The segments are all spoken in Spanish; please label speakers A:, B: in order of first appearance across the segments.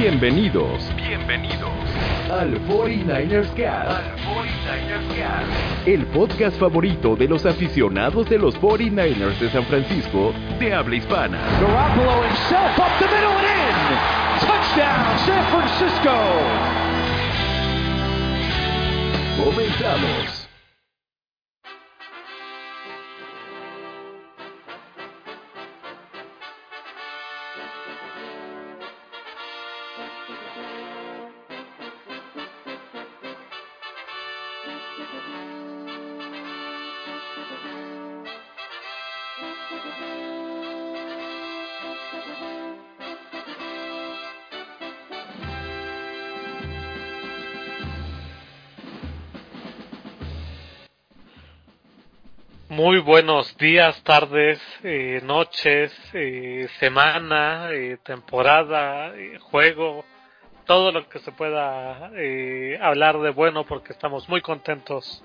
A: Bienvenidos, bienvenidos al 49ers Cast. Al 49ers Cast. El podcast favorito de los aficionados de los 49ers de San Francisco de habla hispana.
B: Garoppolo himself up the middle and in. Touchdown, San Francisco.
A: Comenzamos.
C: Muy buenos días, tardes, eh, noches, eh, semana, eh, temporada, juego, todo lo que se pueda hablar de bueno porque estamos muy contentos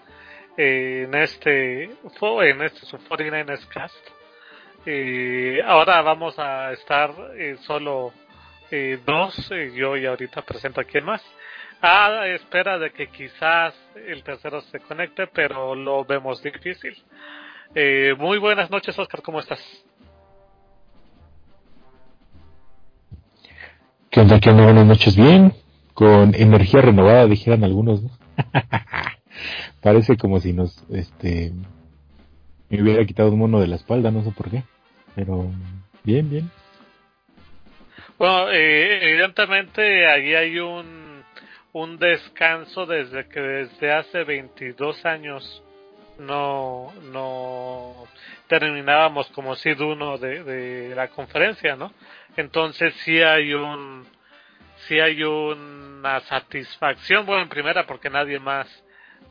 C: en este en este su 49ers Cast. ahora vamos a estar solo dos, yo y ahorita presento a quien más. A espera de que quizás el tercero se conecte, pero lo vemos difícil. Eh, muy buenas noches, Oscar, ¿cómo estás?
D: ¿Qué onda? ¿Qué onda? Buenas noches, bien. Con energía renovada, dijeran algunos, ¿no? Parece como si nos, este, me hubiera quitado un mono de la espalda, no sé por qué. Pero, bien, bien.
C: Bueno, eh, evidentemente allí hay un un descanso desde que desde hace 22 años no no terminábamos como seed uno de, de la conferencia, ¿no? Entonces sí hay un sí hay una satisfacción, bueno, en primera porque nadie más,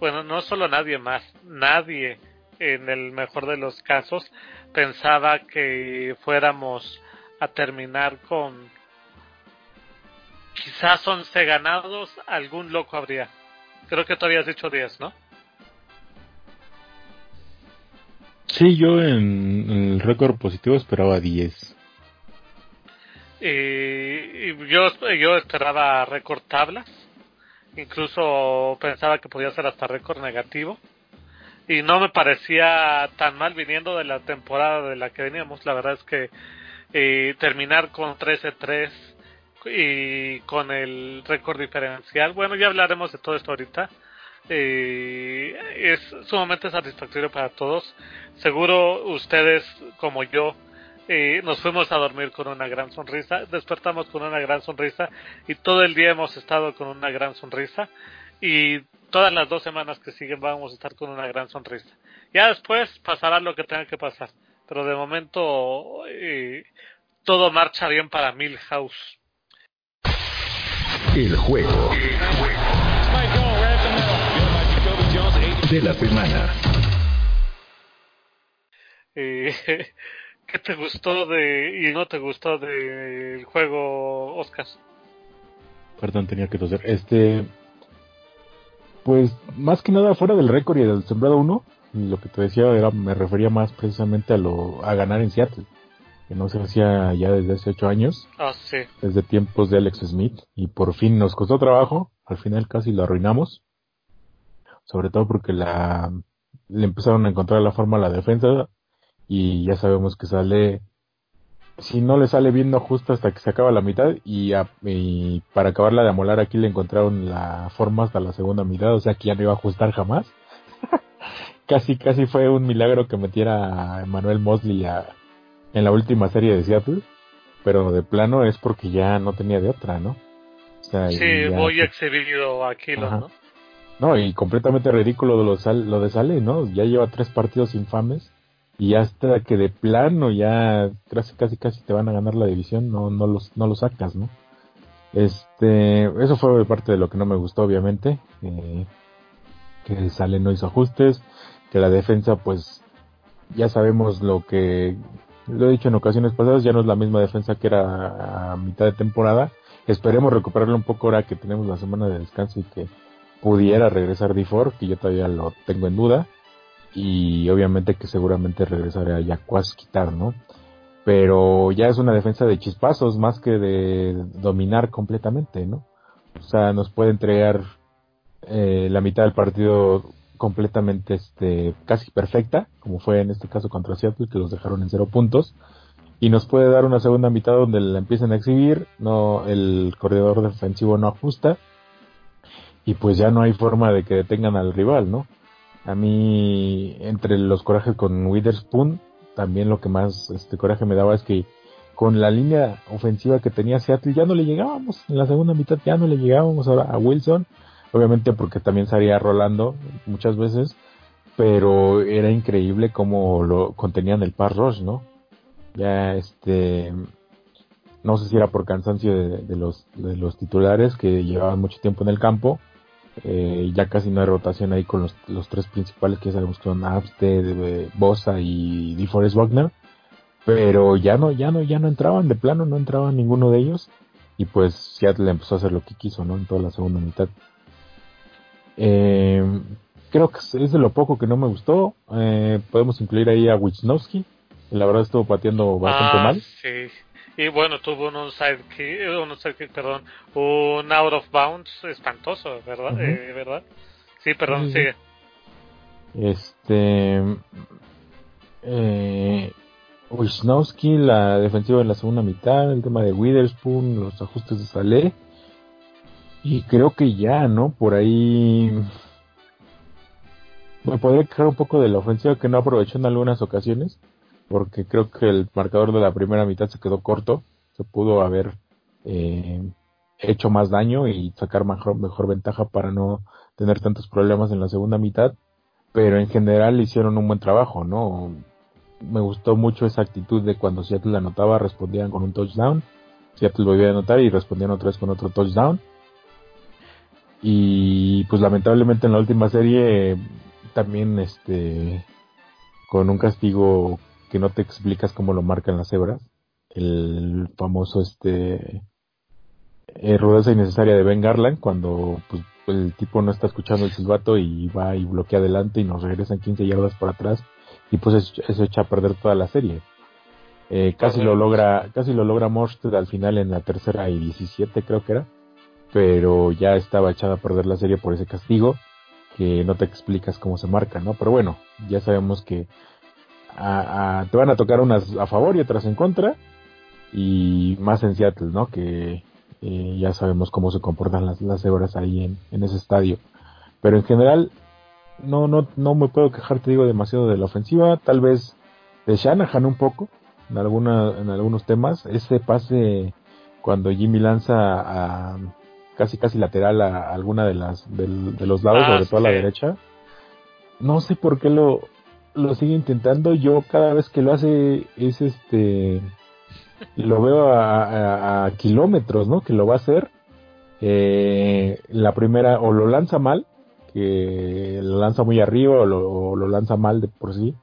C: bueno, no solo nadie más, nadie en el mejor de los casos pensaba que fuéramos a terminar con quizás 11 ganados, algún loco habría. Creo que todavía has dicho 10, ¿no?
D: Sí, yo en, el récord positivo esperaba 10.
C: Y, yo, yo esperaba récord tablas. Incluso pensaba que podía ser hasta récord negativo. Y no me parecía tan mal viniendo de la temporada de la que veníamos. La verdad es que eh, terminar con 13-3 y con el récord diferencial. Bueno, ya hablaremos de todo esto ahorita. Eh, es sumamente satisfactorio para todos. Seguro ustedes, como yo, eh, nos fuimos a dormir con una gran sonrisa, despertamos con una gran sonrisa y todo el día hemos estado con una gran sonrisa y todas las dos semanas que siguen vamos a estar con una gran sonrisa. Ya después pasará lo que tenga que pasar, pero de momento eh, todo marcha bien para Milhouse.
A: El juego. De la semana.
C: Eh, ¿Qué te gustó de y no te gustó del juego, Oscar?
D: Perdón, tenía que toser. Este. Pues más que nada fuera del récord y del sembrado 1, lo que te decía era me refería más precisamente a lo a ganar en Seattle que no se hacía ya desde hace ocho años.
C: Ah, sí.
D: Desde tiempos de Alex Smith. Y por fin nos costó trabajo. Al final casi lo arruinamos. Sobre todo porque la, le empezaron a encontrar la forma a la defensa. Y ya sabemos que sale, si no le sale bien no justo hasta que se acaba la mitad. Y, y para acabarla de amolar aquí le encontraron la forma hasta la segunda mitad. O sea que ya no iba a ajustar jamás. casi, casi fue un milagro que metiera a Manuel Mosley a, en la última serie de Seattle, pero de plano es porque ya no tenía de otra, ¿no?
C: sí, voy exhibido aquí, ¿no?
D: No, y completamente ridículo lo, lo de Sale, ¿no? Ya lleva tres partidos infames y hasta que de plano ya casi casi casi te van a ganar la división, no no los no lo sacas, ¿no? Este, eso fue parte de lo que no me gustó, obviamente, eh, que Sale no hizo ajustes, que la defensa, pues, ya sabemos lo que lo he dicho en ocasiones pasadas, ya no es la misma defensa que era a mitad de temporada. Esperemos recuperarlo un poco ahora que tenemos la semana de descanso y que pudiera regresar D4, que yo todavía lo tengo en duda. Y obviamente que seguramente regresaré a Yacuas quitar, ¿no? pero ya es una defensa de chispazos más que de dominar completamente, ¿no? O sea, nos puede entregar eh, la mitad del partido completamente este casi perfecta, como fue en este caso contra Seattle, que los dejaron en cero puntos, y nos puede dar una segunda mitad donde la empiecen a exhibir, no el corredor defensivo no ajusta, y pues ya no hay forma de que detengan al rival, ¿no? A mí, entre los corajes con Witherspoon, también lo que más este coraje me daba es que con la línea ofensiva que tenía Seattle ya no le llegábamos, en la segunda mitad ya no le llegábamos ahora a Wilson, obviamente porque también salía rolando muchas veces, pero era increíble cómo lo contenían el pass rush, ¿no? Ya este no sé si era por cansancio de, los de los titulares que llevaban mucho tiempo en el campo, eh, ya casi no hay rotación ahí con los, los tres principales que ya sabemos que son Absted, eh, Bosa y DeForest Wagner, pero ya no, ya no, ya no entraban, de plano no entraban ninguno de ellos, y pues Seattle empezó a hacer lo que quiso, ¿no? En toda la segunda mitad. Eh, creo que es de lo poco que no me gustó. Eh, podemos incluir ahí a Wisnowski. La verdad estuvo pateando bastante
C: ah,
D: mal.
C: Sí. Y bueno, tuvo un sidekick, un sidekick, perdón, un out of bounds espantoso, ¿verdad? eh, ¿verdad? Sí, perdón, sigue.
D: Este. Eh, Wisnowski, la defensiva en la segunda mitad, el tema de Witherspoon, los ajustes de Saleh y creo que ya, ¿no? Por ahí me podría quejar un poco de la ofensiva que no aprovechó en algunas ocasiones, porque creo que el marcador de la primera mitad se quedó corto, se pudo haber eh, hecho más daño y sacar mejor, mejor ventaja para no tener tantos problemas en la segunda mitad, pero en general hicieron un buen trabajo, ¿no? Me gustó mucho esa actitud de cuando Seattle anotaba, respondían con un touchdown, Seattle volvía a anotar y respondían otra vez con otro touchdown y pues lamentablemente en la última serie también este con un castigo que no te explicas cómo lo marcan las cebras el famoso este eh, rudeza innecesaria de Ben Garland cuando pues el tipo no está escuchando el silbato y va y bloquea adelante y nos regresan 15 yardas para atrás y pues eso, echa a perder toda la serie eh, casi lo logra casi lo logra Morstead al final en la tercera y 17 creo que era pero ya estaba echada a perder la serie por ese castigo que no te explicas cómo se marca, ¿no? Pero bueno, ya sabemos que te van a tocar unas a favor y otras en contra y más en Seattle, ¿no? Que eh, ya sabemos cómo se comportan las, las hebras ahí en, en, ese estadio. Pero en general no no no me puedo quejar, te digo, demasiado de la ofensiva, tal vez de Shanahan un poco en alguna en algunos temas, ese pase cuando Jimmy lanza a casi casi lateral a alguna de las de los lados, ah, sobre todo a la derecha. No sé por qué lo, lo sigue intentando. Yo cada vez que lo hace es este lo veo a, kilómetros, ¿no? Que lo va a hacer. Eh, la primera o lo lanza mal, que lo lanza muy arriba o lo, lanza mal de por sí.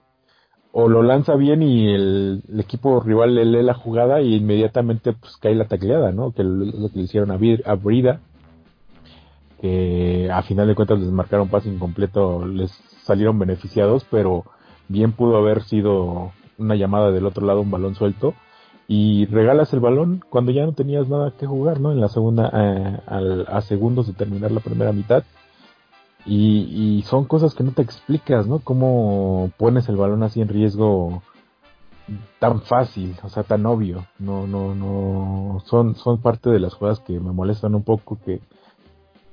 D: O lo lanza bien y el, equipo rival le lee la jugada y inmediatamente pues cae la tacleada, ¿no? Que lo, que le hicieron a, a Brida que a final de cuentas les marcaron pase incompleto, les salieron beneficiados, pero bien pudo haber sido una llamada del otro lado, un balón suelto, y regalas el balón cuando ya no tenías nada que jugar, ¿no? En la segunda, eh, a segundos de terminar la primera mitad. Y, y, son cosas que no te explicas, ¿no? Cómo pones el balón así en riesgo tan fácil, o sea, tan obvio. No, no, no. Son, son parte de las jugadas que me molestan un poco, que,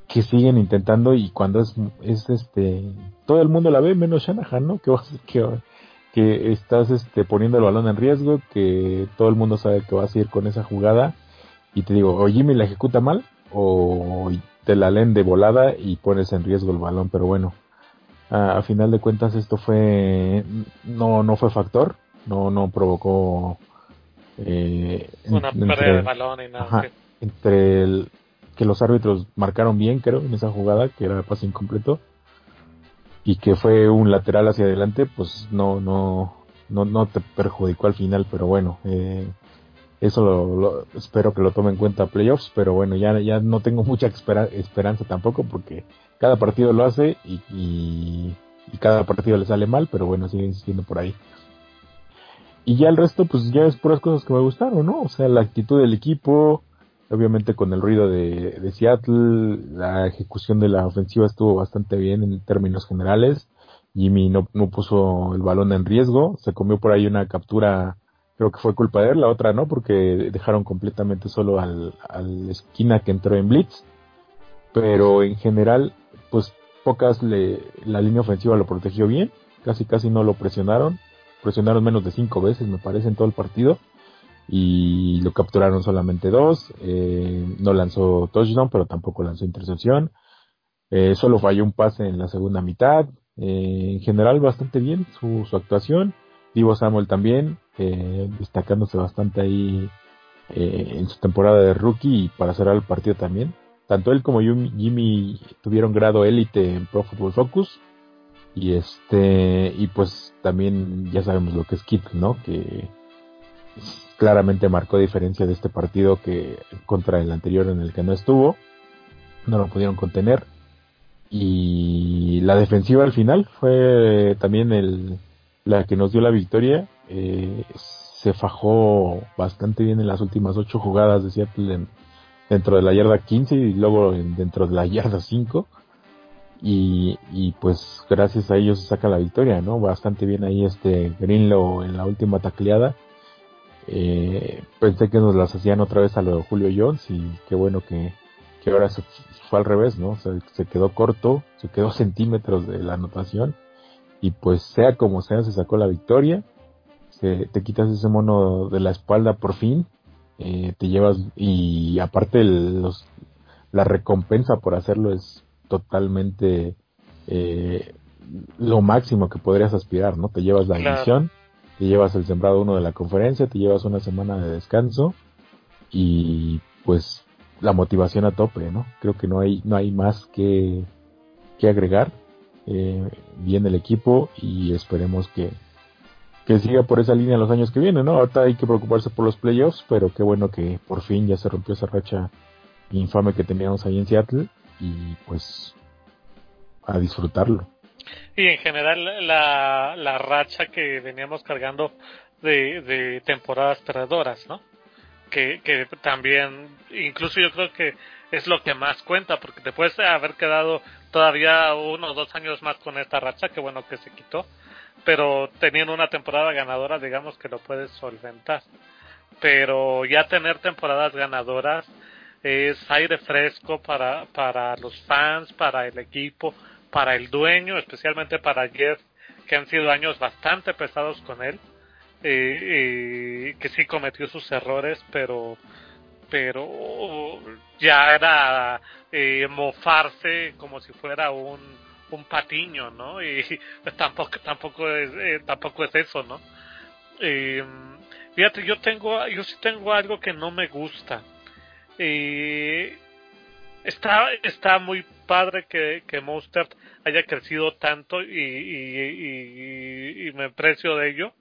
D: que siguen intentando y cuando es, es este todo el mundo la ve menos Shanahan, ¿no? Que que, que estás este poniendo el balón en riesgo, que todo el mundo sabe que vas a ir con esa jugada y te digo, o Jimmy la ejecuta mal o te la leen de volada y pones en riesgo el balón, pero bueno, a, final de cuentas esto fue no no fue factor, no no provocó
C: eh, una pérdida de balón y nada.
D: entre el, que los árbitros marcaron bien, creo, en esa jugada, que era pase incompleto, y que fue un lateral hacia adelante, pues no, no, no, no te perjudicó al final, pero bueno, eh, eso lo, espero que lo tome en cuenta playoffs, pero bueno, ya, ya no tengo mucha esperanza tampoco, porque cada partido lo hace y, y, cada partido le sale mal, pero bueno, sigue insistiendo por ahí. y ya el resto, pues ya es puras cosas que me gustaron, ¿no? O sea, la actitud del equipo, obviamente con el ruido de, Seattle, la ejecución de la ofensiva estuvo bastante bien en términos generales. Jimmy no, no puso el balón en riesgo, se comió por ahí una captura, creo que fue culpa de él, la otra no, porque dejaron completamente solo al, al esquina que entró en Blitz. Pero en general, pues pocas le, la línea ofensiva lo protegió bien, casi casi no lo presionaron, presionaron menos de cinco veces me parece en todo el partido y lo capturaron solamente dos, eh, no lanzó touchdown pero tampoco lanzó intercepción, eh, solo falló un pase en la segunda mitad, eh, en general bastante bien su, su actuación, Divo Samuel también, destacándose bastante ahí en su temporada de rookie y para cerrar el partido también. Tanto él como Jimmy tuvieron grado élite en Pro Football Focus. Y este, y pues también ya sabemos lo que es Kit, ¿no? Que claramente marcó diferencia de este partido que contra el anterior en el que no estuvo. No lo pudieron contener. Y la defensiva al final fue también el, la que nos dio la victoria. Eh, se fajó bastante bien en las últimas ocho jugadas de Seattle en, dentro de la yarda 15 y luego en, dentro de la yarda 5. Y, y pues gracias a ellos se saca la victoria, ¿no? Bastante bien ahí este Greenlow en la última tacleada. Eh, pensé que nos las hacían otra vez a lo de Julio Jones y qué bueno que, que ahora se fue al revés, ¿no? Se, se quedó corto, se quedó centímetros de la anotación y pues sea como sea se sacó la victoria. Se, te quitas ese mono de la espalda por fin eh, te llevas y aparte el, los, la recompensa por hacerlo es totalmente eh, lo máximo que podrías aspirar, ¿no? Te llevas la división, te llevas el sembrado uno de la conferencia, te llevas una semana de descanso y pues la motivación a tope, ¿no? Creo que no hay no hay más que que agregar. Eh, bien el equipo y esperemos que que siga por esa línea los años que vienen, ¿no? Ahorita hay que preocuparse por los playoffs, pero qué bueno que por fin ya se rompió esa racha infame que teníamos ahí en Seattle y pues a disfrutarlo.
C: Y en general la, la racha que veníamos cargando de, temporadas perdedoras, ¿no? Que, que también, incluso yo creo que es lo que más cuenta, porque después de haber quedado todavía uno o dos años más con esta racha, que bueno que se quitó, pero teniendo una temporada ganadora, digamos que lo puedes solventar. Pero ya tener temporadas ganadoras es aire fresco para, para los fans, para el equipo, para el dueño, especialmente para Jeff, que han sido años bastante pesados con él, eh, que sí cometió sus errores, pero pero ya era eh, mofarse como si fuera un un patiño, ¿no? Y tampoco tampoco es eh, tampoco es eso, ¿no? Eh, fíjate, yo tengo yo sí tengo algo que no me gusta. Eh, está está muy padre que que Mostert haya crecido tanto y, y, y, me precio de ello,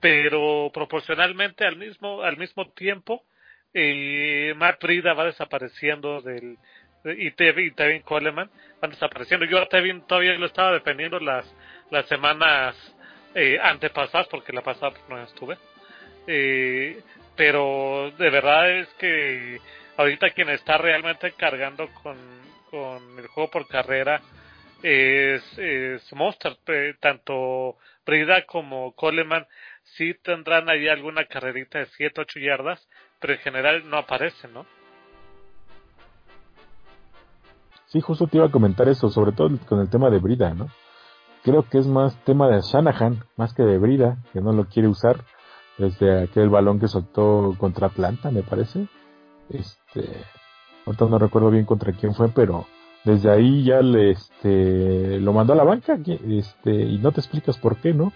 C: pero proporcionalmente al mismo al mismo tiempo eh, Matt Brida va desapareciendo del y Tevin, Tevin Coleman van desapareciendo. Yo a Tevin todavía lo estaba defendiendo las, las semanas eh, antepasadas, porque la pasada no estuve. Eh, pero de verdad es que ahorita quien está realmente cargando con, con el juego por carrera es, es Monster. Tanto Brida como Coleman sí tendrán ahí alguna carrerita de 7, 8 yardas, pero en general no aparecen, ¿no?
D: Sí, justo te iba a comentar eso, sobre todo con el tema de Brida, ¿no? Creo que es más tema de Shanahan, más que de Brida, que no lo quiere usar desde aquel balón que soltó contra Atlanta, me parece. Este, ahorita no recuerdo bien contra quién fue, pero desde ahí ya le, este, lo mandó a la banca, este, y no te explicas por qué, ¿no?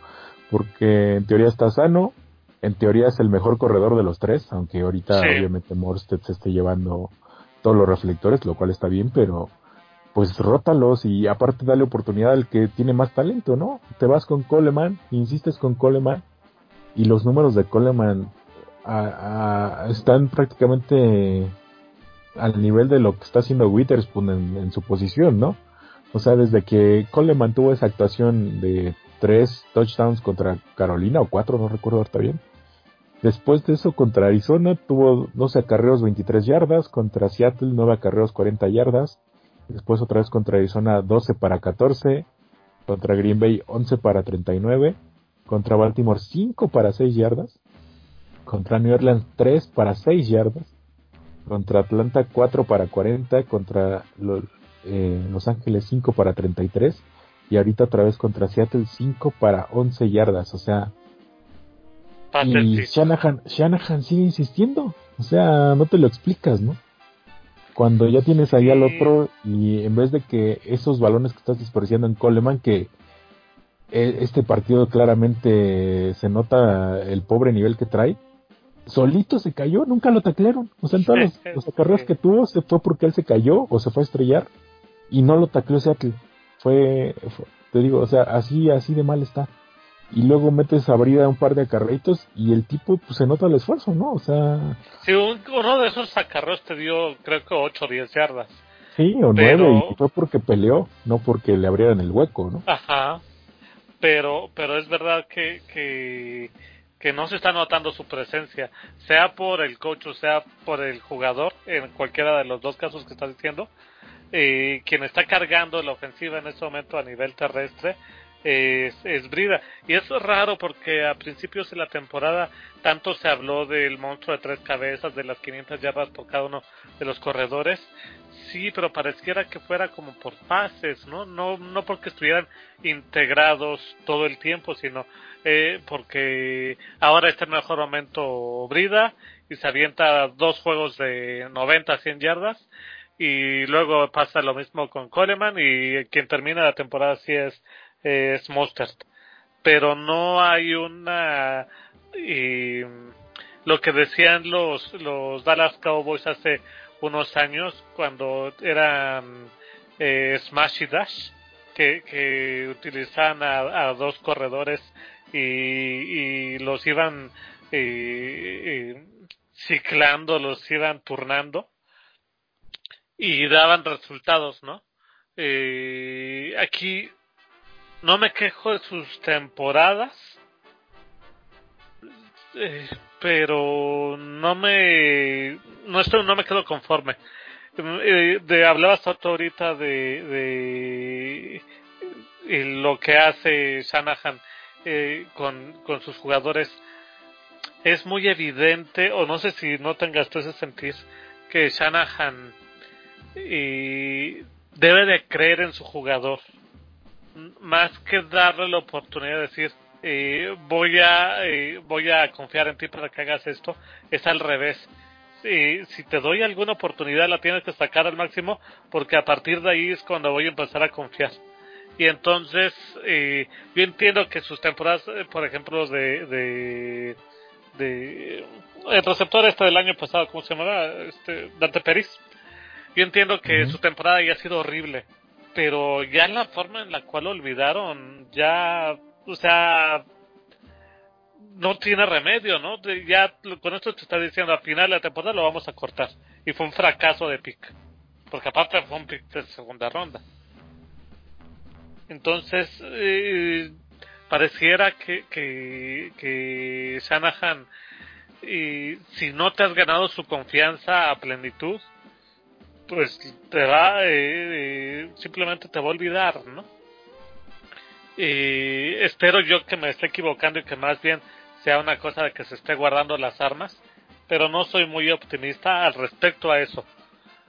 D: Porque en teoría está sano, en teoría es el mejor corredor de los tres, aunque ahorita obviamente Morsted se esté llevando todos los reflectores, lo cual está bien, pero pues rótalos y aparte dale oportunidad al que tiene más talento, ¿no? Te vas con Coleman, insistes con Coleman y los números de Coleman están prácticamente al nivel de lo que está haciendo Witherspoon en, su posición, ¿no? O sea, desde que Coleman tuvo esa actuación de tres touchdowns contra Carolina o cuatro, no recuerdo ahorita bien. Después de eso, contra Arizona tuvo 12 acarreos, 23 yardas. Contra Seattle, 9 acarreos, 40 yardas. Después otra vez contra Arizona, 12 para 14. Contra Green Bay, 11 para 39. Contra Baltimore, 5 para 6 yardas. Contra New Orleans, 3 para 6 yardas. Contra Atlanta, 4 para 40. Contra eh, Los Ángeles, 5 para 33. Y ahorita otra vez contra Seattle, 5 para 11 yardas. O sea, y Shanahan, Shanahan sigue insistiendo. O sea, no te lo explicas, ¿no? Cuando ya tienes ahí al otro y en vez de que esos balones que estás desperdiciando en Coleman, que e, este partido claramente se nota el pobre nivel que trae, solito se cayó, nunca lo taclearon. O sea, en todos los, acarreos que tuvo se fue porque él se cayó o se fue a estrellar y no lo tacleó Seattle. Fue, fue te digo, o sea, así, así de mal está y luego metes a Brida un par de acarreitos y el tipo pues se nota el esfuerzo, ¿no? O sea...
C: Sí, uno de esos acarreos te dio creo que 8 o 10 yardas.
D: Sí, o 9 y fue porque peleó, no porque le abrieran el hueco, ¿no?
C: Ajá. Pero, pero es verdad que, que, que no se está notando su presencia, sea por el coach o sea por el jugador, en cualquiera de los dos casos que estás diciendo. Eh, quien está cargando la ofensiva en este momento a nivel terrestre es, Brida. Y es raro porque a principios de la temporada tanto se habló del monstruo de tres cabezas, de las 500 yardas por cada uno de los corredores. Sí, pero pareciera que fuera como por fases, ¿no? No, no porque estuvieran integrados todo el tiempo, sino eh, porque ahora está en mejor momento Brida y se avienta dos juegos de 90 a 100 yardas y luego pasa lo mismo con Coleman y quien termina la temporada así es es Mostert. Pero no hay una... lo que decían los, los Dallas Cowboys hace unos años cuando eran eh, Smash y Dash, que, que utilizaban a, dos corredores y, y los iban eh, ciclando, los iban turnando y daban resultados, ¿no? Eh, aquí no me quejo de sus temporadas, eh, pero no me no estoy no me quedo conforme. Eh, de hablabas ahorita de, de lo que hace Shanahan eh, con, con sus jugadores. Es muy evidente, o no sé si no tengas tú ese sentir, que Shanahan debe de creer en su jugador más que darle la oportunidad de decir eh, voy a eh, voy a confiar en ti para que hagas esto. Es al revés. Si te doy alguna oportunidad la tienes que sacar al máximo porque a partir de ahí es cuando voy a empezar a confiar. Y entonces eh, yo entiendo que sus temporadas por ejemplo de, de de el receptor este del año pasado cómo se llamaba este Dante Peris. Yo entiendo que su temporada ya ha sido horrible pero ya la forma en la cual olvidaron, ya, o sea, no tiene remedio, ¿no? Ya con esto te está diciendo, al final de la temporada lo vamos a cortar. Y fue un fracaso de pick. Porque aparte fue un pick de segunda ronda. Entonces, eh, pareciera que, que, que Shanahan, si no te has ganado su confianza a plenitud, pues te va, eh, eh, simplemente te va a olvidar, ¿no? Y espero yo que me esté equivocando y que más bien sea una cosa de que se esté guardando las armas, pero no soy muy optimista al respecto a eso.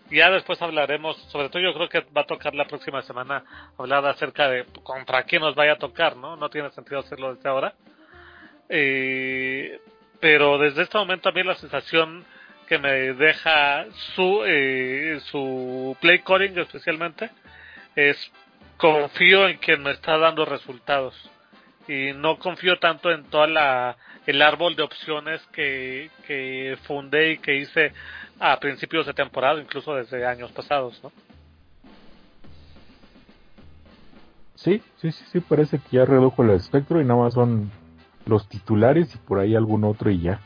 C: Ya después hablaremos, sobre todo yo creo que va a tocar la próxima semana hablar acerca de contra quién nos vaya a tocar, ¿no? No tiene sentido hacerlo desde ahora. Eh, pero desde este momento a mí la sensación que me deja su eh, su play especialmente es confío en quien me está dando resultados. Y no confío tanto en toda la el árbol de opciones que, que fundé y que hice a principios de temporada incluso desde años pasados no
D: sí sí sí sí parece que ya redujo el espectro y nada más son los titulares y por ahí algún otro y ya.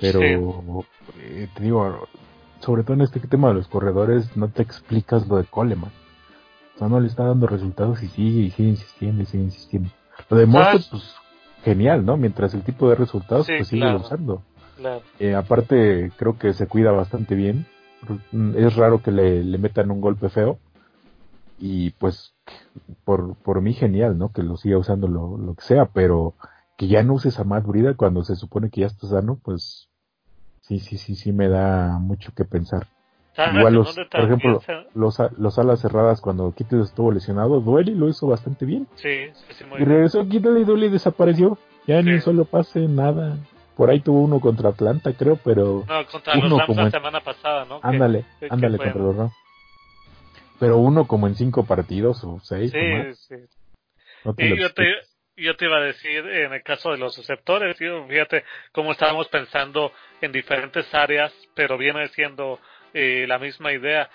D: Pero eh, te digo, sobre todo en este tema de los corredores, no te explicas lo de Coleman. O sea, no le está dando resultados y sigue y sigue insistiendo y sigue insistiendo. Lo de Mostert, pues genial, ¿no? Mientras el tipo de resultados, pues sigue usando. Eh, aparte, creo que se cuida bastante bien. Es raro que le, le metan un golpe feo. Y pues, por, por mí genial, ¿no? Que lo siga usando lo, lo que sea, pero que ya no uses a Matt Brida cuando se supone que ya está sano, pues sí, sí, sí, sí me da mucho que pensar. Igual los, por ejemplo, los, los alas cerradas cuando Kittle estuvo lesionado, Dueli lo hizo bastante bien.
C: Sí, sí,
D: muy y regresó Kittle y Dueli desapareció. Ya ni solo pase nada. Por ahí tuvo uno contra Atlanta, creo, pero.
C: No, contra los Rams la semana pasada, ¿no?
D: Ándale, ándale contra los Rams. Pero uno como en cinco partidos o seis.
C: Sí, sí. y yo te, yo te iba a decir, en el caso de los receptores, fíjate cómo estábamos pensando en diferentes áreas, pero viene siendo eh, la misma idea.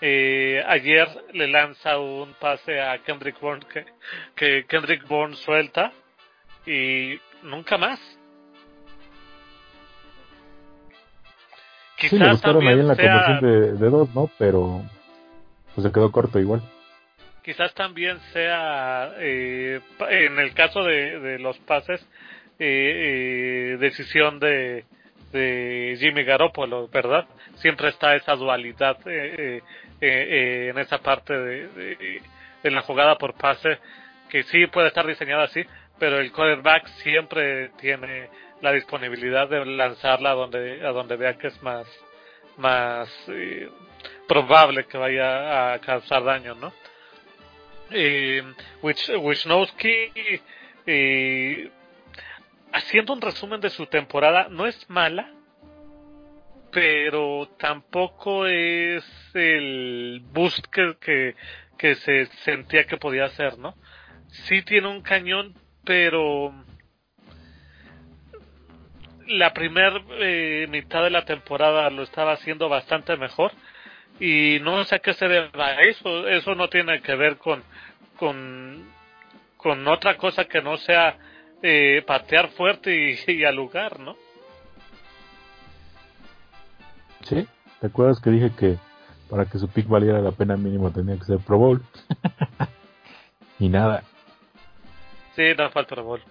C: Eh, ayer le lanza un pase a Kendrick Bourne que, que Kendrick Bourne suelta y nunca más.
D: Quizás sí, le buscaron ahí en la conversión de, de, dos, ¿no? Pero pues se quedó corto igual.
C: Quizás también sea, eh, en el caso de, de los pases, eh, eh, decisión de, de Jimmy Garoppolo, ¿verdad? Siempre está esa dualidad eh, eh, eh, en esa parte de, de, la jugada por pase, que sí puede estar diseñada así, pero el quarterback siempre tiene la disponibilidad de lanzarla a donde, a donde vea que es más, más probable que vaya a causar daño, ¿no? Eh, Wisnowski haciendo un resumen de su temporada, no es mala, pero tampoco es el boost que, que, se sentía que podía hacer, ¿no? Sí tiene un cañón, pero la primera eh, mitad de la temporada lo estaba haciendo bastante mejor y no sé a qué se deba eso eso no tiene que ver con con con otra cosa que no sea eh, patear fuerte y, al lugar, ¿no?
D: Sí, ¿te acuerdas que dije que para que su pick valiera la pena mínimo tenía que ser Pro Bowl? y nada.
C: Sí, no falta Pro Bowl.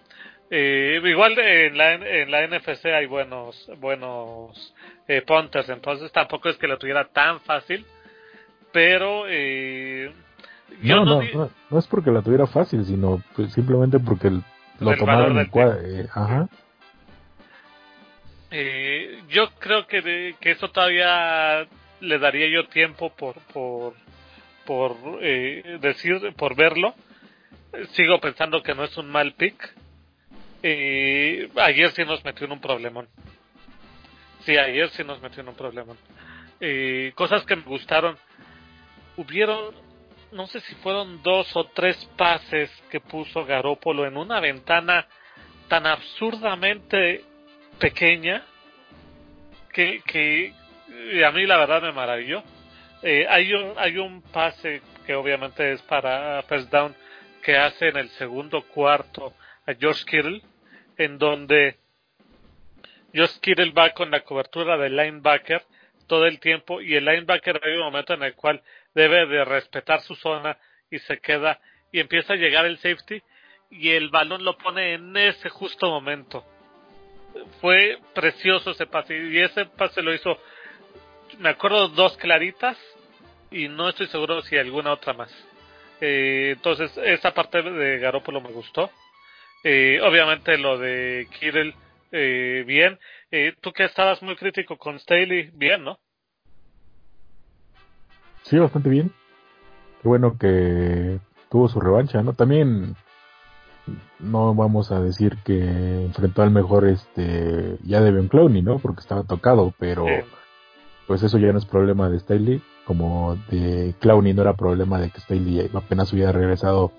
C: Eh, igual en la, en la NFC hay buenos buenos eh, punters, entonces tampoco es que lo tuviera tan fácil, pero eh,
D: no, no, no, no, es porque la tuviera fácil, sino pues, simplemente porque el, lo tomaron en eh, ajá.
C: Eh, yo creo que, que eso todavía le daría yo tiempo por por por eh, decir por verlo. Sigo pensando que no es un mal pick. Eh, ayer sí nos metió en un problemón. Sí ayer sí nos metió en un problemón. Eh, cosas que me gustaron. Hubieron no sé si fueron dos o tres pases que puso Garópolo en una ventana tan absurdamente pequeña que, que a mí la verdad me maravilló. Eh, hay, un, hay un pase que obviamente es para first down que hace en el segundo cuarto a George Kittle, en donde George Kittle va con la cobertura del linebacker todo el tiempo y el linebacker hay un momento en el cual debe de respetar su zona y se queda y empieza a llegar el safety y el balón lo pone en ese justo momento. Fue precioso ese pase y ese pase lo hizo, me acuerdo dos claritas y no estoy seguro si alguna otra más. Eh, entonces esa parte de Garópolo me gustó. Eh, obviamente lo de Kirill eh, bien. Eh, tú que estabas muy crítico con Staley, bien, ¿no?
D: Sí, bastante bien. Qué bueno que tuvo su revancha, ¿no? También no vamos a decir que enfrentó al mejor este ya de Ben Clowney, ¿no? Porque estaba tocado, pero pues eso ya no es problema de Staley, como de Clowney no era problema de que Staley apenas hubiera regresado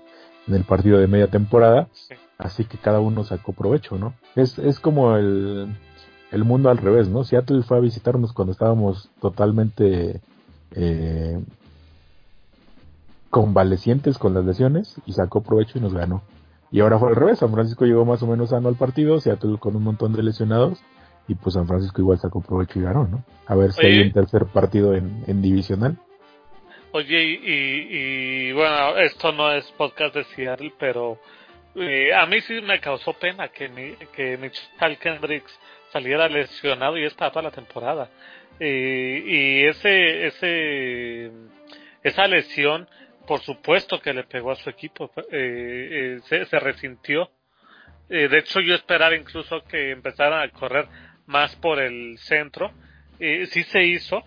D: en el partido de media temporada, así que cada uno sacó provecho, ¿no? Es, es como el, el mundo al revés, ¿no? Seattle fue a visitarnos cuando estábamos totalmente eh, convalecientes con las lesiones y sacó provecho y nos ganó. Y ahora fue al revés, San Francisco llegó más o menos sano al partido, Seattle con un montón de lesionados y pues San Francisco igual sacó provecho y ganó, ¿no? A ver si hay un tercer partido en, en divisional.
C: Oye, y, y, bueno, esto no es podcast de Seattle, pero Eh, a mí sí me causó pena que, mi, que Mitchell Kendricks saliera lesionado y es para toda la temporada. Eh, y ese, ese, esa lesión, por supuesto que le pegó a su equipo, eh, se, se, resintió. de hecho, yo esperaba incluso que empezaran a correr más por el centro. sí se hizo.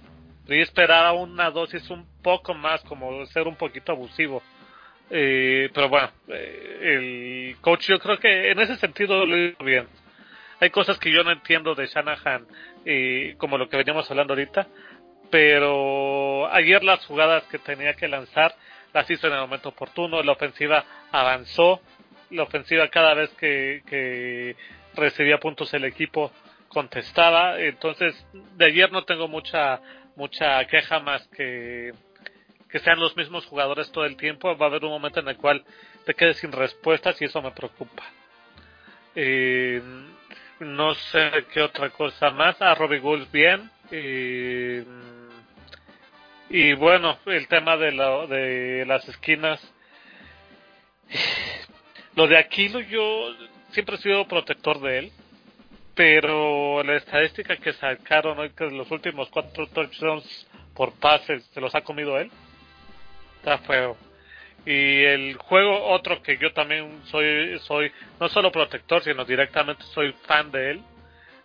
C: Yo esperaba una dosis un poco más, como ser un poquito abusivo eh, pero bueno, eh, el coach yo creo que en ese sentido lo hizo bien. Hay cosas que yo no entiendo de Shanahan, eh, como lo que veníamos hablando ahorita, pero ayer las jugadas que tenía que lanzar las hizo en el momento oportuno, la ofensiva avanzó, la ofensiva cada vez que, que recibía puntos el equipo contestaba, entonces de ayer no tengo mucha mucha queja más que que sean los mismos jugadores todo el tiempo, va a haber un momento en el cual te quedes sin respuestas y eso me preocupa. Eh, no sé qué otra cosa más. A Robbie Gould bien. Y bueno, el tema de, de las esquinas. Lo de Aquilo yo siempre he sido protector de él. Pero la estadística que sacaron hoy, que los últimos cuatro touchdowns por pases se los ha comido él está feo. Y el juego, otro que yo también soy, soy no solo protector, sino directamente soy fan de él,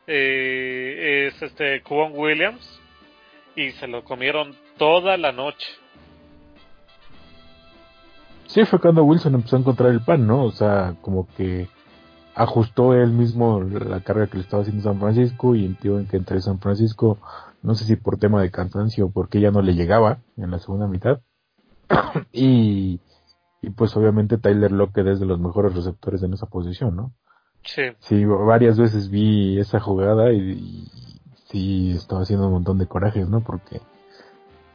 C: eh, es este Cuban Williams. Y se lo comieron toda la noche.
D: Sí, fue cuando Wilson empezó a encontrar el pan, ¿no? O sea, como que ajustó él mismo la carga que le estaba haciendo San Francisco y entiendo que entre San Francisco, no sé si por tema de cansancio o porque ya no le llegaba en la segunda mitad, y, y pues obviamente Tyler Lockett es de los mejores receptores en esa posición, ¿no?
C: Sí.
D: Sí, varias veces vi esa jugada y, sí estaba haciendo un montón de corajes, ¿no? Porque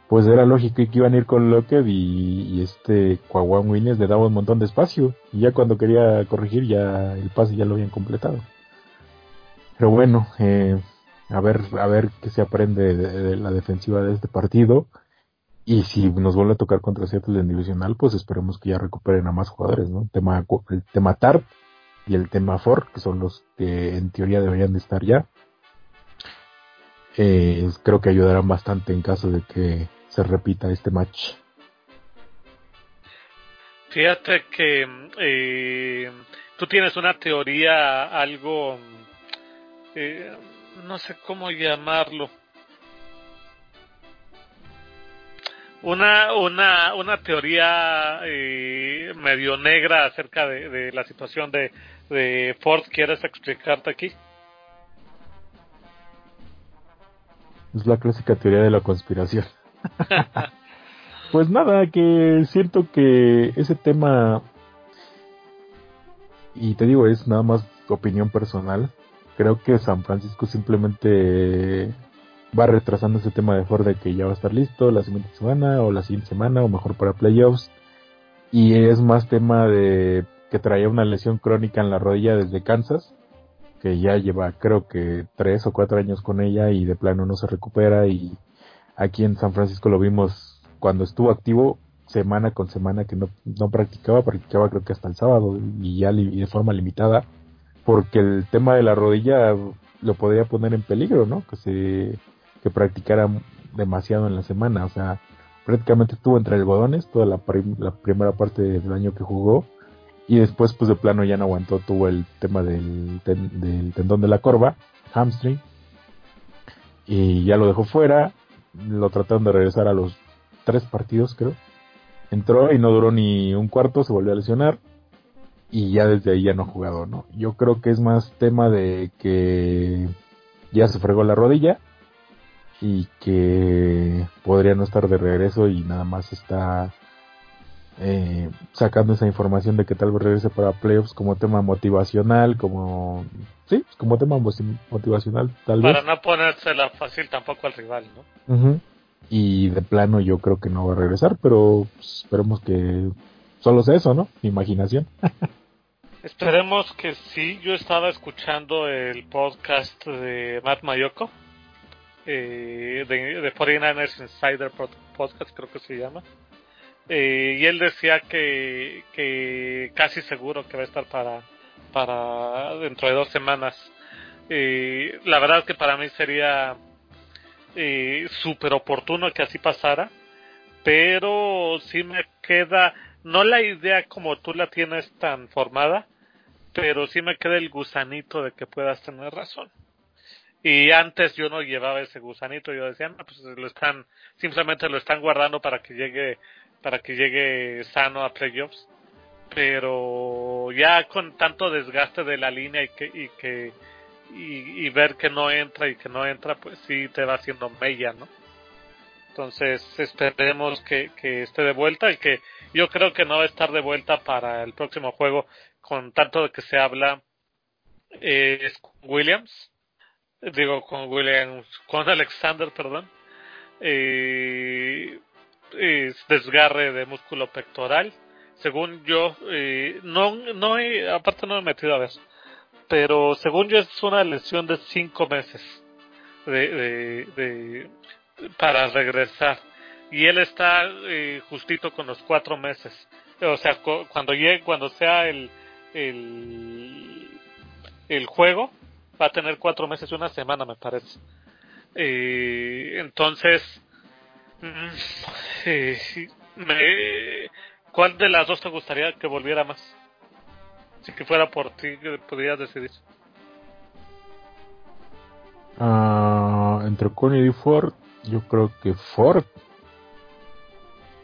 D: pues era lógico que iban a ir con Lockett y, este Kwawan Winners le daba un montón de espacio y ya cuando quería corregir ya el pase ya lo habían completado. Pero bueno, eh, a ver a ver qué se aprende de la defensiva de este partido y si nos vuelve a tocar contra Seattle en divisional, pues esperemos que ya recuperen a más jugadores, ¿no? El tema, el tema TARP y el tema Ford, que son los que en teoría deberían de estar ya. Eh, creo que ayudarán bastante en caso de que se repita este match.
C: Fíjate que eh, tú tienes una teoría, algo, eh, no sé cómo llamarlo una, una, una teoría eh, medio negra acerca de, la situación de, de Ford. ¿Quieres explicarte aquí?
D: Es la clásica teoría de la conspiración. pues nada, que siento que ese tema, y te digo, es nada más opinión personal. Creo que San Francisco simplemente va retrasando ese tema de Ford de que ya va a estar listo la siguiente semana o la siguiente semana o mejor para playoffs. Y es más tema de que traía una lesión crónica en la rodilla desde Kansas, que ya lleva creo que tres o cuatro años con ella y de plano no se recupera y aquí en San Francisco lo vimos cuando estuvo activo semana con semana que no, no practicaba, practicaba creo que hasta el sábado y ya de forma limitada porque el tema de la rodilla lo podría poner en peligro, ¿no? Que se que practicara demasiado en la semana, o sea, prácticamente estuvo entre algodones toda la, primera parte del año que jugó y después pues de plano ya no aguantó, tuvo el tema del, del tendón de la corva, hamstring, y ya lo dejó fuera, lo trataron de regresar a los tres partidos creo, entró y no duró ni un cuarto, se volvió a lesionar y ya desde ahí ya no ha jugado, ¿no? Yo creo que es más tema de que ya se fregó la rodilla y que podría no estar de regreso y nada más está eh, sacando esa información de que tal vez regrese para playoffs como tema motivacional, como sí, como tema motivacional tal
C: vez. Para no ponérsela fácil tampoco al rival,
D: ¿no? Y de plano yo creo que no va a regresar, pero esperemos que solo sea eso, ¿no? Imaginación.
C: Esperemos que sí. Yo estaba escuchando el podcast de Matt Mayoko eh, de, de 49ers Insider Podcast, creo que se llama. Eh, y él decía que, que casi seguro que va a estar para, para dentro de dos semanas. Eh, la verdad que para mí sería eh, súper oportuno que así pasara, pero sí me queda, no la idea como tú la tienes tan formada, pero sí me queda el gusanito de que puedas tener razón. Y antes yo no llevaba ese gusanito, yo decía, no, pues lo están, simplemente lo están guardando para que llegue, para que llegue sano a playoffs. Pero ya con tanto desgaste de la línea y que, y que, y, ver que no entra y que no entra, pues sí te va haciendo mella, ¿no? Entonces esperemos que, que esté de vuelta y que yo creo que no va a estar de vuelta para el próximo juego con tanto de que se habla eh, Williams, digo con Williams, con Alexander, perdón, es desgarre de músculo pectoral, según yo, no, no he, aparte no he metido a ver, pero según yo es una lesión de cinco meses de, de, para regresar. Y él está justito con los cuatro meses. O sea cuando llegue cuando sea el el el juego va a tener cuatro meses y una semana me parece entonces mm, eh, me, ¿cuál de las dos te gustaría que volviera más? Si que fuera por ti, podrías decidir.
D: Uh, entre Coney y Ford, yo creo que Ford.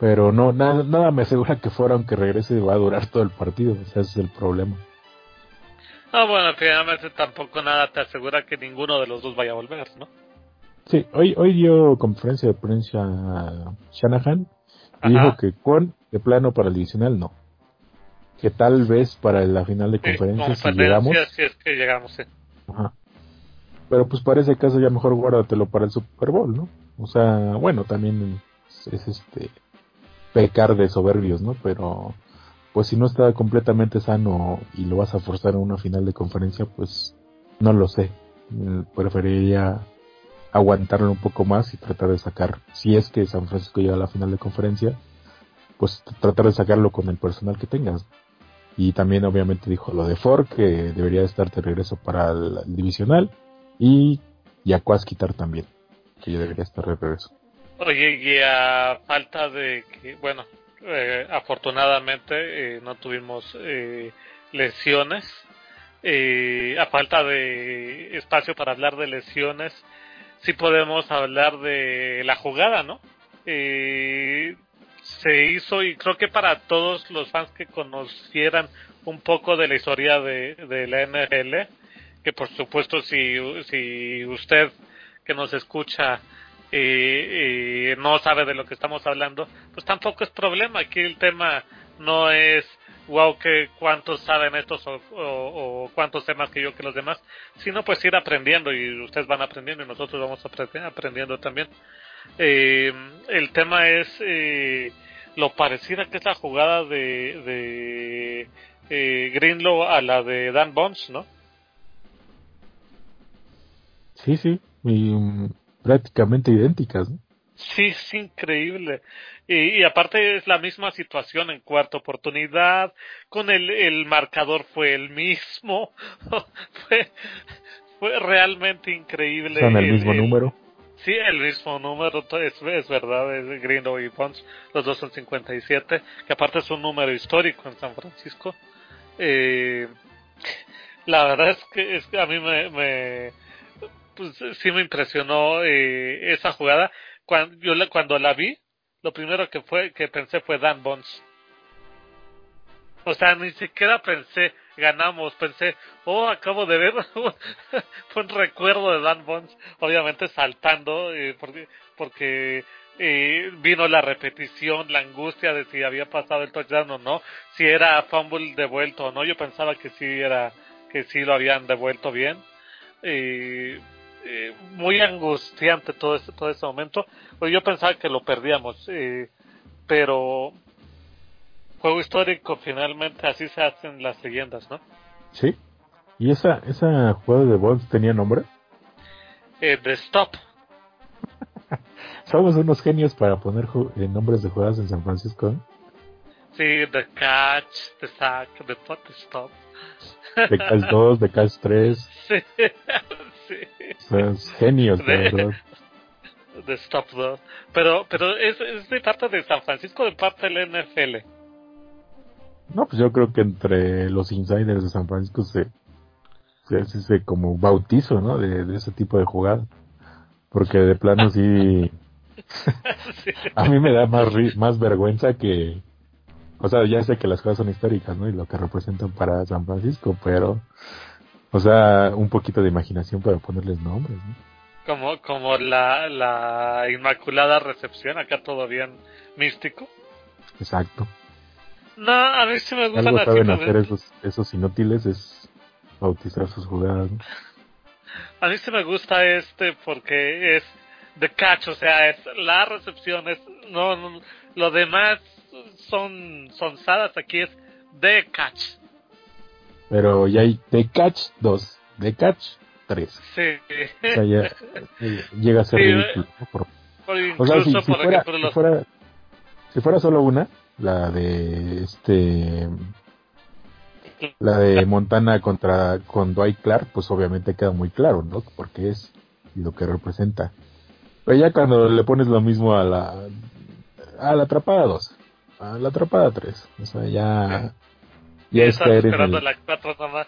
D: Pero no, nada, nada me asegura que Ford, aunque regrese, va a durar todo el partido. ese es el problema.
C: No, bueno, finalmente tampoco nada te asegura que ninguno de los dos vaya a volver, ¿no?
D: Sí, hoy, hoy dio conferencia de prensa a Shanahan y dijo que con de plano para el divisional no que tal vez para la final de conferencia, si llegamos.
C: es que llegamos,
D: Pero pues para ese caso ya mejor guárdatelo para el Super Bowl, ¿no? O sea, bueno, también es, este pecar de soberbios, ¿no? Pero pues si no está completamente sano y lo vas a forzar en una final de conferencia, pues no lo sé. Mm, preferiría aguantarlo un poco más y tratar de sacar, si es que San Francisco llega a la final de conferencia, pues tratar de sacarlo con el personal que tengas. Y también obviamente dijo lo de Ford, que debería estar de regreso para el, divisional. Y Yacuas quitar también, que ya debería estar de regreso.
C: Oye, a falta de que, bueno, eh, afortunadamente eh, no tuvimos eh, lesiones. a falta de espacio para hablar de lesiones, sí podemos hablar de la jugada, ¿no? se hizo y creo que para todos los fans que conocieran un poco de la historia de, de la NFL, que por supuesto si, si usted que nos escucha eh, no sabe de lo que estamos hablando, pues tampoco es problema. Aquí el tema no es wow que cuántos saben estos o, cuántos temas que yo que los demás, sino pues ir aprendiendo y ustedes van aprendiendo y nosotros vamos aprendiendo también. Eh, el tema es eh, lo parecida que es la jugada de, de eh, Greenlow a la de Dan Bonds, ¿no?
D: Sí, sí, y, mm, prácticamente idénticas. ¿no?
C: Sí, es increíble. Y, aparte es la misma situación en cuarta oportunidad, con el, el marcador fue el mismo, fue, fue realmente increíble.
D: Son el mismo número.
C: Sí, el mismo número, es, es verdad, es Greenlow y Bonds, los dos son 57, que aparte es un número histórico en San Francisco. Eh, la verdad es que, es que a mí me, me pues, sí me impresionó eh, esa jugada. Cuando, yo la, cuando la vi, lo primero que fue que pensé fue Dan Bonds. O sea, ni siquiera pensé ganamos. Pensé, oh, acabo de ver, fue un recuerdo de Dan Bonds, obviamente saltando, eh, porque, porque eh, vino la repetición, la angustia de si había pasado el touchdown o no, si era fumble devuelto o no. Yo pensaba que sí era, que sí lo habían devuelto bien. Eh, eh muy angustiante todo este, todo ese momento. Pues yo pensaba que lo perdíamos, eh, pero juego histórico, finalmente así se hacen las leyendas, ¿no?
D: Sí. ¿Y esa, esa juego de Bonds tenía nombre?
C: Eh, The Stop.
D: Somos unos genios para poner eh, nombres de jugadas en San Francisco.
C: Sí, The Catch, The Sack, The Pot Stop.
D: The Catch 2, The Catch 3. Sí, sí. Genios, de, verdad.
C: Stop 2. Pero, pero ¿es, ¿es de parte de San Francisco de parte del NFL?
D: No, pues yo creo que entre los insiders de San Francisco se, se hace ese como bautizo, ¿no? De, de ese tipo de jugada. Porque de plano sí... a mí me da más, más vergüenza que... O sea, ya sé que las cosas son históricas, ¿no? Y lo que representan para San Francisco, pero... O sea, un poquito de imaginación para ponerles nombres, ¿no?
C: Como, como la, la Inmaculada Recepción, acá todo bien místico.
D: Exacto.
C: No, a mí sí me gustan
D: Algo saben hacer esos, esos inútiles es bautizar sus jugadas. ¿no?
C: A mí sí me gusta este porque es de catch, o sea, es la recepción, es no, no lo demás son sonsadas, aquí es de catch.
D: Pero ya hay de catch 2, de catch 3.
C: Sí.
D: O sea, ya, llega a ser ridículo. Por, o sea, si, si, fuera, si, fuera, si fuera solo una, la de este la de Montana contra con Dwight Clark, pues obviamente queda muy claro, ¿no? Porque es lo que representa. Pero ya cuando le pones lo mismo a la a la atrapada 2, a la atrapada 3, o sea, ya
C: ya es caer en el... la 4 nomás.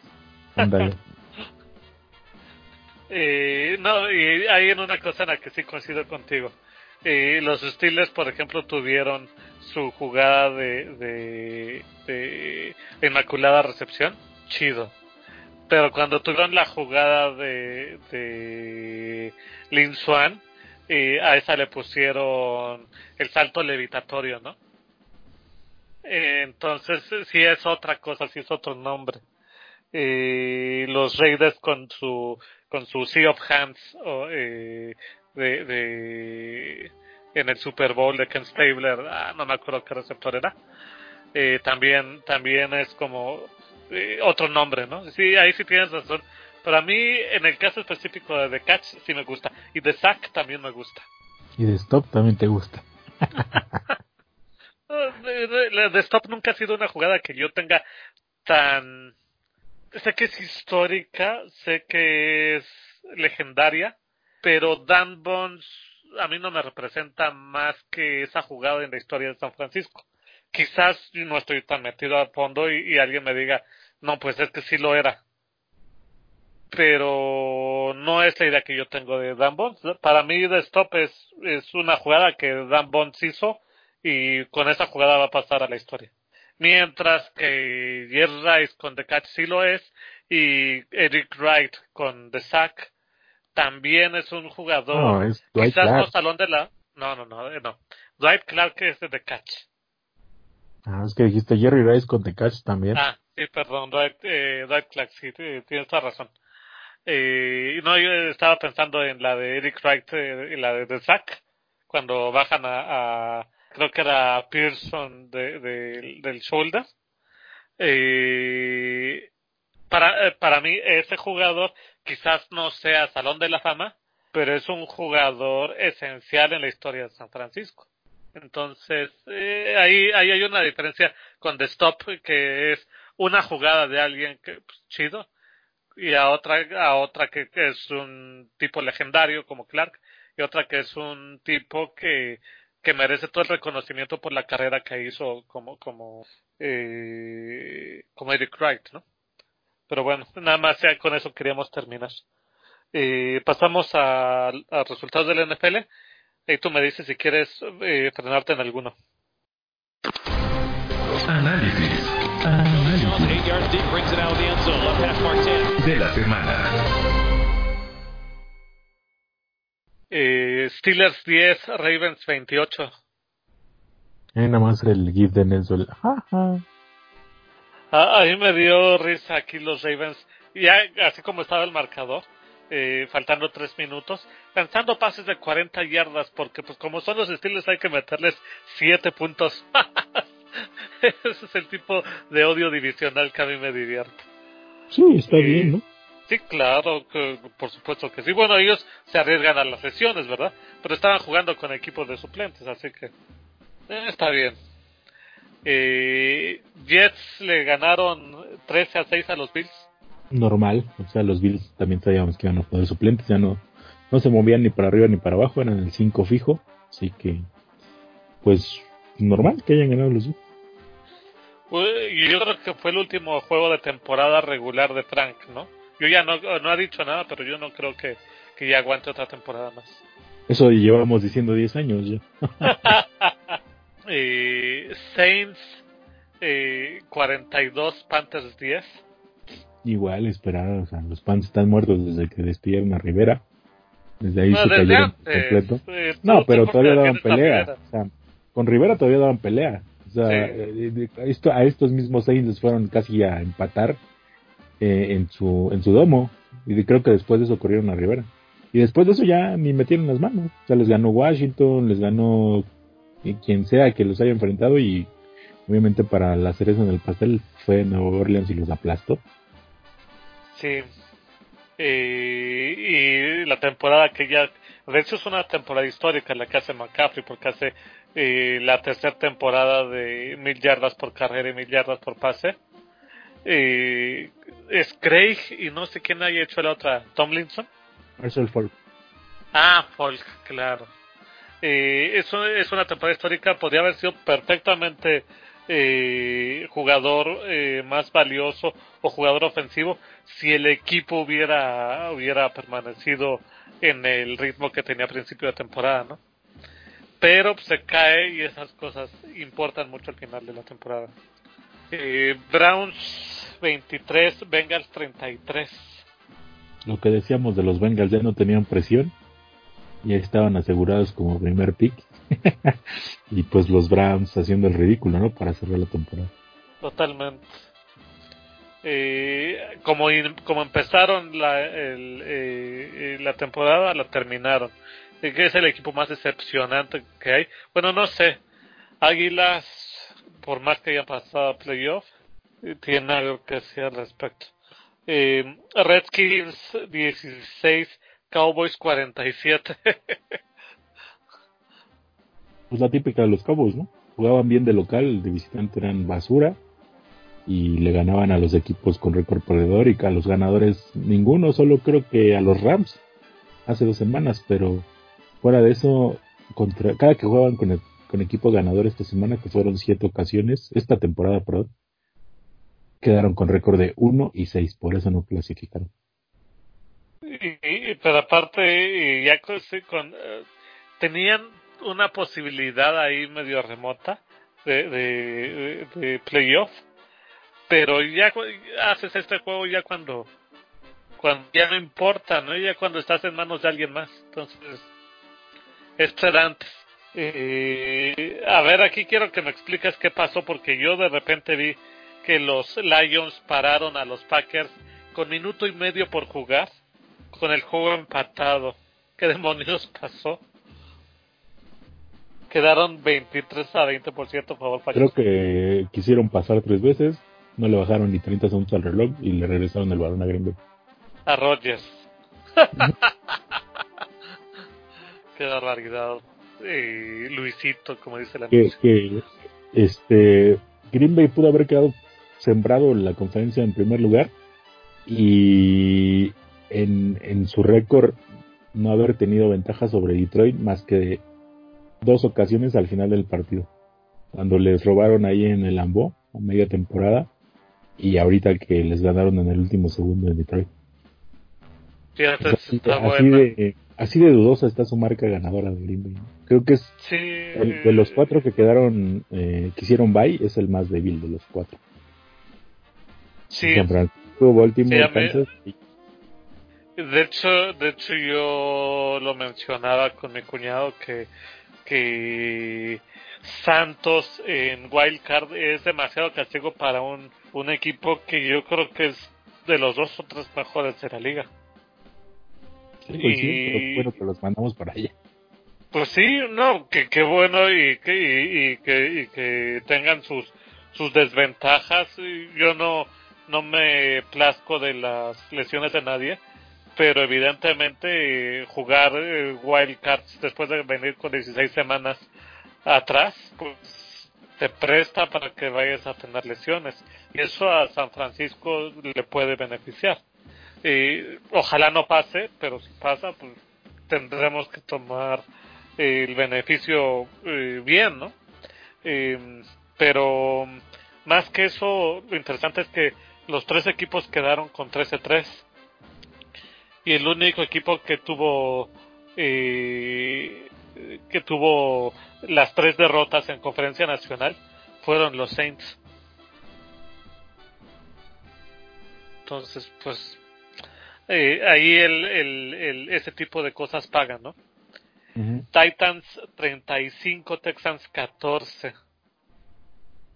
C: eh, no, y hay una cosa en la que sí coincido contigo. Eh, los Steelers, por ejemplo, tuvieron su jugada de, de, Inmaculada Recepción, chido. Pero cuando tuvieron la jugada de, de Lin Swan, eh, a esa le pusieron el salto levitatorio, ¿no? Eh, entonces, sí es otra cosa, sí es otro nombre. Eh, los Raiders con su con su Sea of Hands de, de en el Super Bowl de Ken Stabler, ah, no me acuerdo qué receptor era, eh, también, también es como eh, otro nombre, ¿no? Sí, ahí sí tienes razón. Pero a mí, en el caso específico de The Catch, sí me gusta. Y de Zack también me gusta.
D: Y de Stop también te gusta.
C: de, Stop nunca ha sido una jugada que yo tenga tan... Sé que es histórica, sé que es legendaria, pero Dan Bones a mí no me representa más que esa jugada en la historia de San Francisco. Quizás no estoy tan metido a fondo y, alguien me diga, no, pues es que sí lo era. Pero no es la idea que yo tengo de Dan Bonds. Para mí, The Stop es, es una jugada que Dan Bonds hizo y con esa jugada va a pasar a la historia. Mientras que Jerry Rice con The Catch sí lo es y Eric Wright con The Sack también es un jugador. No, es Dwight quizás Clark. no salón de la. No, no, no, eh, no. Dwight Clark es de The Catch.
D: Ah, es que dijiste Jerry Rice con The Catch también.
C: Ah, sí, perdón, Dwight, eh, Dwight Clark, sí, tienes toda razón. Eh, no, yo estaba pensando en la de Eric Wright eh, y la de The Zack, cuando bajan a, a, creo que era Pearson de, de, del shoulder. Eh, para, eh, para mí, ese jugador quizás no sea Salón de la Fama, pero es un jugador esencial en la historia de San Francisco. Entonces, eh, ahí, ahí hay una diferencia con The Stop, que es una jugada de alguien que, pues, chido, y a otra, a otra que, es un tipo legendario como Clark, y otra que es un tipo que, que merece todo el reconocimiento por la carrera que hizo como, como, eh, como Eric Wright, ¿no? Pero bueno, nada más ya con eso queríamos terminar. Eh, pasamos a, a, resultados del NFL. Y tú me dices si quieres eh, frenarte en alguno.
A: Análisis. De la semana.
C: Eh, Steelers 10, Ravens 28.
D: Eh, nada más el GIF de Nelson.
C: A, mí me dio risa aquí los Ravens, ya así como estaba el marcador, eh, faltando tres minutos, lanzando pases de 40 yardas, porque pues como son los estilos hay que meterles siete puntos. Ese es el tipo de odio divisional que a mí me divierte.
D: Sí, está bien, ¿no?
C: Sí, claro, por supuesto que sí. Bueno, ellos se arriesgan a las lesiones, ¿verdad? Pero estaban jugando con equipos de suplentes, así que eh, está bien. Eh, Jets le ganaron 13 a 6 a los Bills.
D: Normal, o sea, los Bills también sabíamos que iban a poder suplentes, ya no, no se movían ni para arriba ni para abajo, eran el 5 fijo, así que, pues, normal que hayan ganado los Bills.
C: Yo creo que fue el último juego de temporada regular de Frank, ¿no? Yo ya no, no ha dicho nada, pero yo no creo que, que ya aguante otra temporada más.
D: Eso llevamos diciendo 10 años ya.
C: eh, Saints eh, 42, Panthers 10.
D: Igual, esperar, o sea, los Panthers están muertos desde que despidieron a Rivera. Desde ahí se cayeron completo. Eh, no, pero todavía daban pelea. O sea, con Rivera todavía daban pelea. O sea, eh, esto, a estos mismos Saints fueron casi a empatar eh, en su en su domo. Y creo que después de eso corrieron a Rivera. Y después de eso ya ni metieron las manos. O sea les ganó Washington les ganó quien sea que los haya enfrentado y obviamente para la cereza en el pastel fue Nueva Orleans y los aplastó.
C: Sí. Y la temporada que ya de hecho es una temporada histórica la que hace McCaffrey porque hace eh, la tercera temporada de mil yardas por carrera y mil yardas por pase eh, es Craig y no sé quién haya hecho la otra, Tomlinson.
D: Marcel Folk.
C: Ah, Folk, claro. Eh, eso es una temporada histórica, podría haber sido perfectamente eh, jugador eh, más valioso o jugador ofensivo si el equipo hubiera hubiera permanecido en el ritmo que tenía a principio de temporada, ¿no? Pero se cae y esas cosas importan mucho al final de la temporada. Eh, Browns 23, Bengals 33.
D: Lo que decíamos de los Bengals ya no tenían presión, ya estaban asegurados como primer pick. y pues los Browns haciendo el ridículo, ¿no? Para cerrar la temporada.
C: Totalmente. Eh, como, como empezaron la, el, eh, la temporada, la terminaron. Que es el equipo más decepcionante que hay. Bueno, no sé. Águilas por más que haya pasado a playoff, tiene algo que decir al respecto. Eh, Redskins 16, Cowboys 47.
D: pues la típica de los Cowboys, ¿no? Jugaban bien de local, de visitante eran basura y le ganaban a los equipos con récord perdedor y a los ganadores ninguno, solo creo que a los Rams hace dos semanas, pero fuera de eso, contra, cada que jugaban con el con equipo ganador esta semana, que fueron siete ocasiones, esta temporada, quedaron con récord de 1 y 6, por eso no clasificaron.
C: Y, pero aparte, ya eh, tenían una posibilidad ahí medio remota de, de, playoff, pero ya haces este juego ya cuando, cuando ya no importa, ¿no? Ya cuando estás en manos de alguien más, entonces, esto era antes. Eh, a ver, aquí quiero que me expliques qué pasó, porque yo de repente vi que los Lions pararon a los Packers con minuto y medio por jugar, con el juego empatado. ¿Qué demonios pasó? Quedaron 23 a 20% a favor
D: Creo que quisieron pasar tres veces, no le bajaron ni 30 segundos al reloj y le regresaron el balón a Green
C: A Rogers. Qué barbaridad eh, Luisito, como dice la
D: que, que, este Green Bay pudo haber quedado sembrado en la conferencia en primer lugar y en, en su récord no haber tenido ventaja sobre Detroit más que dos ocasiones al final del partido. Cuando les robaron ahí en el Ambo a media temporada y ahorita que les ganaron en el último segundo en Detroit. Así, de, así de dudosa está su marca ganadora de Green Bay. Creo que es de los cuatro que quedaron, eh, que hicieron bye, es el más débil de los cuatro.
C: Sí.
D: Baltimore,
C: De hecho, de hecho yo lo mencionaba con mi cuñado que que Santos en Wild Card es demasiado castigo para un, un equipo que yo creo que es de los dos o tres mejores de la liga.
D: Sí, pues sí, pero que los mandamos para allá.
C: Pues sí, no, que, qué bueno y que, y, que, y que tengan sus, sus desventajas. Yo no, no me plazco de las lesiones de nadie, pero evidentemente jugar eh, Wild Cards después de venir con 16 semanas atrás, pues te presta para que vayas a tener lesiones. Y eso a San Francisco le puede beneficiar. Y ojalá no pase, pero si pasa, pues tendremos que tomar el beneficio eh, bien, ¿no? Eh, pero más que eso, lo interesante es que los tres equipos quedaron con 13-3 y el único equipo que tuvo eh, que tuvo las tres derrotas en conferencia nacional fueron los Saints. Entonces, pues eh, ahí el, el, ese tipo de cosas pagan, ¿no? Titans 35, Texans 14.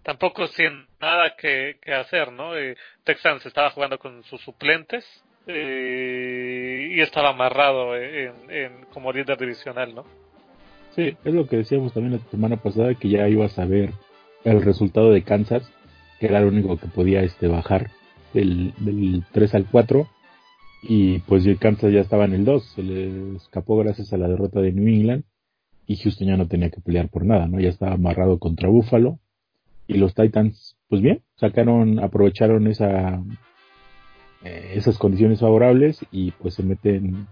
C: Tampoco sin nada que, que hacer, ¿no? Eh, Texans estaba jugando con sus suplentes eh, y estaba amarrado en, en, como líder divisional, ¿no?
D: Sí, es lo que decíamos también la semana pasada, que ya ibas a ver el resultado de Kansas, que era el único que podía este bajar del, del 3 al 4, y pues Kansas ya estaba en el 2, se le escapó gracias a la derrota de New England, y Houston ya no tenía que pelear por nada, ¿no? Ya estaba amarrado contra Buffalo, y los Titans, pues bien, sacaron, aprovecharon esa eh, esas condiciones favorables y pues se meten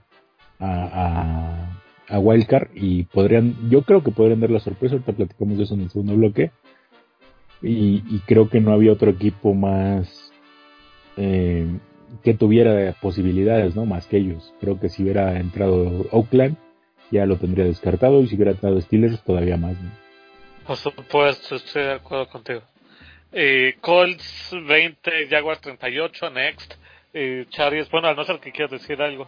D: a, a, a, Wildcard y podrían, yo creo que podrían dar la sorpresa, ahorita platicamos de eso en el segundo bloque y, y creo que no había otro equipo más eh, que tuviera posibilidades, ¿no? Más que ellos. Creo que si hubiera entrado Oakland ya lo tendría descartado y si hubiera entrado Steelers todavía más, ¿no?
C: Por supuesto, estoy de acuerdo contigo. Eh, Colts 20, Jaguars 38, Next eh, Chargers. Bueno, al no ser que quieras decir algo.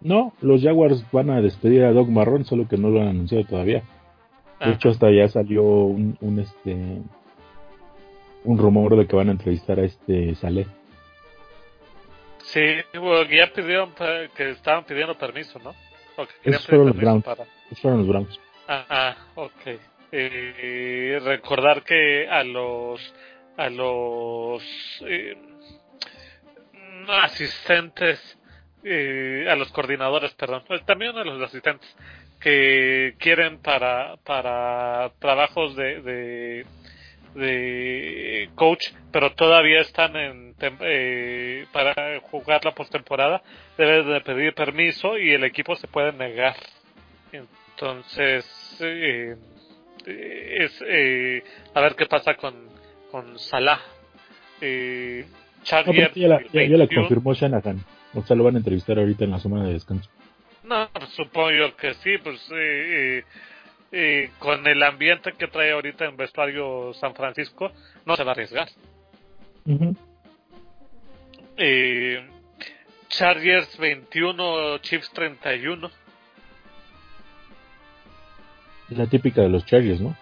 D: No, los Jaguars van a despedir a Doc Marrón, solo que no lo han anunciado todavía. De ah. hecho, hasta ya salió un, un, este un rumor de que van a entrevistar a este Saleh.
C: Sí, bueno, ya pidieron que estaban pidiendo permiso, ¿no?
D: Esos fueron los Browns. fueron los Browns.
C: Ah, ah ok. Eh, recordar que a los a los eh, asistentes, eh, a los coordinadores, perdón, también a los asistentes que quieren para, para trabajos de, de, de coach, pero todavía están en eh, para jugar la postemporada, deben de pedir permiso y el equipo se puede negar. Entonces, eh, es eh, a ver qué pasa con con Salah. Eh,
D: ya, la, ya, la, confirmó Shanahan. O sea, lo van a entrevistar ahorita en la semana de descanso.
C: No, pues, supongo yo que sí, pues eh, eh, eh, con el ambiente que trae ahorita en vestuario San Francisco, no se va a arriesgar. eh, Chargers 21, Chiefs 31.
D: La típica de los Chargers, ¿no?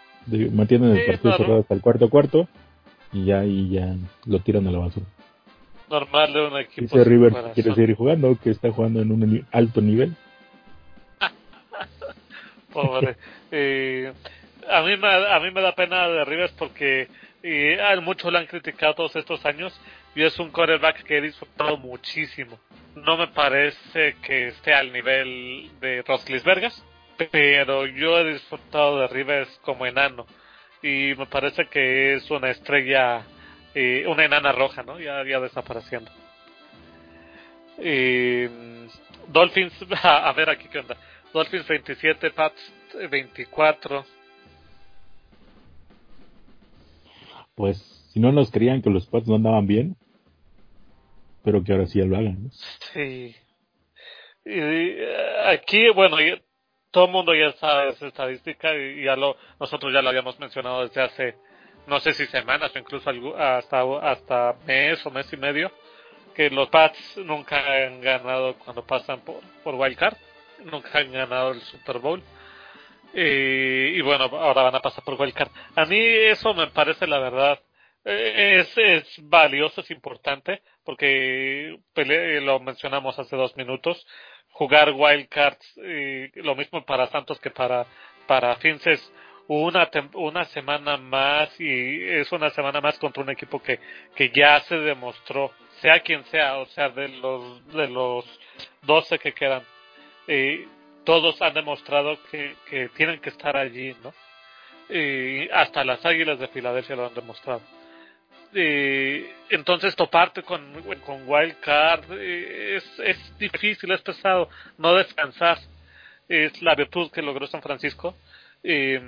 D: mantienen el partido cerrado hasta el cuarto cuarto y ya y ya lo tiran a la basura.
C: Normal de un equipo.
D: Dice River quiere seguir jugando, que está jugando en un alto nivel.
C: Pobre. a mí me a mí me da pena de Rivers porque y muchos lo han criticado todos estos años y es un quarterback que he disfrutado muchísimo. No me parece que esté al nivel de Vergas pero yo he disfrutado de Rivers como enano y me parece que es una estrella, eh, una enana roja, ¿no? Ya, ya desapareciendo. Eh, Dolphins, a, ver aquí qué onda. Dolphins 27, Pats 24.
D: Pues si no nos creían que los Pats no andaban bien, pero que ahora sí ya lo hagan. ¿no?
C: Sí. Y, eh, aquí, bueno, todo el mundo ya sabe esa estadística y ya lo, nosotros ya lo habíamos mencionado desde hace, no sé si semanas o incluso hasta, hasta mes o mes y medio, que los Pats nunca han ganado cuando pasan por, por Wildcard, nunca han ganado el Super Bowl. Y, bueno, ahora van a pasar por Wildcard. A mí eso me parece la verdad eh, es, es valioso, es importante, porque lo mencionamos hace dos minutos jugar wildcards, y lo mismo para Santos que para, para Finces, una, una semana más y es una semana más contra un equipo que, que ya se demostró, sea quien sea, o sea, de los, de los 12 que quedan, eh, todos han demostrado que, que tienen que estar allí, ¿no? Y hasta las Águilas de Filadelfia lo han demostrado. entonces toparte con, con Wild Card eh, es, es difícil, es pesado, no descansar es la virtud que logró San Francisco eh,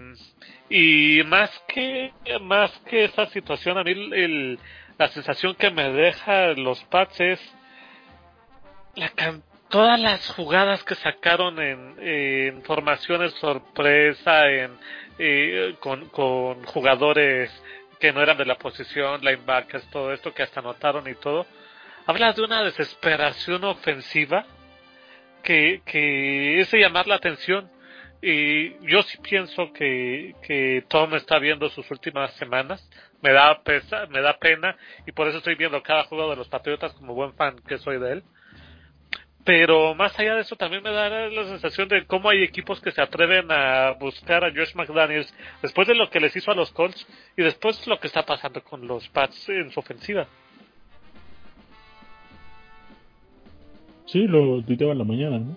C: y más que más que esa situación a mí el, la sensación que me deja los Pats es la todas las jugadas que sacaron en, formaciones sorpresa en eh, con, jugadores que no eran de la posición linebackers todo esto que hasta notaron y todo habla de una desesperación ofensiva que, que es de llamar la atención y yo sí pienso que, que Tom está viendo sus últimas semanas. Me da, pesa, me da pena y por eso estoy viendo cada juego de los Patriotas como buen fan que soy de él. Pero más allá de eso también me da la sensación de cómo hay equipos que se atreven a buscar a Josh McDaniels después de lo que les hizo a los Colts y después lo que está pasando con los Pats en su ofensiva.
D: Sí, lo tuiteaba en la mañana, ¿no?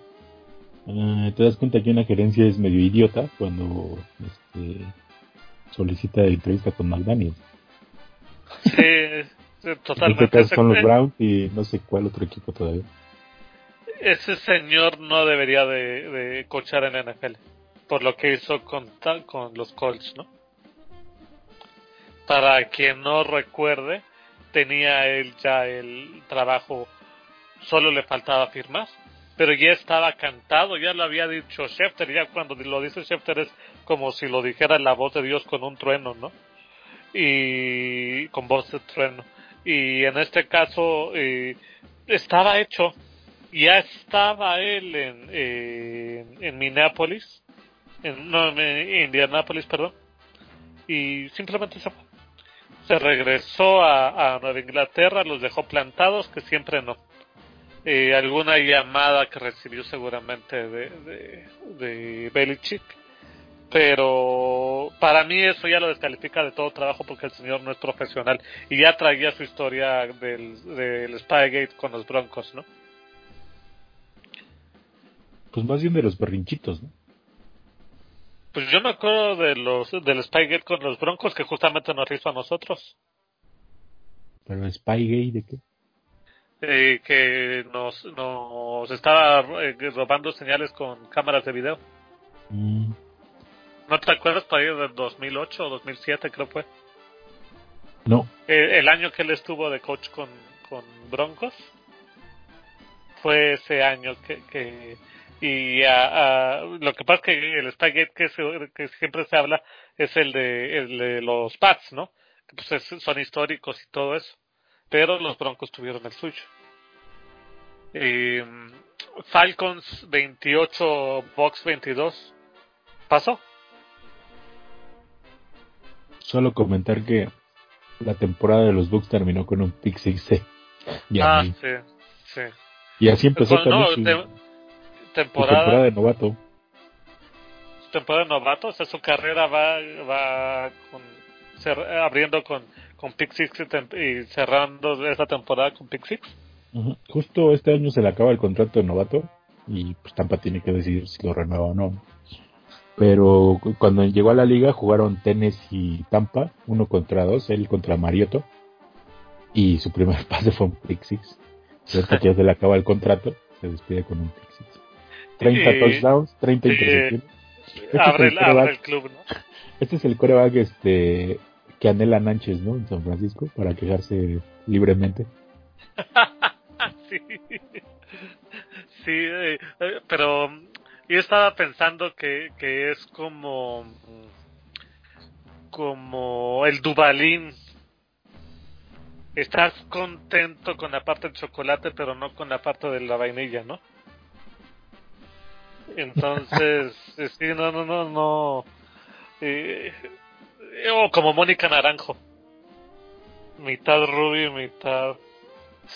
D: Ah, te das cuenta que una gerencia es medio idiota cuando este, solicita entrevista con McDaniels.
C: Sí, totalmente.
D: En este son los Browns y no sé cuál otro equipo todavía.
C: Ese señor no debería de, cochar en NFL por lo que hizo con, con los Colts, ¿no? Para quien no recuerde, tenía él ya el trabajo, solo le faltaba firmar pero ya estaba cantado, ya lo había dicho Schefter, ya cuando lo dice Schefter es como si lo dijera la voz de Dios con un trueno, ¿no? Y con voz de trueno. Y en este caso eh, estaba hecho, ya estaba él en, en Minneapolis, en, no, en Indianapolis, perdón, y simplemente se fue. Se regresó a, a Nueva Inglaterra, los dejó plantados, que siempre no eh, alguna llamada que recibió seguramente de, de, de Belichick. Pero para mí eso ya lo descalifica de todo trabajo porque el señor no es profesional y ya traía su historia del, del Spygate con los Broncos, ¿no?
D: Pues más bien de los berrinchitos, ¿no?
C: Pues yo me acuerdo de los del Spygate con los Broncos que justamente nos hizo a nosotros.
D: ¿Pero Spygate de qué?
C: eh, que nos, nos estaba eh, robando señales con cámaras de video. Mm. ¿No te acuerdas para ir del 2008 o 2007 creo fue?
D: No.
C: Eh, el año que él estuvo de coach con, con Broncos fue ese año que, que y lo que pasa es que el Spygate que, que siempre se habla es el de, el de los Pats, ¿no? Que pues son históricos y todo eso pero los Broncos tuvieron el suyo. Falcons 28, Box 22. ¿Pasó?
D: Solo comentar que la temporada de los Bucks terminó con un pick 6
C: Ah, sí, sí.
D: Y así empezó también temporada, de novato.
C: temporada de novato, o sea, su carrera va, va con, abriendo con con Pick Six y cerrando esta temporada con Pick Six.
D: Justo este año se le acaba el contrato de novato y pues Tampa tiene que decidir si lo renueva o no. Pero cuando llegó a la liga jugaron Tennessee y Tampa, uno contra dos, él contra Mariotto. Y su primer pase fue un pick six. que ya se le acaba el contrato, se despide con un pick six. 30 touchdowns, 30 intercepciones.
C: Este abre, es el, el club, ¿no?
D: Este es el coreback este, que anhela Nánchez, ¿no? En San Francisco, para quejarse libremente.
C: sí, sí eh, eh, pero yo estaba pensando que, que es como como el Dubalín. Estás contento con la parte del chocolate, pero no con la parte de la vainilla, ¿no? Entonces, sí, no, no, no, no. Eh, o como Mónica Naranjo. Mitad rubio y mitad.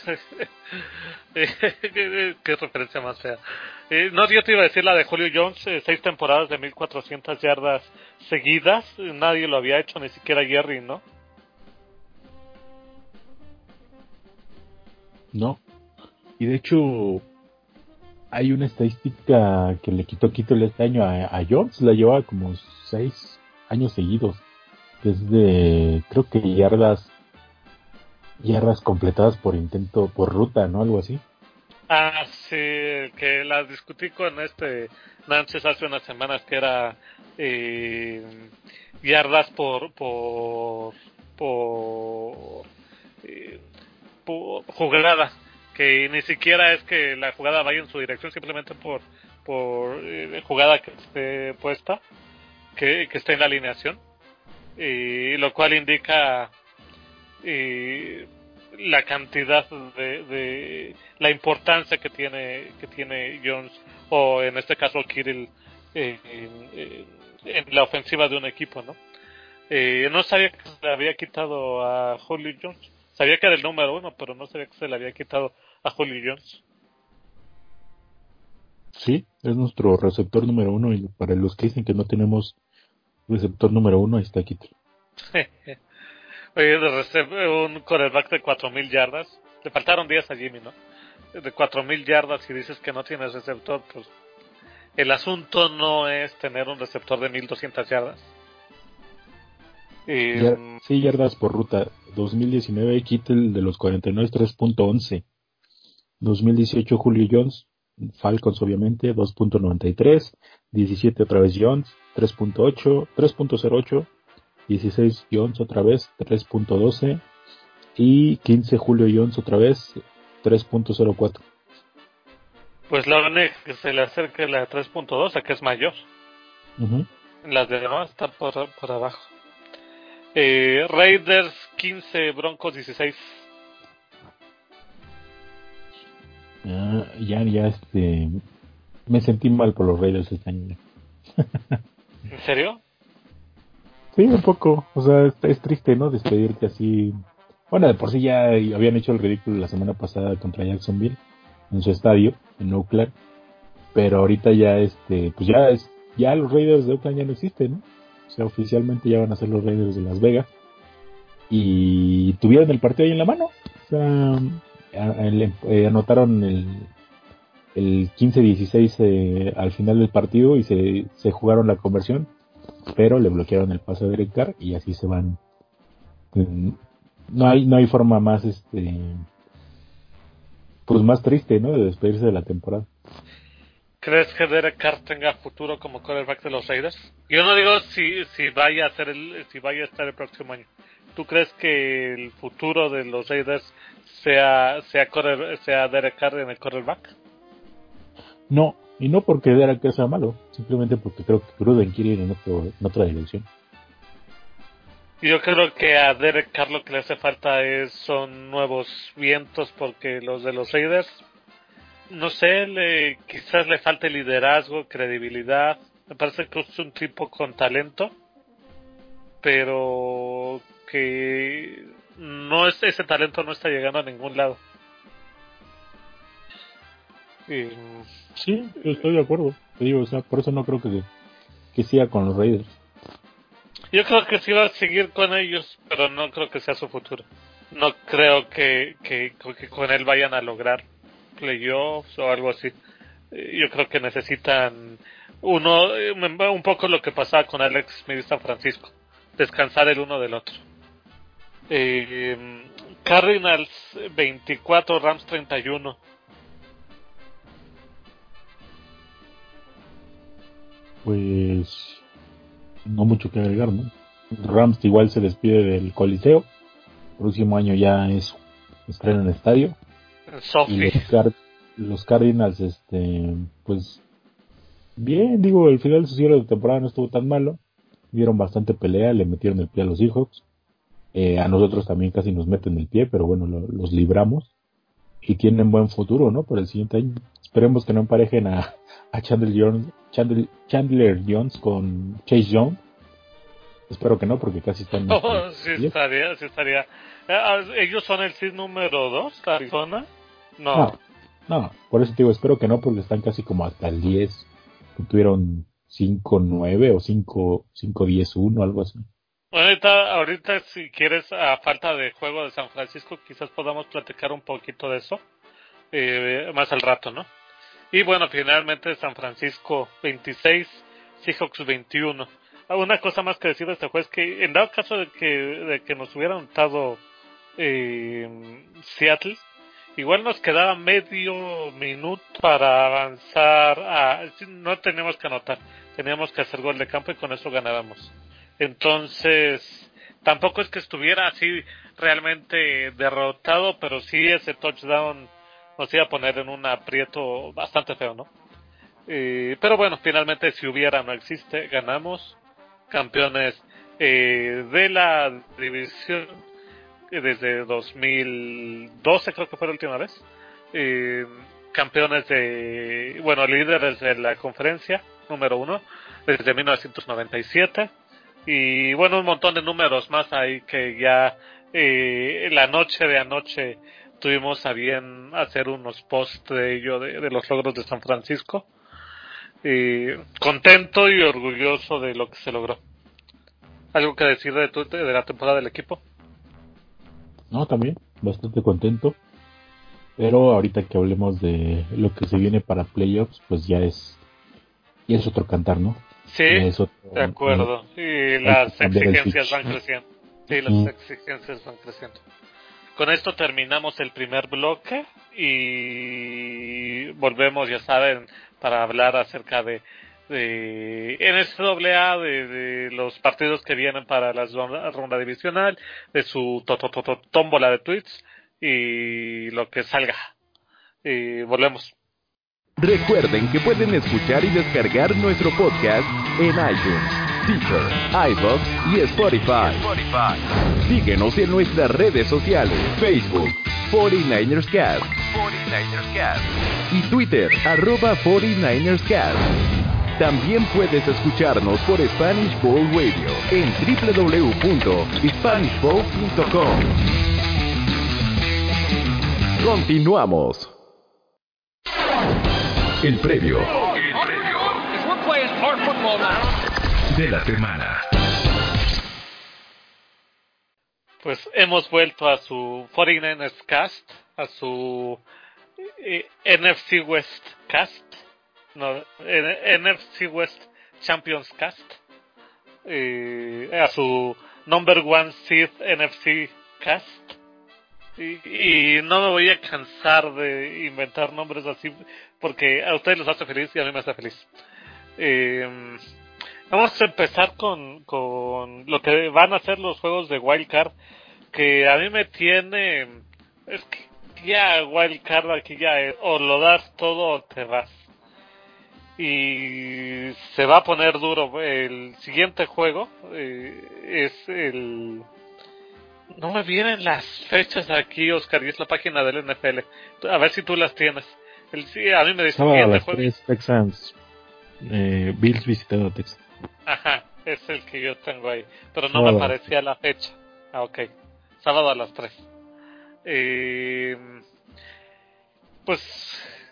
C: Qué referencia más. Eh, no, yo te iba a decir la de Julio Jones, eh, seis temporadas de 1400 yardas seguidas. Nadie lo había hecho, ni siquiera Jerry, ¿no?
D: No. Y de hecho, hay una estadística que le quitó Kittle este año a, Jones, la llevaba como seis años seguidos. Desde, creo que yardas, yardas completadas por intento, por ruta, ¿no? Algo así.
C: Ah, sí, que las discutí con este Nancy hace unas semanas que era eh, yardas por por por, eh, jugada que ni siquiera es que la jugada vaya en su dirección simplemente por por eh, jugada que esté puesta que, que esté en la alineación y lo cual indica eh, la cantidad de, de, la importancia que tiene que tiene Jones o en este caso Kirill en, la ofensiva de un equipo no eh, no sabía que se le había quitado a Julio Jones. Sabía que era el número uno pero no sabía que se le había quitado a Julio Jones
D: sí es nuestro receptor número uno y para los que dicen que no tenemos receptor número uno ahí está Kittle
C: un quarterback de 4.000 yardas. Le faltaron 10 a Jimmy, ¿no? De 4.000 yardas y dices que no tienes receptor, pues el asunto no es tener un receptor de 1.200 yardas.
D: Y, sí, yardas por ruta. 2019 Kittel de los 49 3.11. 2018 Julio Jones, Falcons obviamente 2.93. 17 otra vez Jones 3.8, 3.08. 16 Jones otra vez 3.12 y 15 Julio Jones otra vez 3.04.
C: Pues la que se le acerca la 3.2 que es mayor. Las de demás están por, por abajo. Eh, Raiders 15, Broncos 16.
D: Ya, ya, este. Me sentí mal por los Raiders este año.
C: ¿En serio?
D: Sí, un poco. O sea, es, triste, ¿no? Despedirte así. Bueno, de por sí ya habían hecho el ridículo la semana pasada contra Jacksonville en su estadio, en Oakland. Pero ahorita ya, este, pues ya es, ya los Raiders de Oakland ya no existen, ¿no? O sea, oficialmente ya van a ser los Raiders de Las Vegas. Y tuvieron el partido ahí en la mano. O sea, eh, anotaron el, el 15-16 eh, al final del partido y se, se jugaron la conversión pero le bloquearon el paso de Derek Carr y así se van. Mm, no hay, no hay forma más, este, pues más triste, ¿no? De despedirse de la temporada.
C: ¿Crees que Derek Carr tenga futuro como quarterback de los Raiders? Yo no digo si, si vaya a ser el, si vaya a estar el próximo año. ¿Tú crees que el futuro de los Raiders sea, sea, sea Derek Carr en el quarterback?
D: No, y no porque Derek sea malo, simplemente porque creo que Gruden quiere ir en, otra dirección.
C: Yo creo que a Derek Carr lo que le hace falta es, son nuevos vientos porque los de los Raiders, no sé, le, quizás le falte liderazgo, credibilidad. Me parece que es un tipo con talento, pero que no es, ese talento no está llegando a ningún lado.
D: Sí, estoy de acuerdo. Te digo, o sea, por eso no creo que, que siga con los Raiders.
C: Yo creo que sí va a seguir con ellos, pero no creo que sea su futuro. No creo que, que, con él vayan a lograr playoffs o algo así. Eh, yo creo que necesitan uno, eh, un poco lo que pasaba con Alex Smith San Francisco, descansar el uno del otro. Eh, Cardinals 24, Rams 31.
D: pues no mucho que agregar, ¿no? Rams igual se despide del Coliseo. El próximo año ya es estreno en el estadio. Los, Cardinals, este, pues bien, digo, el final de su cierre de temporada no estuvo tan malo. Dieron bastante pelea, le metieron el pie a los Seahawks. Eh, a nosotros también casi nos meten el pie, pero bueno, los libramos. Y tienen buen futuro, ¿no? Por el siguiente año. Esperemos que no emparejen a, a Chandler Jones, Chandler, Jones con Chase Young. Espero que no, porque casi están.
C: Oh, sí estaría, sí estaría. Eh, ¿Ellos son el seed número 2, Arizona? No.
D: No, por eso te digo, espero que no, porque están casi como hasta el 10. Tuvieron 5-9 o 5-10-1, algo así.
C: Ahorita, ahorita, si quieres, a falta de juego de San Francisco, quizás podamos platicar un poquito de eso eh, más al rato, ¿no? Y bueno, finalmente San Francisco 26, Seahawks 21. Ah, una cosa más que decir de este juez que en dado caso de que, de que nos hubieran dado eh, Seattle, igual nos quedaba medio minuto para avanzar. A, no teníamos que anotar, teníamos que hacer gol de campo y con eso ganábamos. Entonces, tampoco es que estuviera así realmente derrotado, pero sí ese touchdown nos iba a poner en un aprieto bastante feo, ¿no? Eh, pero bueno, finalmente si hubiera no existe, ganamos campeones eh, de la división desde 2012 creo que fue la última vez. Eh, campeones de, bueno, líderes de la conferencia número uno desde 1997 y bueno, un montón de números más ahí que ya eh, la noche de anoche tuvimos a bien hacer unos posts de ello, de, los logros de San Francisco. Y contento y orgulloso de lo que se logró. ¿Algo que decir de, tu, de la temporada del equipo?
D: No, también, bastante contento. Pero ahorita que hablemos de lo que se viene para playoffs, pues ya es, ya es otro cantar, ¿no?
C: Sí, de acuerdo. y las exigencias van creciendo. Sí, las exigencias van creciendo. Con esto terminamos el primer bloque y volvemos, ya saben, para hablar acerca de, de NCAA, de, de los partidos que vienen para la ronda, divisional, de su tómbola de tweets y lo que salga. Y volvemos.
A: Recuerden que pueden escuchar y descargar nuestro podcast en iTunes, Stitcher, iBox y Spotify. Síguenos en nuestras redes sociales, Facebook, 49ersCast, 49ersCast y Twitter, arroba 49ersCast. También puedes escucharnos por Spanish Bowl Radio en www.spanishbowl.com. Continuamos. El previo. De la semana.
C: Pues hemos vuelto a su 49ers Cast, a su eh, NFC West Cast, no, NFC West Champions Cast, eh, a su Number One Seed NFC Cast y, no me voy a cansar de inventar nombres así porque a ustedes les hace feliz y a mí me hace feliz. Eh, vamos a empezar con, con lo que van a ser los juegos de Wildcard que a mí me tiene... Es que ya Wildcard aquí ya es, o lo das todo o te vas. Y se va a poner duro. El siguiente juego eh, es el no me vienen las fechas aquí, Oscar, y es la página del NFL. A ver si tú las tienes. El, sí, a mí me dice
D: que las tres Texans, eh, Bills visitando Texas.
C: Ajá, es el que yo tengo ahí. Pero no me aparecía la fecha. Ah, ok. Sábado a las 3. Eh, pues,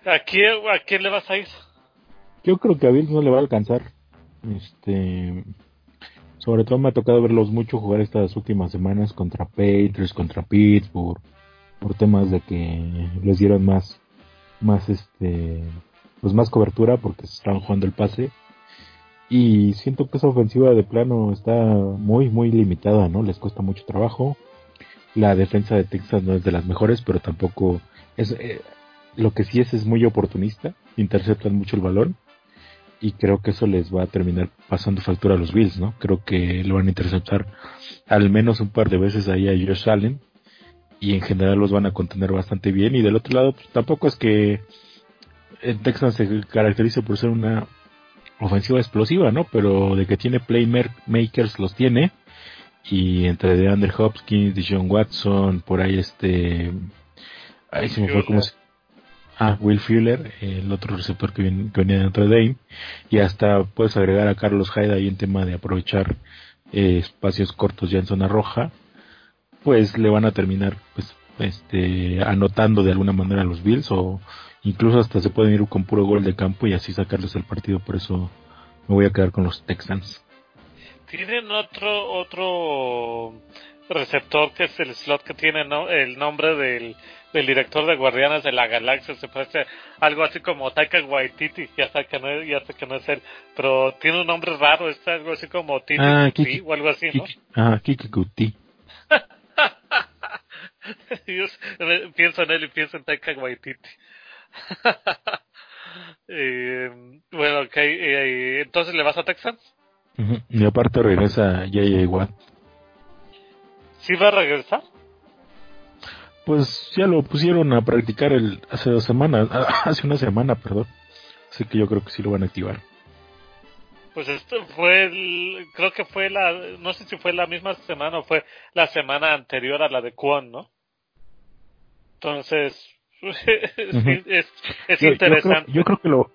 C: ¿a quién, ¿a quién le vas a ir?
D: Yo creo que a Bills no le va a alcanzar. Este sobre todo me ha tocado verlos mucho jugar estas últimas semanas contra Patriots, contra Pittsburgh, por temas de que les dieron más, más este, pues más cobertura porque se estaban jugando el pase. Y siento que esa ofensiva de plano está muy, muy limitada, ¿no? Les cuesta mucho trabajo. La defensa de Texas no es de las mejores, pero tampoco es, eh, lo que sí es es muy oportunista, interceptan mucho el balón y creo que eso les va a terminar pasando factura a los Bills, ¿no? Creo que lo van a interceptar al menos un par de veces ahí a Josh Allen y en general los van a contener bastante bien. Y del otro lado pues, tampoco es que en Texas se caracterice por ser una ofensiva explosiva, ¿no? Pero de que tiene playmakers los tiene. Y entre DeAndre Hopkins, John Watson, por ahí este ahí se me fue como se Ah, Will Fuller, el otro receptor que, venía de Notre Dame, y hasta puedes agregar a Carlos Hyde ahí en tema de aprovechar eh, espacios cortos ya en zona roja, pues le van a terminar pues este anotando de alguna manera a los Bills o Incluso hasta se pueden ir con puro gol de campo y así sacarles el partido. Por eso me voy a quedar con los Texans.
C: Tienen otro otro receptor que es el slot que tiene el nombre del, del director de Guardianes de la Galaxia. Se parece algo así como Taika Waititi. Ya sé que no, ya sé que no es él, pero tiene un nombre raro. Es algo así como Titi
D: ah,
C: o algo así, ¿no?
D: ah, Kiki Kuti.
C: pienso en él y pienso en Taika Waititi. eh, bueno, ok. Eh, entonces, ¿le vas a Texans?
D: Y aparte regresa J.J. Watt.
C: ¿Sí va a regresar?
D: Pues ya lo pusieron a practicar el hace dos semanas, hace una semana, perdón. Así que yo creo que sí lo van a activar.
C: Pues esto fue, el, creo que fue la, no sé si fue la misma semana o fue la semana anterior a la de Kwon, ¿no? Entonces, es, interesante.
D: Yo creo, que lo,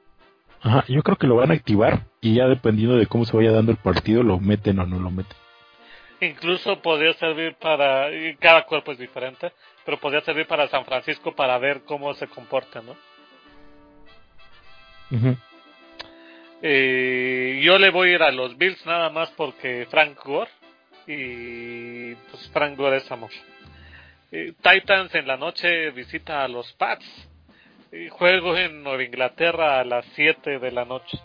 D: ajá, yo creo que lo van a activar y ya dependiendo de cómo se vaya dando el partido, lo meten o no lo meten.
C: Incluso podría servir para, cada cuerpo es diferente, pero podría servir para San Francisco para ver cómo se comporta, ¿no? eh, yo le voy a ir a los Bills nada más porque Frank Gore y pues Frank Gore es amor. Titans en la noche visita a los Pats. juego en Nueva Inglaterra a las 7 de la noche.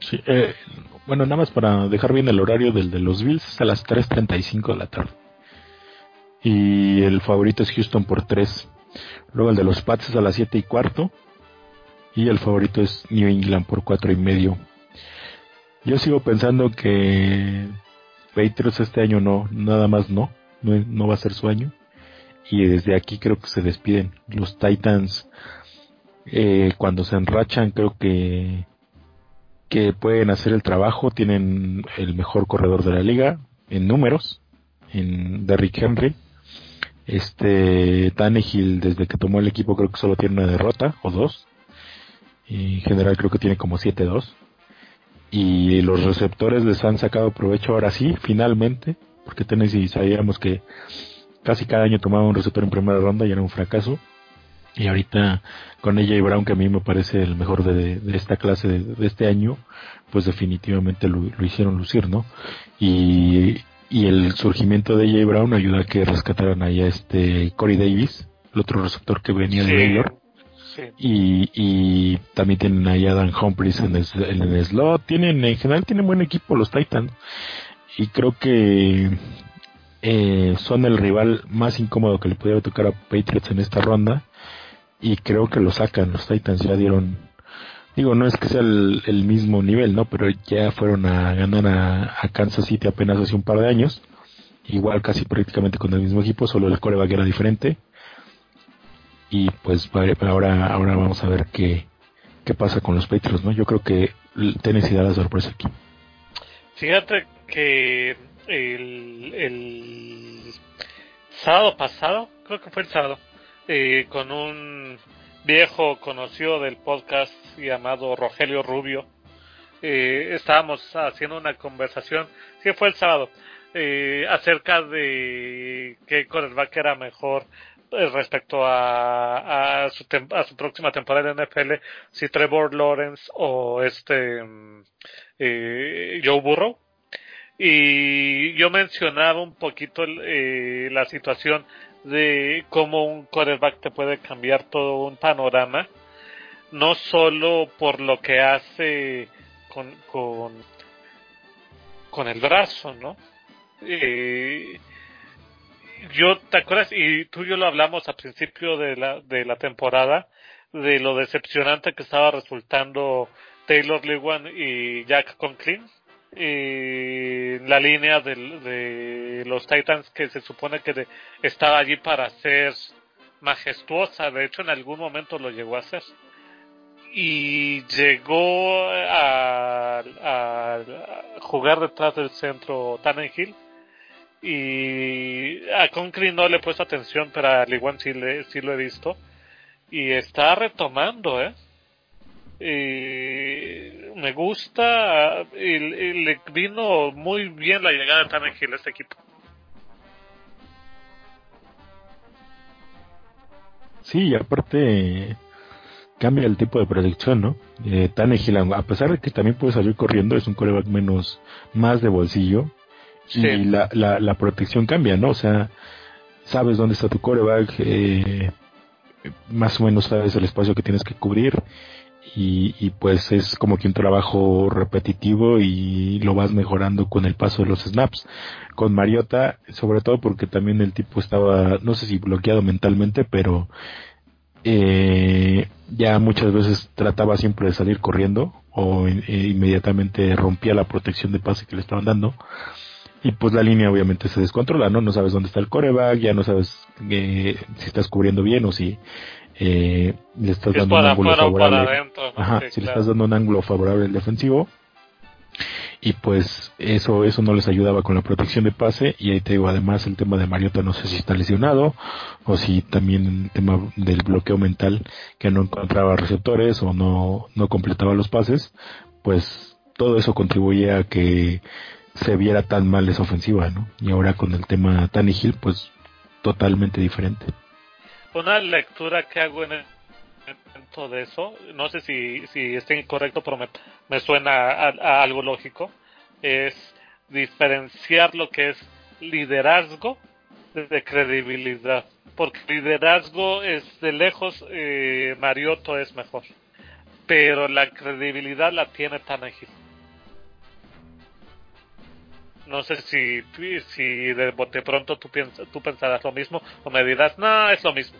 D: Sí, eh, bueno, nada más para dejar bien el horario del de los Bills es a las 3.35 de la tarde. Y el favorito es Houston por 3. Luego el de los Pats es a las 7 y cuarto. Y el favorito es New England por 4 y medio. Yo sigo pensando que Patriots este año no, nada más no, no, va a ser su año. Y desde aquí creo que se despiden. Los Titans, eh, cuando se enrachan, creo que, que pueden hacer el trabajo. Tienen el mejor corredor de la liga en números, en Derrick Henry. Este Tannehill, desde que tomó el equipo, creo que solo tiene una derrota o dos. Y en general creo que tiene como 7-2 y los receptores les han sacado provecho ahora sí, finalmente, porque Tennessee sabíamos que casi cada año tomaba un receptor en primera ronda y era un fracaso. Y ahorita con ella y Brown, que a mí me parece el mejor de, esta clase de, este año, pues definitivamente lo, hicieron lucir, ¿no? Y, y el surgimiento de ella y Brown ayuda a que rescataran ahí a este Corey Davis, el otro receptor que venía de New Y, también tienen ahí a Dan Humphries en el, en el slot. Tienen, en general tienen buen equipo los Titans. Y creo que eh, son el rival más incómodo que le pudiera tocar a Patriots en esta ronda. Y creo que lo sacan. Los Titans ya dieron. Digo, no es que sea el, mismo nivel, ¿no? Pero ya fueron a ganar a, a, Kansas City apenas hace un par de años. Igual casi prácticamente con el mismo equipo, solo el coreback era diferente y pues ahora ahora vamos a ver qué, qué pasa con los Patriots, ¿no? Yo creo que Tennessee da la sorpresa aquí.
C: Fíjate que el, el sábado pasado, creo que fue el sábado, eh, con un viejo conocido del podcast llamado Rogelio Rubio, eh, estábamos haciendo una conversación, fue el sábado, eh, acerca de qué quarterback era mejor respecto a, a su próxima temporada en NFL, si Trevor Lawrence o este mm, eh, Joe Burrow. Y yo mencionaba un poquito eh, la situación de cómo un quarterback te puede cambiar todo un panorama, no solo por lo que hace con, con, con el brazo, ¿no? Eh, yo, ¿te acuerdas? Y tú y yo lo hablamos al principio de la, de la temporada, de lo decepcionante que estaba resultando Taylor Lewan y Jack Conklin. Y la línea de, de los Titans que se supone que estaba allí para ser majestuosa, de hecho en algún momento lo llegó a ser. Y llegó a, a jugar detrás del centro Tannenhill y a Concrete no le he puesto atención, pero a Liguan sí, le, sí lo he visto. Y está retomando, ¿eh? Y me gusta y, le vino muy bien la llegada de Tannehill a este equipo.
D: Sí, y aparte cambia el tipo de protección, ¿no? Eh, Tannehill, a pesar de que también puede salir corriendo, es un coreback menos, más de bolsillo. Y la, la, la, protección cambia, ¿no? O sea, sabes dónde está tu coreback, eh, más o menos sabes el espacio que tienes que cubrir y, y, pues es como que un trabajo repetitivo y lo vas mejorando con el paso de los snaps. Con Mariota, sobre todo porque también el tipo estaba, no sé si bloqueado mentalmente, pero eh, ya muchas veces trataba siempre de salir corriendo o eh, inmediatamente rompía la protección de pase que le estaban dando. Y pues la línea obviamente se descontrola, ¿no? No sabes dónde está el coreback, ya no sabes eh, si estás cubriendo bien o si eh, le estás dando un ángulo favorable. Ajá, si le estás dando un ángulo favorable al defensivo. Y pues eso eso no les ayudaba con la protección de pase. Y ahí te digo, además el tema de Mariota no sé si está lesionado o si también el tema del bloqueo mental que no encontraba receptores o no, no completaba los pases. Pues todo eso contribuye a que se viera tan mal esa ofensiva, ¿no? Y ahora con el tema Tannehill, pues totalmente diferente.
C: Una lectura que hago en el momento de eso, no sé si, si está incorrecto, pero me, me suena a, algo lógico, es diferenciar lo que es liderazgo de credibilidad. Porque liderazgo es de lejos, eh, Mariotto es mejor. Pero la credibilidad la tiene Tannehill. No sé si, si de bote pronto tú, piensas, tú pensarás lo mismo o me dirás, no, es lo mismo.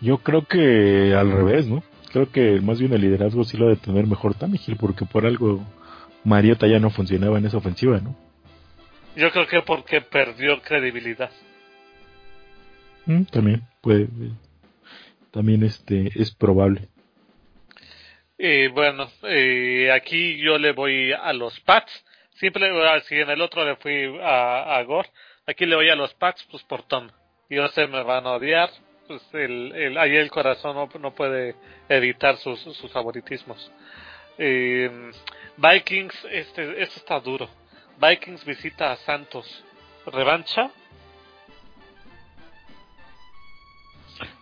D: Yo creo que al revés, ¿no? Creo que más bien el liderazgo sí lo de tener mejor Tannehill, porque por algo Mariota ya no funcionaba en esa ofensiva, ¿no?
C: Yo creo que porque perdió credibilidad.
D: Mm, también, puede. También este, es probable.
C: Y bueno, aquí yo le voy a los Pats. Siempre, si en el otro le fui a, a Gore, aquí le voy a los Pats, pues por Tom. Yo sé, me van a odiar. Pues el, el, ahí el corazón no, no puede evitar sus, sus favoritismos. Vikings, este, este está duro. Vikings visita a Santos. ¿Revancha?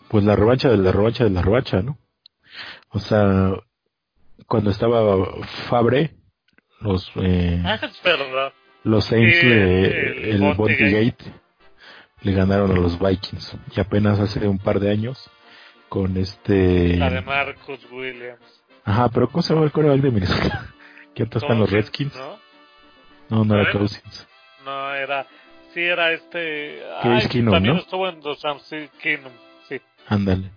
D: Pues la revancha de la revancha de la revancha, ¿no? O sea, cuando estaba Fabre, los eh,
C: ah,
D: los Saints le, el, el le ganaron a los Vikings. Y apenas hace un par de años con este
C: la de Marcus Williams.
D: Ajá pero cómo se llama el coreback de Minnesota que otros están los Redskins.
C: no
D: no, no era Cousins.
C: No era sí era este
D: Case Keenum
C: también
D: ¿no?
C: estuvo en los Keenum sí.
D: Ándale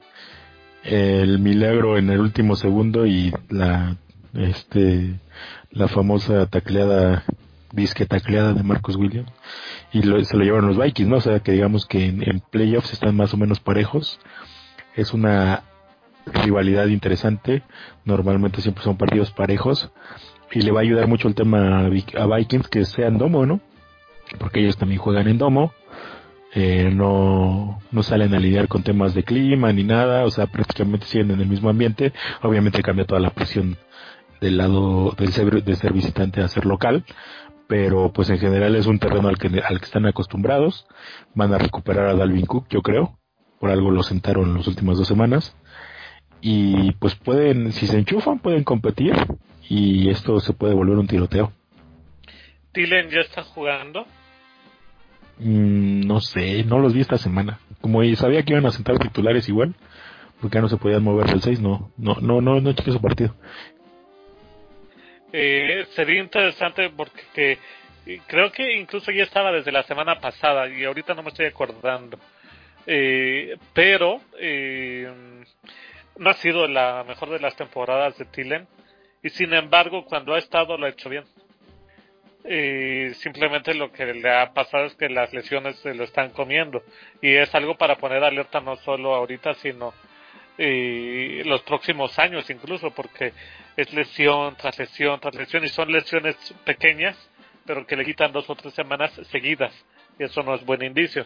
D: el milagro en el último segundo y la este la famosa tacleada disque tacleada de Marcus Williams y se lo llevaron los Vikings, ¿no? O sea que digamos que en, playoffs están más o menos parejos. Es una rivalidad interesante. Normalmente siempre son partidos parejos y le va a ayudar mucho el tema a Vikings que sea en domo, ¿no? Porque ellos también juegan en domo eh, no, no salen a lidiar con temas de clima ni nada, o sea, prácticamente siguen en el mismo ambiente. Obviamente cambia toda la presión del lado del ser, de ser visitante a ser local, pero pues en general es un terreno al que, al que están acostumbrados. Van a recuperar a Dalvin Cook, yo creo, por algo lo sentaron en las últimas dos semanas. Y pues pueden, si se enchufan, pueden competir y esto se puede volver un tiroteo.
C: ¿Tilen ya está jugando?
D: Mm, no sé, no los vi esta semana. Como sabía que iban a sentar titulares igual, porque ya no se podían mover del 6, no, no, no, no, no chequé su partido.
C: Eh, sería interesante porque creo que incluso ya estaba desde la semana pasada y ahorita no me estoy acordando. Eh, pero eh, no ha sido la mejor de las temporadas de Tilen y sin embargo cuando ha estado lo ha hecho bien y simplemente lo que le ha pasado es que las lesiones se lo están comiendo. Y es algo para poner alerta no solo ahorita sino y los próximos años incluso porque es lesión tras lesión tras lesión y son lesiones pequeñas pero que le quitan dos o tres semanas seguidas. Y eso no es buen indicio.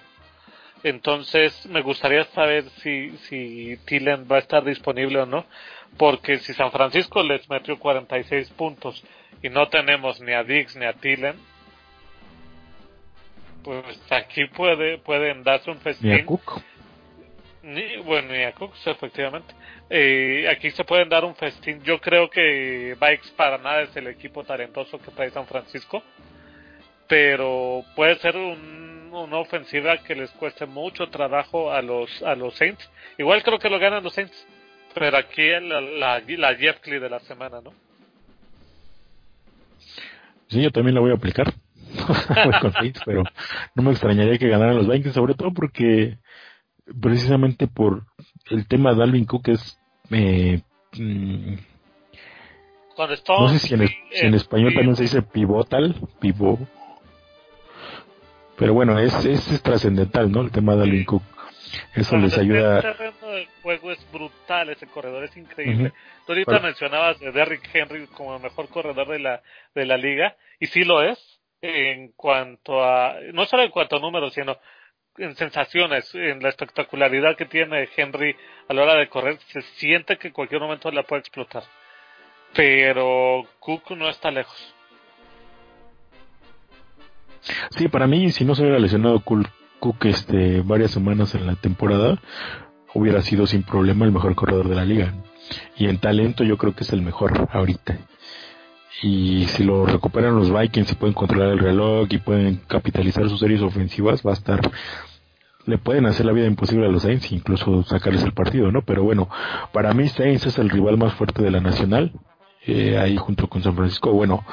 C: Entonces me gustaría saber si si Tillen va a estar disponible o no porque si San Francisco les metió 46 puntos y no tenemos ni a Dix ni a Tillen, pues aquí puede, pueden darse un festín. Ni, bueno, ni a Cooks, efectivamente. Eh, aquí se pueden dar un festín. Yo creo que Bikes para nada es el equipo talentoso que trae San Francisco, pero puede ser una ofensiva que les cueste mucho trabajo a los a los Saints. Igual creo que lo ganan los Saints, pero aquí la, la, la Jeff de la semana, ¿no?
D: Sí, yo también la voy a aplicar. con pero no me extrañaría que ganaran los Vikings, sobre todo porque precisamente por el tema de Alvin Cook es eh, mm, no sé si en, en español también se dice pivotal, pivot. Pero bueno, es, es, trascendental, ¿no? El tema de Alvin Cook. Eso les ayuda.
C: El terreno del juego es brutal, ese corredor es increíble. Tú ahorita mencionabas a Derrick Henry como el mejor corredor de la, de la liga, y sí lo es, en cuanto a, no solo en cuanto a números, sino en sensaciones, en la espectacularidad que tiene Henry a la hora de correr, se siente que en cualquier momento la puede explotar. Pero Cook no está lejos.
D: Sí, para mí, si no se hubiera lesionado Cook, este, varias semanas en la temporada, hubiera sido sin problema el mejor corredor de la liga. Y en talento yo creo que es el mejor ahorita y si lo recuperan los Vikings y pueden controlar el reloj y pueden capitalizar sus series ofensivas, va a estar le pueden hacer la vida imposible a los Saints, incluso sacarles el partido, ¿no? Pero bueno, para mí Saints es el rival más fuerte de la Nacional, eh, ahí junto con San Francisco. Bueno,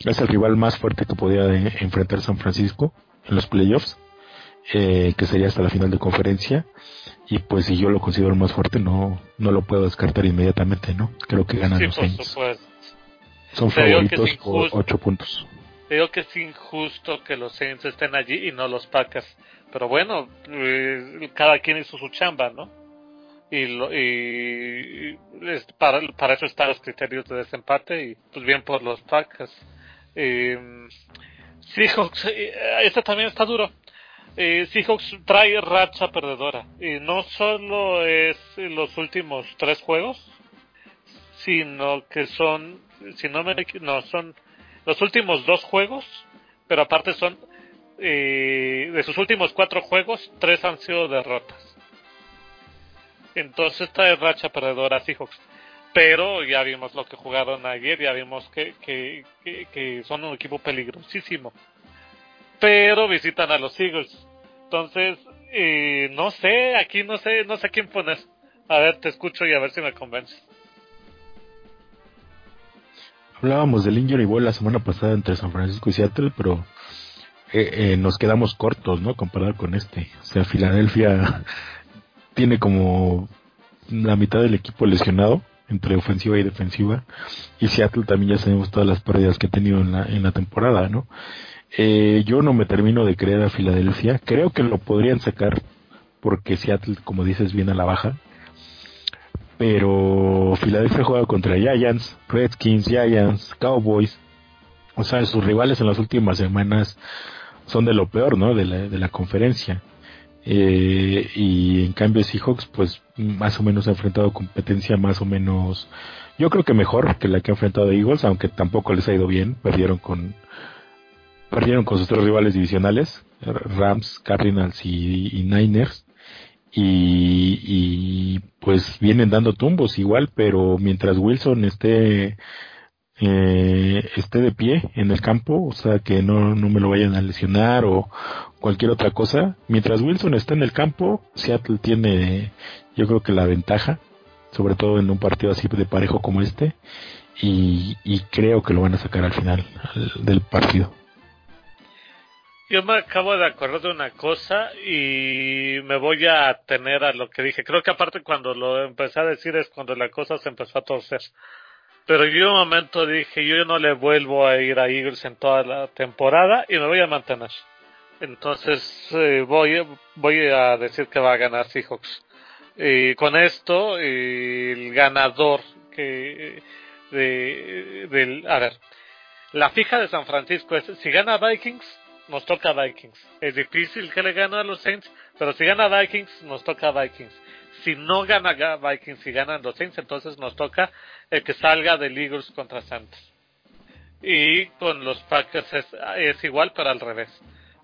D: es el rival más fuerte que podía enfrentar San Francisco en los playoffs, eh, que sería hasta la final de conferencia. Y pues si yo lo considero más fuerte, no, no lo puedo descartar inmediatamente, ¿no? Creo que ganan los Saints. Son favoritos por 8 puntos.
C: Digo que es injusto que los Saints estén allí y no los Packers. Pero bueno, eh, cada quien hizo su chamba, ¿no? Y, lo, y, para, para eso están los criterios de desempate y pues bien por los Packers. Eh, Seahawks, eh, este también está duro. Eh, Seahawks trae racha perdedora. Y no solo es los últimos tres juegos, sino que son si no me no son los últimos dos juegos, pero aparte son eh, de sus últimos cuatro juegos, tres han sido derrotas. Entonces es racha perdedora Seahawks. Pero ya vimos lo que jugaron ayer, ya vimos que, que, que, son un equipo peligrosísimo. Pero visitan a los Eagles. Entonces, no sé, aquí no sé, no sé quién poner. A ver, te escucho y a ver si me convences.
D: Hablábamos del Injury Bowl la semana pasada entre San Francisco y Seattle, pero eh, eh, nos quedamos cortos, ¿no? Comparado con este. O sea, Filadelfia tiene como la mitad del equipo lesionado entre ofensiva y defensiva y Seattle también ya sabemos todas las pérdidas que ha tenido en la, en la temporada, ¿no? Eh, yo no me termino de creer a Filadelfia, creo que lo podrían sacar porque Seattle, como dices, viene a la baja, pero Filadelfia juega contra Giants, Redskins, Giants, Cowboys. O sea, sus rivales en las últimas semanas son de lo peor, ¿no? De la, de la conferencia. Eh, y en cambio Seahawks, pues más o menos ha enfrentado competencia más o menos, yo creo que mejor que la que ha enfrentado Eagles, aunque tampoco les ha ido bien. Perdieron con perdieron con sus tres rivales divisionales, Rams, Cardinals y Niners y, pues vienen dando tumbos igual, pero mientras Wilson esté eh, esté de pie en el campo, o sea que no, no me lo vayan a lesionar o cualquier otra cosa, mientras Wilson está en el campo, Seattle tiene yo creo que la ventaja, sobre todo en un partido así de parejo como este, y, y creo que lo van a sacar al final del partido.
C: Yo me acabo de acordar de una cosa y me voy a tener a lo que dije. Creo que aparte cuando lo empecé a decir es cuando la cosa se empezó a torcer. Pero yo un momento dije, yo no le vuelvo a ir a Eagles en toda la temporada y me voy a mantener. Entonces eh, voy, voy a decir que va a ganar Seahawks. Y con esto, el ganador que de, del, a ver, la fija de San Francisco es si gana Vikings, nos toca Vikings. Es difícil que le gane a los Saints, pero si gana Vikings, nos toca Vikings. Si no gana Vikings y ganan los Saints, entonces nos toca el que salga de Eagles contra Santos. Y con los Packers es, igual, pero al revés.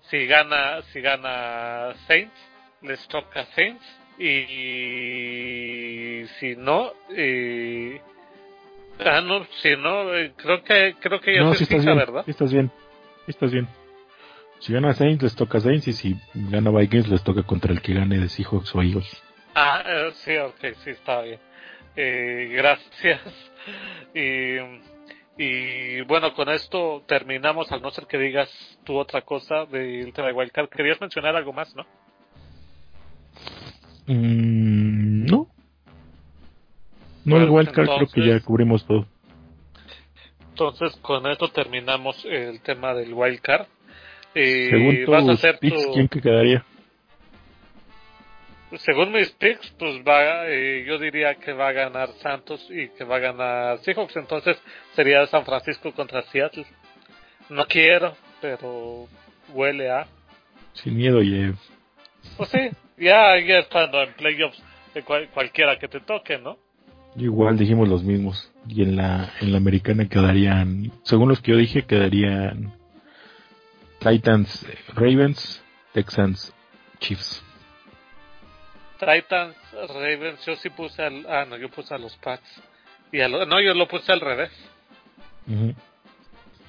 C: Si gana, si gana Saints, les toca Saints. y si no eh, ah no si no eh, creo que creo que ya
D: no,
C: se
D: si estás bien,
C: verdad
D: estás bien estás bien si gana Saints les toca Saints y si gana Vikings les toca contra el que gane de Seahawks o Eagles
C: ah eh, sí ok sí está bien eh, gracias y y bueno, con esto terminamos, al no ser que digas tú otra cosa del tema de Wildcard. Querías mencionar algo más, ¿no?
D: Mm, no. No, el Wildcard creo que ya cubrimos todo.
C: Entonces, con esto terminamos el tema del Wildcard. Eh,
D: Según tus vas a hacer picks, tu... ¿quién que quedaría?
C: según mis picks, pues va, eh, yo diría que va a ganar Santos y que va a ganar Seahawks, entonces sería San Francisco contra Seattle. No quiero, pero huele a.
D: Sin miedo, Jeff.
C: Pues sí, ya, ya estando en playoffs, de cualquiera que te toque, ¿no?
D: Igual dijimos los mismos. Y en la, en la americana quedarían, según los que yo dije, quedarían Titans, Ravens, Texans, Chiefs.
C: Titans, Ravens, yo sí puse al, ah no, yo puse a los Pats. Y a no, yo lo puse al revés.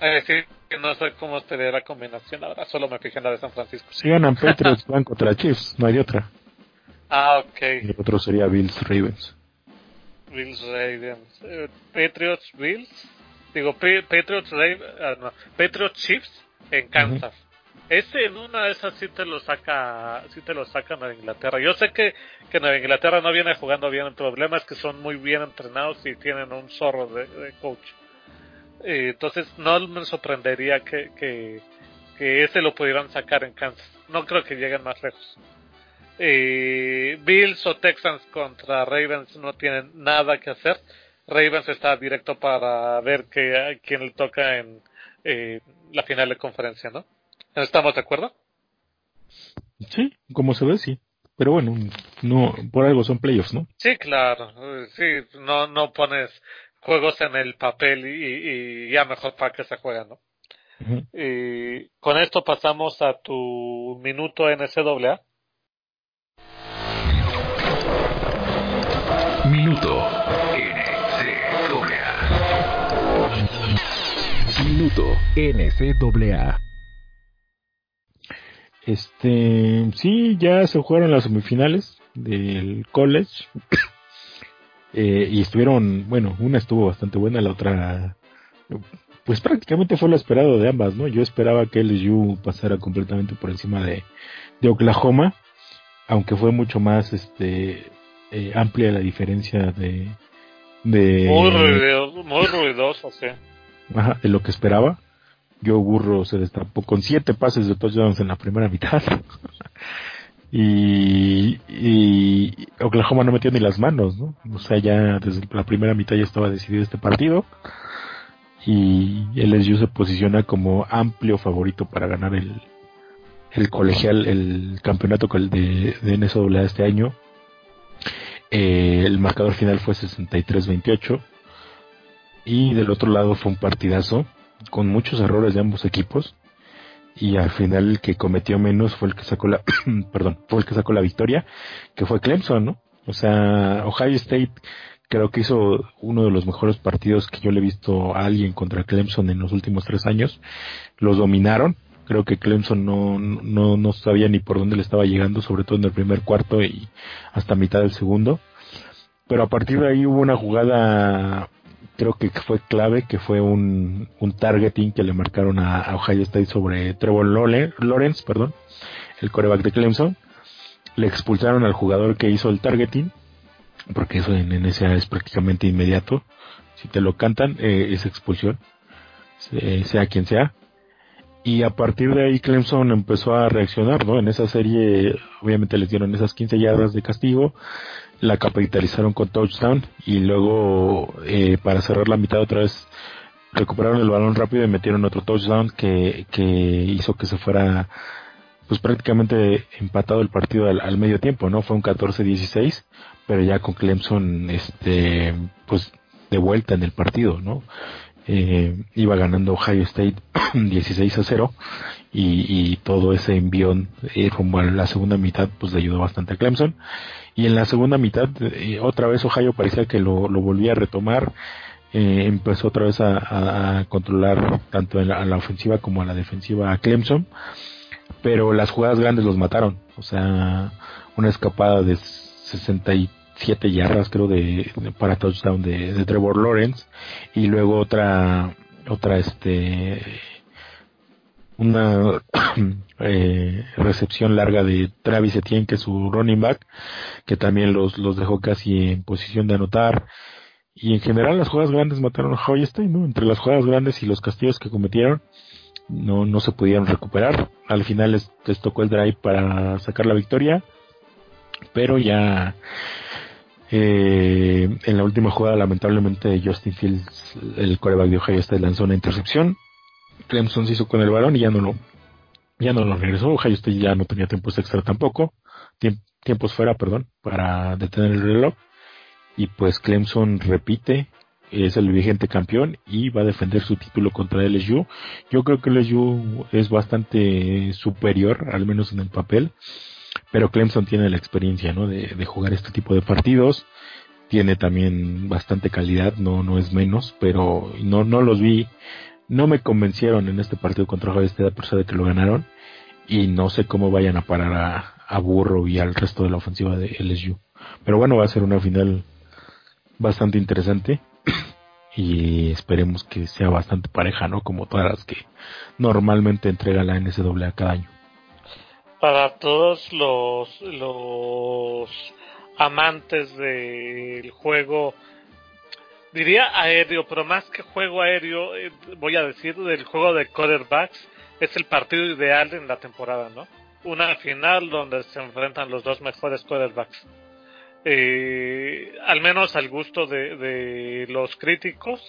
C: Es decir, que no sé cómo estaría la combinación ahora, solo me fijé en la de San Francisco.
D: Si ganan Patriots, van contra Chiefs, no hay otra.
C: Ah, ok.
D: Y el otro sería Bills, Ravens.
C: Bills, Ravens. Eh, Patriots, Bills. Digo, Patriots, Ravens, ah, no, Patriots, Chiefs en Kansas. Ese en una de esas sí te lo saca, sí te lo saca Nueva Inglaterra. Yo sé que, que Nueva Inglaterra no viene jugando bien, el problema es que son muy bien entrenados y tienen un zorro de, coach. entonces no me sorprendería que, que, que, ese lo pudieran sacar en Kansas. No creo que lleguen más lejos. Bills o Texans contra Ravens no tienen nada que hacer. Ravens está directo para ver que, quién le toca en eh, la final de conferencia, ¿no? ¿Estamos de acuerdo?
D: Sí, como se ve, sí. Pero bueno, no, por algo son playoffs, ¿no?
C: Sí, claro. Sí, no, no pones juegos en el papel y, ya mejor para que se juegan, ¿no? Y con esto pasamos a tu minuto NCAA.
A: Minuto Minuto NCAA.
D: Este, sí, ya se jugaron las semifinales del college. eh, y estuvieron, bueno, una estuvo bastante buena, la otra, pues prácticamente fue lo esperado de ambas, ¿no? Yo esperaba que LSU pasara completamente por encima de, de Oklahoma, aunque fue mucho más, este, eh, amplia la diferencia de, de
C: muy ruidoso, muy ruidoso, sí.
D: Ajá, de lo que esperaba. Joe Burro se destapó con siete pases de touchdowns en la primera mitad. y, Oklahoma no metió ni las manos, ¿no? O sea, ya desde la primera mitad ya estaba decidido este partido. Y LSU se posiciona como amplio favorito para ganar el, el colegial, el campeonato de, de este año. Eh, el marcador final fue 63-28. Y del otro lado fue un partidazo con muchos errores de ambos equipos y al final el que cometió menos fue el que sacó la perdón fue el que sacó la victoria que fue Clemson no o sea Ohio State creo que hizo uno de los mejores partidos que yo le he visto a alguien contra Clemson en los últimos tres años. Los dominaron. Creo que Clemson no, no, no sabía ni por dónde le estaba llegando sobre todo en el primer cuarto y hasta mitad del segundo. Pero a partir de ahí hubo una jugada creo que fue clave, que fue un, un targeting que le marcaron a, Ohio State sobre Trevor Lawrence, perdón, el coreback de Clemson. Le expulsaron al jugador que hizo el targeting, porque eso en NSA es prácticamente inmediato. Si te lo cantan, eh, es expulsión, sea quien sea. Y a partir de ahí Clemson empezó a reaccionar, ¿no? En esa serie, obviamente les dieron esas 15 yardas de castigo, la capitalizaron con touchdown y luego eh, para cerrar la mitad otra vez recuperaron el balón rápido y metieron otro touchdown que, que hizo que se fuera pues prácticamente empatado el partido al, medio tiempo, ¿no? Fue un 14-16, pero ya con Clemson este pues de vuelta en el partido, ¿no? Eh, iba ganando Ohio State 16 a 0 y, todo ese envión eh, rumbo a la segunda mitad pues le ayudó bastante a Clemson. Y en la segunda mitad eh, otra vez Ohio parecía que lo, volvía a retomar eh, empezó otra vez a, controlar tanto a la ofensiva como a la defensiva a Clemson pero las jugadas grandes los mataron. O sea una escapada de 67 yardas creo de, para touchdown de, Trevor Lawrence y luego otra otra este una eh, recepción larga de Travis Etienne, que es su running back, que también los, los dejó casi en posición de anotar. Y en general las jugadas grandes mataron a Hoyestein, ¿no? Entre las jugadas grandes y los castillos que cometieron, no, no se pudieron recuperar. Al final les, tocó el drive para sacar la victoria, pero ya eh, en la última jugada lamentablemente Justin Fields, el coreback de Ohio State, lanzó una intercepción Clemson se hizo con el balón y ya no lo, ya no lo regresó. Ohio State ya no tenía tiempos extra tampoco, tiempos fuera, perdón, para detener el reloj. Y pues Clemson repite, es el vigente campeón y va a defender su título contra LSU. Yo creo que LSU es bastante superior, al menos en el papel, pero Clemson tiene la experiencia, ¿no? De, jugar este tipo de partidos. Tiene también bastante calidad, no, no es menos, pero no, no los vi no me convencieron en este partido contra Ohio State a pesar de que lo ganaron y no sé cómo vayan a parar a, a Burro y al resto de la ofensiva de LSU. Pero bueno, va a ser una final bastante interesante y esperemos que sea bastante pareja, ¿no? Como todas las que normalmente entrega la NCAA cada año.
C: Para todos los, los amantes del juego diría aéreo, pero más que juego aéreo, eh, voy a decir del juego de quarterbacks, es el partido ideal en la temporada, ¿no? Una final donde se enfrentan los dos mejores quarterbacks. Eh, al menos al gusto de, de los críticos,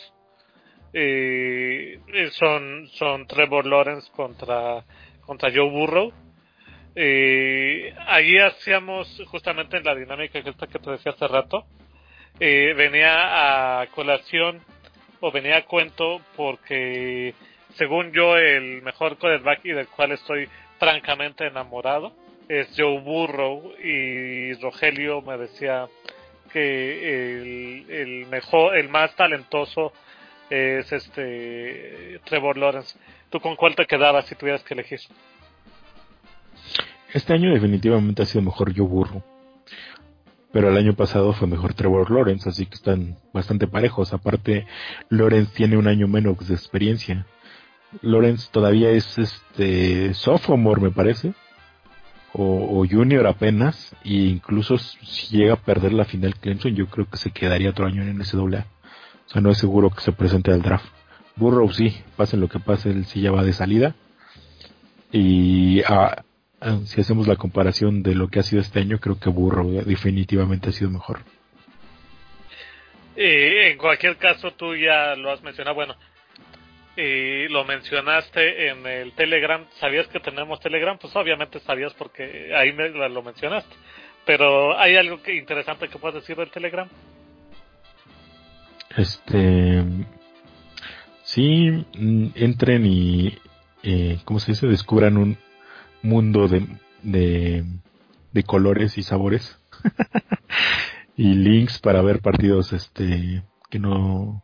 C: eh, son, son Trevor Lawrence contra, contra Joe Burrow. Eh, ahí hacíamos justamente en la dinámica que, que te decía hace rato, eh, venía a colación o venía a cuento porque según yo el mejor quarterback y del cual estoy francamente enamorado es Joe Burrow y Rogelio me decía que el, el mejor el más talentoso es este Trevor Lawrence. Tú con cuál te quedabas si tuvieras que elegir
D: este año definitivamente ha sido mejor Joe Burrow pero el año pasado fue mejor Trevor Lawrence, así que están bastante parejos. Aparte, Lawrence tiene un año menos de experiencia. Lawrence todavía es este sophomore, me parece, o, junior apenas, e incluso si llega a perder la final Clemson, yo creo que se quedaría otro año en NCAA. O sea, no es seguro que se presente al draft. Burrow sí, pase lo que pase, él sí ya va de salida. Y a, Ah, si hacemos la comparación de lo que ha sido este año, creo que Burro definitivamente ha sido mejor.
C: en cualquier caso, tú ya lo has mencionado. Bueno, y lo mencionaste en el Telegram. ¿Sabías que tenemos Telegram? Pues obviamente sabías porque ahí me, lo mencionaste. Pero ¿hay algo que interesante que puedas decir del Telegram?
D: Este. Sí, mm, entren y. Eh, ¿Cómo se dice? Descubran un, mundo de, de, colores y sabores y links para ver partidos este que no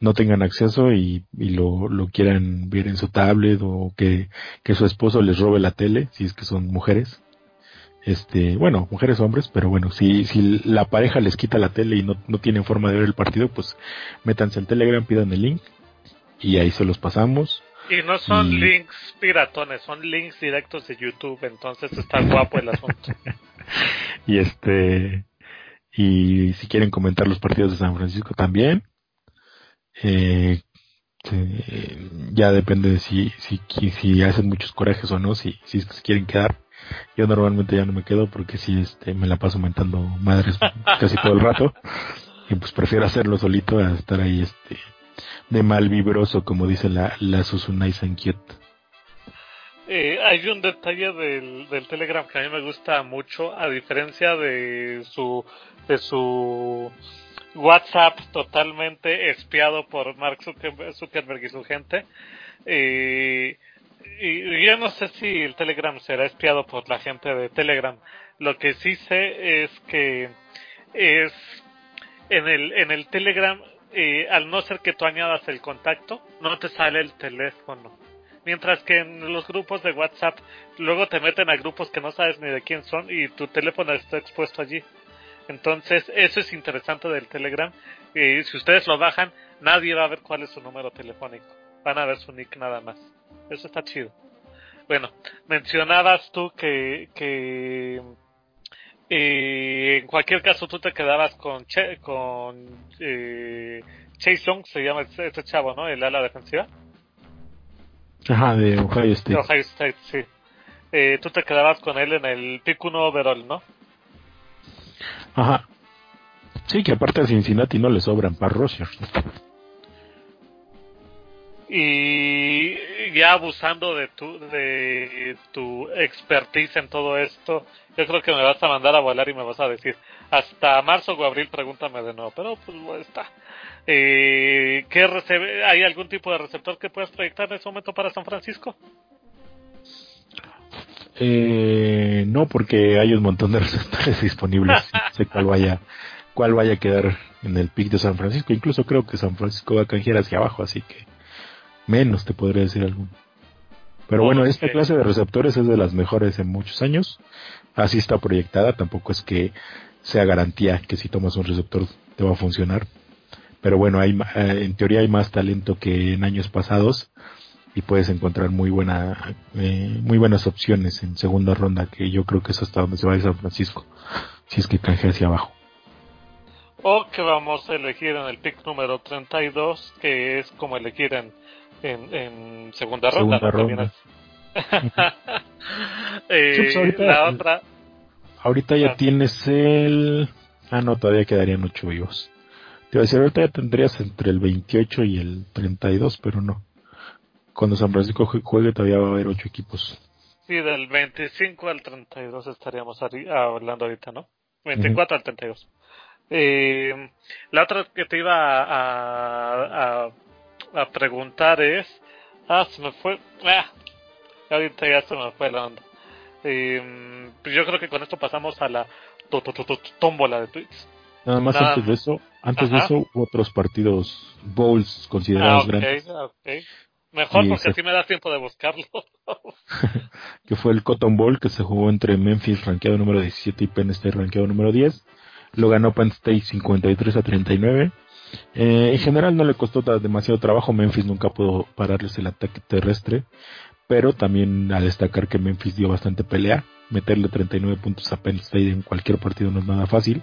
D: no tengan acceso y, y lo, lo, quieran ver en su tablet o que, que su esposo les robe la tele, si es que son mujeres. Este, bueno, mujeres hombres, pero bueno, si, si la pareja les quita la tele y no, no tienen forma de ver el partido, pues métanse en Telegram, pidan el link y ahí se los pasamos.
C: Y no son links piratones, son links directos de YouTube, entonces está guapo el asunto.
D: y este y si quieren comentar los partidos de San Francisco también, eh, ya depende de si, si, si hacen muchos corajes o no, si, si se quieren quedar. Yo normalmente ya no me quedo porque si este me la paso mentando madres casi todo el rato y pues prefiero hacerlo solito a estar ahí este de mal vibroso, como dice la, la Susunai Sankiet.
C: Eh, hay un detalle del, del Telegram que a mí me gusta mucho, a diferencia de su, de su WhatsApp totalmente espiado por Mark Zuckerberg y su gente. y yo no sé si el Telegram será espiado por la gente de Telegram. Lo que sí sé es que es en el en el Telegram eh, al no ser que tú añadas el contacto no te sale el teléfono. Mientras que en los grupos de WhatsApp luego te meten a grupos que no sabes ni de quién son y tu teléfono está expuesto allí. Entonces eso es interesante del Telegram y si ustedes lo bajan nadie va a ver cuál es su número telefónico. Van a ver su nick nada más. Eso está chido. Bueno mencionabas tú que que y en cualquier caso, tú te quedabas con, con eh, Chase Young, se llama este chavo, ¿no? El ala defensiva.
D: Ajá, de Ohio State.
C: De Ohio State, sí. Eh, tú te quedabas con él en el pick 1 overall, ¿no?
D: Ajá. Sí, que aparte a Cincinnati no le sobran para Roger.
C: Y ya abusando de tu, de tu expertise en todo esto, yo creo que me vas a mandar a volar y me vas a decir, hasta marzo o abril pregúntame de nuevo, pero pues está. Eh, ¿qué ¿Hay algún tipo de receptor que puedas proyectar en ese momento para San Francisco?
D: Eh, no, porque hay un montón de receptores disponibles. no sé cuál vaya, cuál vaya a quedar en el pick de San Francisco. Incluso creo que San Francisco va a canjear hacia abajo, así que menos te podría decir alguno. Pero bueno, esta clase de receptores es de las mejores en muchos años. Así está proyectada. Tampoco es que sea garantía que si tomas un receptor te va a funcionar. Pero bueno, hay, eh, en teoría hay más talento que en años pasados y puedes encontrar muy buena, eh, muy buenas opciones en segunda ronda que yo creo que es hasta donde se va a San Francisco. Si es que canje hacia abajo.
C: O que vamos a elegir en el pick número 32, que es como elegir en en, segunda ronda.
D: Eh, pues la otra. Ahorita ya ah. tienes el. Ah, no, todavía quedarían ocho vivos. Te iba a decir, ahorita ya tendrías entre el 28 y el 32, pero no. Cuando San Francisco juegue todavía va a haber ocho equipos.
C: Sí, del 25 al 32 estaríamos hablando ahorita, ¿no? 24 al 32. Eh, la otra que te iba a, a a preguntar es. Ah, se me fue. Ah, ahorita ya se me fue la onda. Eh, yo creo que con esto pasamos a la tómbola de tweets.
D: Nada más antes de eso, antes de eso, otros partidos bowls considerados ah, grandes.
C: Okay. Mejor porque así me da tiempo de buscarlo.
D: que fue el Cotton Bowl que se jugó entre Memphis rankeado número 17 y Penn State rankeado número 10. Lo ganó Penn State 53 a 39. Eh, en general no le costó demasiado trabajo, Memphis nunca pudo pararles el ataque terrestre, pero también a destacar que Memphis dio bastante pelea, meterle 39 puntos a Penn State en cualquier partido no es nada fácil,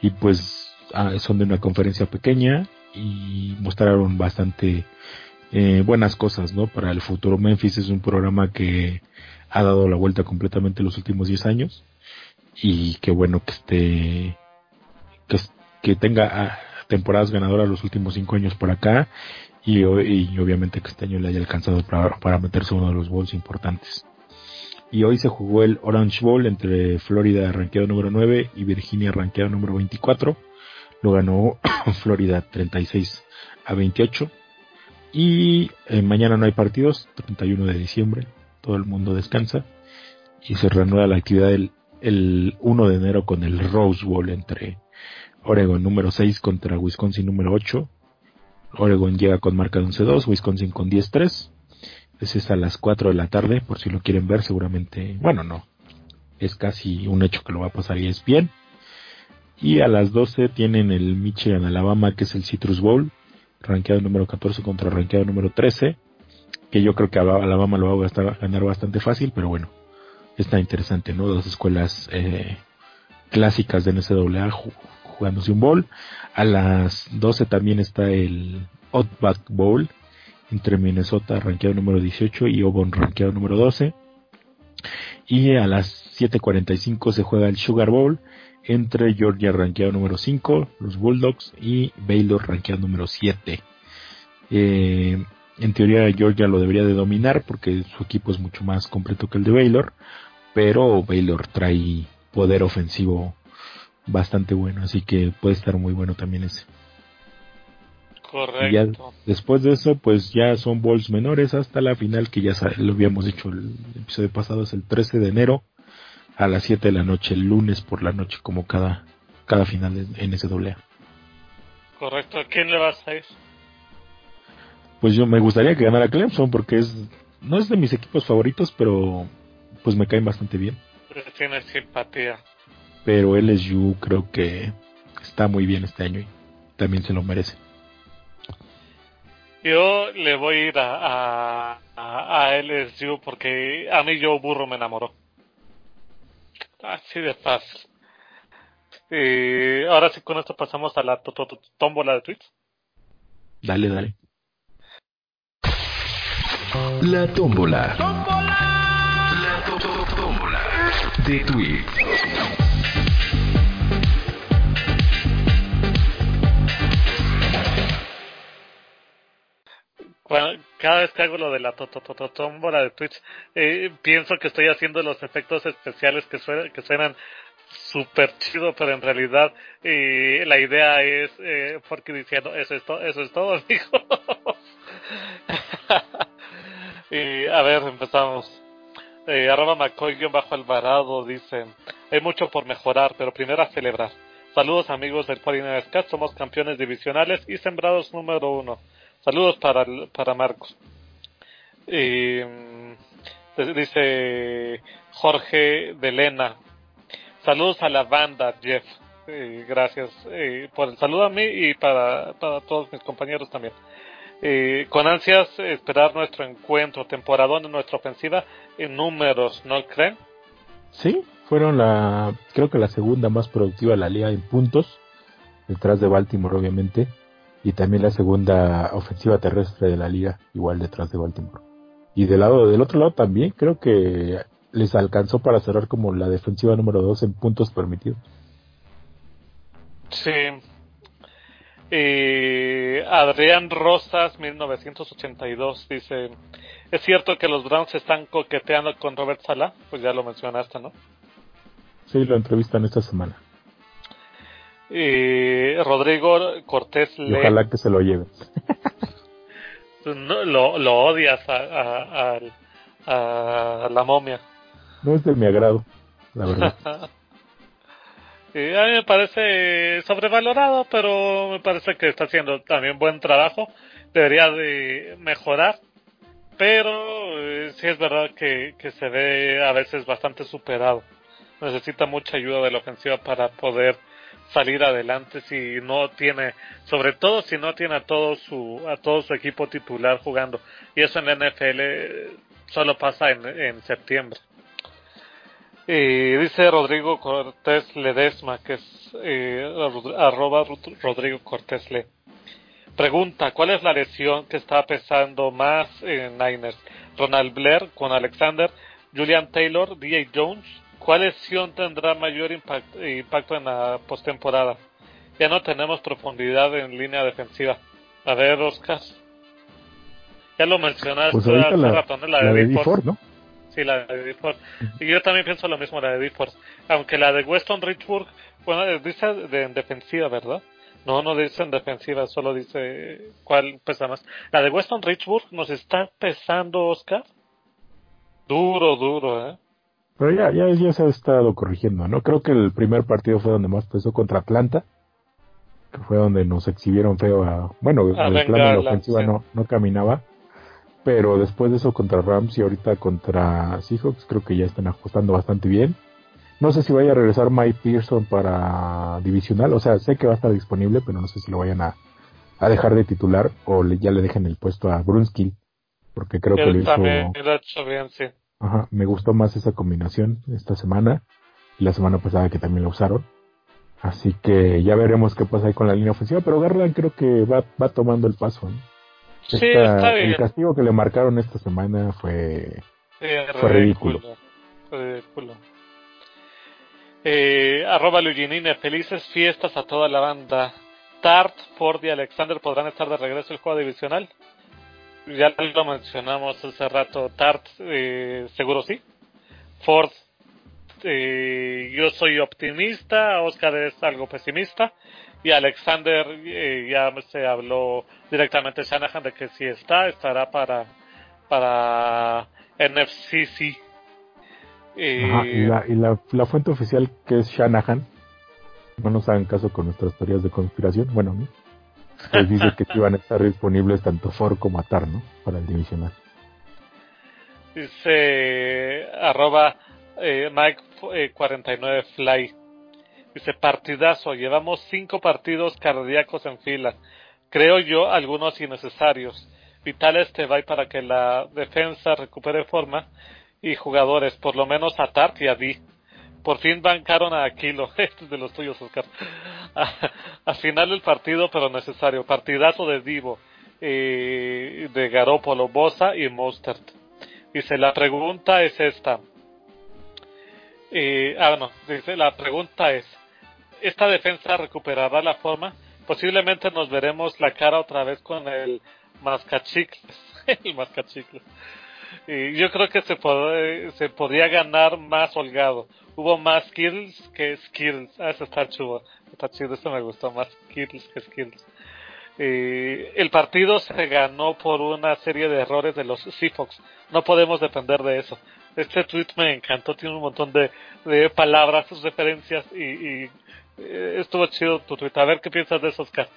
D: y pues ah, son de una conferencia pequeña y mostraron bastante eh, buenas cosas ¿no? para el futuro. Memphis es un programa que ha dado la vuelta completamente los últimos 10 años y qué bueno que esté que, que tenga ah, temporadas ganadoras los últimos cinco años por acá y, obviamente que este año le haya alcanzado para, meterse uno de los bowls importantes. Y hoy se jugó el Orange Bowl entre Florida ranqueado número 9 y Virginia ranqueado número 24. Lo ganó Florida 36 a 28. Y eh, mañana no hay partidos, 31 de diciembre, todo el mundo descansa. Y se reanuda la actividad el, el 1 de enero con el Rose Bowl entre Oregon número 6 contra Wisconsin número 8. Oregon llega con marca de 11-2, Wisconsin con 10-3. Ese es a las 4 de la tarde, por si lo quieren ver, seguramente, bueno, no, es casi un hecho que lo va a pasar y es bien. Y a las 12 tienen el Michigan Alabama, que es el Citrus Bowl, rankeado número 14 contra rankeado número 13, que yo creo que Alabama lo va a ganar bastante fácil, pero bueno, está interesante, ¿no? Dos escuelas eh, clásicas de NCAA jugándose un bowl. A las 12 también está el Outback Bowl entre Minnesota rankeado número 18 y Auburn rankeado número 12. Y a las 7.45 se juega el Sugar Bowl entre Georgia rankeado número 5, los Bulldogs y Baylor rankeado número 7. Eh, en teoría Georgia lo debería de dominar porque su equipo es mucho más completo que el de Baylor, pero Baylor trae poder ofensivo bastante bueno, así que puede estar muy bueno también ese.
C: Correcto.
D: después de eso, pues ya son bowls menores hasta la final, que ya lo habíamos dicho el episodio pasado, es el 13 de enero a las 7 de la noche, el lunes por la noche, como cada, cada final en NCAA.
C: Correcto. ¿A quién le vas a ir?
D: Pues yo me gustaría que ganara Clemson porque es no es de mis equipos favoritos, pero pues me caen bastante bien.
C: Tiene simpatía.
D: Pero LSU creo que está muy bien este año y también se lo merece.
C: Yo le voy a ir a, a, LSU porque a mí yo Burro me enamoró. Así de fácil. Y ahora sí con esto pasamos a la tómbola de tweets.
D: Dale, dale.
A: La tómbola. La tómbola de tweets.
C: Cada vez que hago lo de la tómbola de Twitch, eh, pienso que estoy haciendo los efectos especiales que, suenan, que suenan súper chido, pero en realidad eh, la idea es, eh, porque diciendo, eso es, todo eso es todo, amigo. y a ver, empezamos. Eh, arroba bajo Alvarado dice, hay mucho por mejorar, pero primero a celebrar. Saludos amigos del 49 somos campeones divisionales y sembrados número uno. Saludos para, para Marcos. Mm, dice Jorge de Lena. Saludos a la banda, Jeff. gracias por el saludo a mí y para, para todos mis compañeros también. con ansias esperar nuestro encuentro, temporadón en nuestra ofensiva en números, ¿no creen?
D: Sí, fueron la, creo que la segunda más productiva de la liga en puntos, detrás de Baltimore obviamente y también la segunda ofensiva terrestre de la liga, igual detrás de Baltimore. Y del lado del otro lado también creo que les alcanzó para cerrar como la defensiva número 2 en puntos permitidos.
C: Sí. Eh, Adrián Rosas, 1982, dice, ¿es cierto que los Browns están coqueteando con Robert Sala? Pues ya lo mencionaste, ¿no?
D: Sí, lo entrevistan esta semana.
C: Y Rodrigo Cortés
D: le... Ojalá que se lo lleve.
C: lo, lo odias a, a, la momia.
D: No es de mi agrado, la verdad.
C: y a mí me parece sobrevalorado, pero me parece que está haciendo también buen trabajo. Debería de mejorar. Pero eh, sí es verdad que, que se ve a veces bastante superado. Necesita mucha ayuda de la ofensiva para poder salir adelante si no tiene, sobre todo si no tiene a todo su, a todo su equipo titular jugando. Y eso en la NFL solo pasa en, en septiembre. Y dice Rodrigo Cortés Ledesma, que es eh, arroba Rodrigo Cortés Le. Pregunta, ¿cuál es la lesión que está pesando más en Niners? Ronald Blair con Alexander, Julian Taylor, DJ Jones ¿Cuál lesión tendrá mayor impacto, en la postemporada? Ya no tenemos profundidad en línea defensiva. A ver, Oscar. Ya lo mencionaste
D: pues hace la, rato,
C: La,
D: de, de ¿no?
C: Sí, la de Bifford. Y yo también pienso lo mismo, la de Bifford. Aunque la de Weston Richburg, bueno, dice de, en defensiva, ¿verdad? No, no dice en defensiva, solo dice cuál pesa más. La de Weston Richburg nos está pesando, Oscar. Duro, duro, ¿eh?
D: Pero ya, ya, ya se ha estado corrigiendo, ¿no? Creo que el primer partido fue donde más pesó contra Atlanta, que fue donde nos exhibieron feo a... Bueno, el plan de la ofensiva no, no caminaba, pero después de eso contra Rams y ahorita contra Seahawks creo que ya están ajustando bastante bien. No sé si vaya a regresar Mike Pearson para divisional, o sea, sé que va a estar disponible, pero no sé si lo vayan a, a dejar de titular o ya le dejen el puesto a Brunskill, porque creo que lo hizo...
C: bien, sí.
D: Ajá, me gustó más esa combinación esta semana y la semana pasada que también la usaron. Así que ya veremos qué pasa ahí con la línea ofensiva, pero Garland creo que va, va tomando el paso.
C: Sí, está bien.
D: El castigo que le marcaron esta semana fue, fue ridículo.
C: ridículo. Eh, arroba felices fiestas a toda la banda. Tart, Ford y Alexander podrán estar de regreso el juego divisional ya lo mencionamos hace rato, Tart, eh, seguro sí. Ford, este, yo soy optimista, Oscar es algo pesimista y Alexander eh, ya se habló directamente Shanahan de que si está, estará para para NFCC.
D: y, la, y la, fuente oficial que es Shanahan, no nos hagan caso con nuestras teorías de conspiración, bueno, ¿no? Pues dice que iban a estar disponibles tanto Ford como Atar, ¿no? Para el divisional.
C: Dice arroba eh, Mike49 eh. Dice partidazo, llevamos cinco partidos cardíacos en fila. Creo yo algunos innecesarios. Vital este va para que la defensa recupere forma y jugadores, por lo menos a Tart y a Di. Por fin bancaron a Aquilo. Este es de los tuyos, Oscar. Al final del partido, pero necesario. Partidazo de Divo, eh, de Garópolo, Bosa y Mostert. Dice, la pregunta es esta. Eh, ah, no, dice, la pregunta es, ¿esta defensa recuperará la forma? Posiblemente nos veremos la cara otra vez con el mascachicles. el mascachicles. Y yo creo que se, se podría ganar más holgado. Hubo más kills que skills. Ah, eso está chulo. Está chido, eso me gustó. Más kills que skills. Eh, el partido se ganó por una serie de errores de los Seafox. No podemos depender de eso. Este tweet me encantó, tiene un montón de, de palabras, referencias y, eh, estuvo chido tu tweet. A ver qué piensas de esos casos.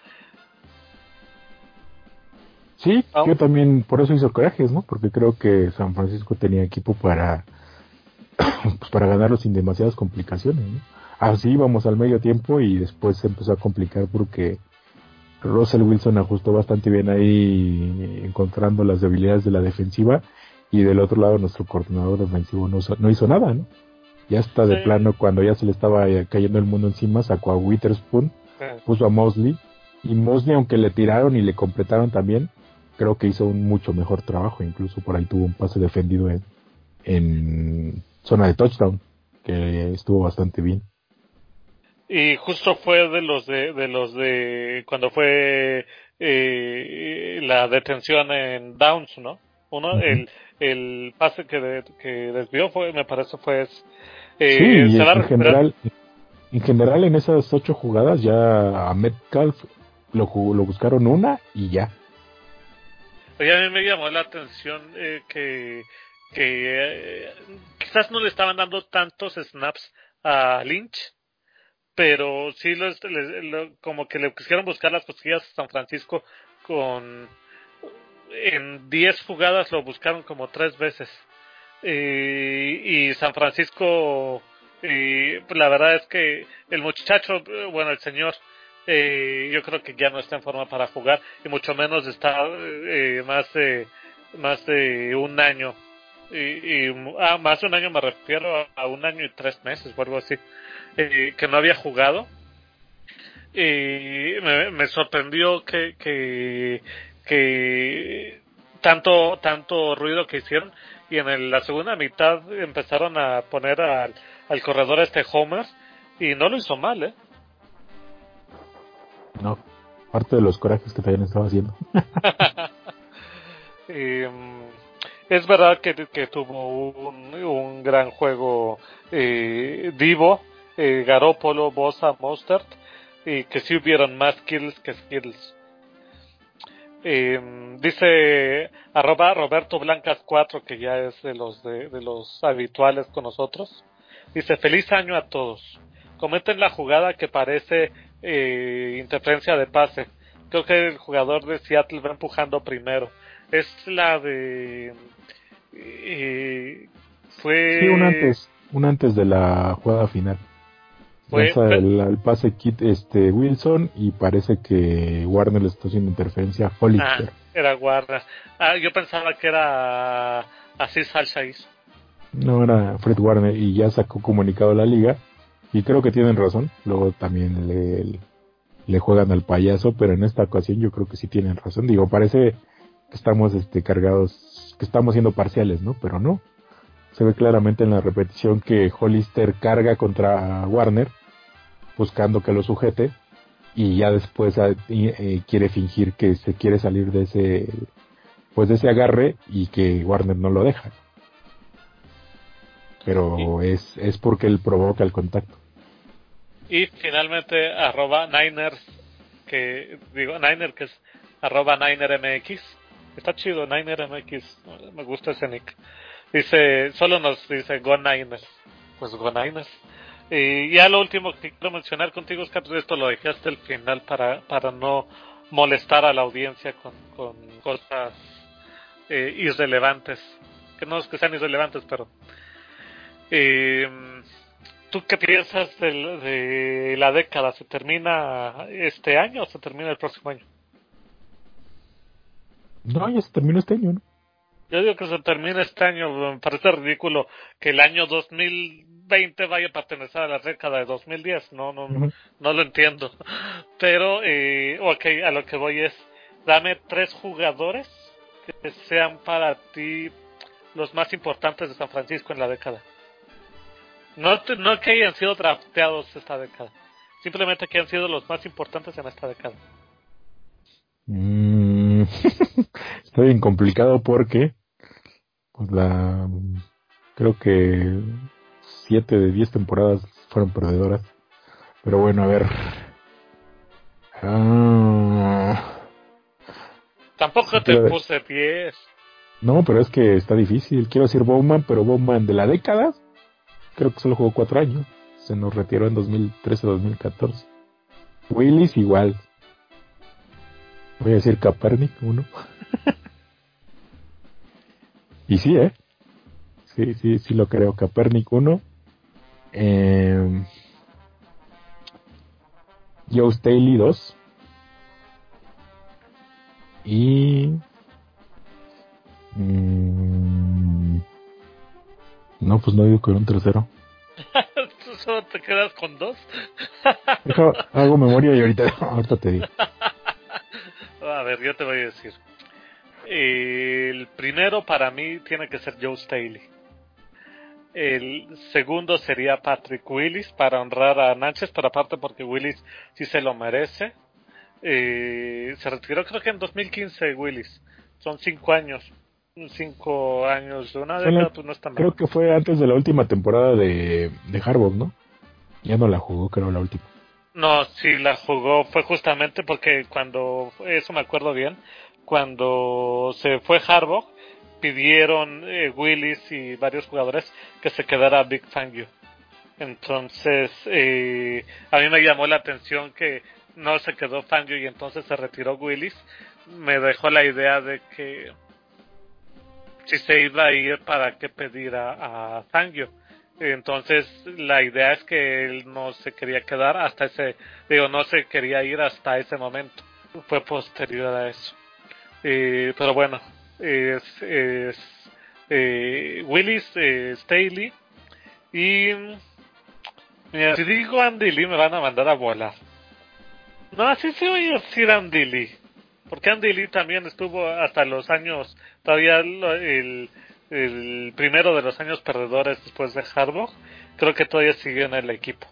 D: Sí, yo también por eso hizo corajes, ¿no? Porque creo que San Francisco tenía equipo para pues para ganarlo sin demasiadas complicaciones, ¿no? Así íbamos al medio tiempo y después se empezó a complicar porque Russell Wilson ajustó bastante bien ahí encontrando las debilidades de la defensiva y del otro lado nuestro coordinador defensivo no, no hizo nada, ¿no? Ya está de plano cuando ya se le estaba cayendo el mundo encima, sacó a Witherspoon, puso a Mosley y Mosley aunque le tiraron y le completaron también, creo que hizo un mucho mejor trabajo, incluso por ahí tuvo un pase defendido en, en zona de touchdown, que estuvo bastante bien
C: y justo fue de los de, de los de cuando fue eh, la detención en Downs, ¿no? Uno, el, el pase que, que desvió fue, me parece fue
D: eh, sí, en general, en general en esas ocho jugadas ya a Metcalf lo, lo buscaron una y ya.
C: Oye, a mí me llamó la atención eh, que, que eh, quizás no le estaban dando tantos snaps a Lynch pero sí como que le quisieron buscar las cosquillas a San Francisco con en 10 jugadas lo buscaron como tres veces. Y San Francisco y la verdad es que el muchacho bueno el señor eh, yo creo que ya no está en forma para jugar y mucho menos está eh, más de más de un año. Y, ah, más de un año me refiero a, un año y tres meses o algo así eh, que no había jugado. Y me, sorprendió que, que, que tanto tanto ruido que hicieron y en la segunda mitad empezaron a poner al, al corredor este Homer y no lo hizo mal eh
D: no parte de los corajes que también estaba haciendo
C: mm, es verdad que, que tuvo un, un gran juego eh, Divo eh, Garópolo, Bosa, Mostert, y que si hubieron más kills que skills. Eh, dice arroba Roberto Blancas 4, que ya es de los, de, los habituales con nosotros. Dice, feliz año a todos. Comenten la jugada que parece eh, interferencia de pase. Creo que el jugador de Seattle va empujando primero. Es la de... Eh, fue...
D: Sí, un antes, un antes de la jugada final. Fue, el, pase kit este Wilson y parece que Warner le está haciendo interferencia a Hollister.
C: Ah, era Warner. Ah, yo pensaba que era así Salsa
D: No, era Fred Warner y ya sacó comunicado la liga y creo que tienen razón. Luego también le, le juegan al payaso, pero en esta ocasión yo creo que sí tienen razón. Digo, parece que estamos este cargados, que estamos siendo parciales, ¿no? Pero no. Se ve claramente en la repetición que Hollister carga contra Warner buscando que lo sujete y ya después ah, eh, quiere fingir que se quiere salir de ese pues de ese agarre y que Warner no lo deja. pero es, es porque él provoca el contacto.
C: Y finalmente, arroba Niners, que digo, Niner, que es arroba NinerMX. Está chido, NinerMX, me gusta ese nick. Dice, solo nos dice Go Niners. Pues Go Niners. Y ya lo último que quiero mencionar contigo, es que esto lo dejé hasta el final para, para no molestar a la audiencia con, con cosas eh, irrelevantes. Que no es que sean irrelevantes, pero... Eh, ¿Tú qué piensas de, de, la década? ¿Se termina este año o se termina el próximo año?
D: No, ya se terminó este año, ¿no?
C: Yo digo que se termina este año. Me parece ridículo que el año 2020 vaya a pertenecer a la década de 2010. No, no, no lo entiendo. Pero, eh, ok, a lo que voy es, dame tres jugadores que sean para ti los más importantes de San Francisco en la década. No, no que hayan sido drafteados esta década, simplemente que han sido los más importantes en esta década.
D: Mm, está bien complicado porque pues la creo que siete de diez temporadas fueron perdedoras. Pero bueno, a ver. Ah,
C: Tampoco te puse pies.
D: No, pero es que está difícil. Quiero decir Bowman, pero Bowman de la década, creo que solo jugó cuatro años. Se nos retiró en 2013-2014. Willis igual. Voy a decir Kaepernick, uno. y sí, ¿eh? Sí, sí, sí lo creo. Kaepernick, uno. Eh, Joe Staley, dos. Y... Mmm, no, pues no digo que era un tercero.
C: ¿Tú solo te quedas con dos?
D: Deja, hago memoria y ahorita, ahorita te digo.
C: A ver, yo te voy a decir. El primero para mí tiene que ser Joe Staley. El segundo sería Patrick Willis para honrar a Nánchez, pero aparte porque Willis sí se lo merece. Eh, se retiró creo que en 2015 Willis. Son cinco años. Cinco años de una década, pues no está mal.
D: Creo que fue antes de la última temporada de, de Harbaugh, ¿no? Ya no la jugó, creo, la última.
C: No, sí la jugó, fue justamente porque cuando, eso me acuerdo bien, cuando se fue Harbaugh, pidieron eh, Willis y varios jugadores que se quedara Big Fangio. Entonces, eh, a mí me llamó la atención que no se quedó Fangio y entonces se retiró Willis. Me dejó la idea de que si se iba a ir, ¿para qué pedir a, a Fangio? Entonces, la idea es que él no se quería quedar hasta ese, digo, no se quería ir hasta ese momento. Fue posterior a eso. Eh, pero bueno, es, es eh, Willis eh, Staley y mira, si digo Andy Lee me van a mandar a volar. No, así se voy a decir Andy Lee. Porque Andy Lee también estuvo hasta los años, todavía el, primero de los años perdedores después de Harbaugh, creo que todavía siguió en el equipo.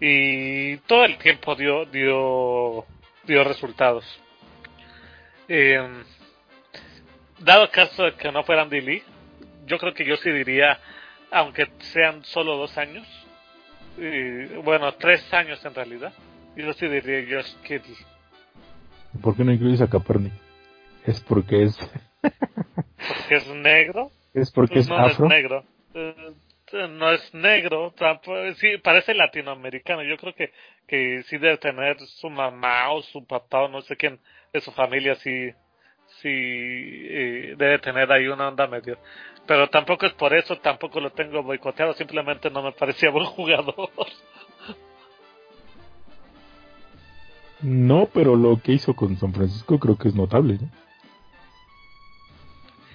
C: Y todo el tiempo dio, dio, dio resultados. Eh, dado caso de que no fuera Andy Lee, yo creo que yo sí diría, aunque sean solo dos años, eh, bueno, tres años en realidad, yo sí diría Josh Kittle.
D: ¿Por qué no incluyes a Kaepernick? Es porque es...
C: porque es negro.
D: Es porque
C: Pues
D: es
C: no
D: afro.
C: es negro. Eh, no es negro, tampoco, sí, parece latinoamericano. Yo creo que, que sí debe tener su mamá o su papá o no sé quién de su familia, sí, sí eh, debe tener ahí una onda medio. Pero tampoco es por eso, tampoco lo tengo boicoteado, simplemente no me parecía buen jugador.
D: No, pero lo que hizo con San Francisco creo que es notable, ¿no?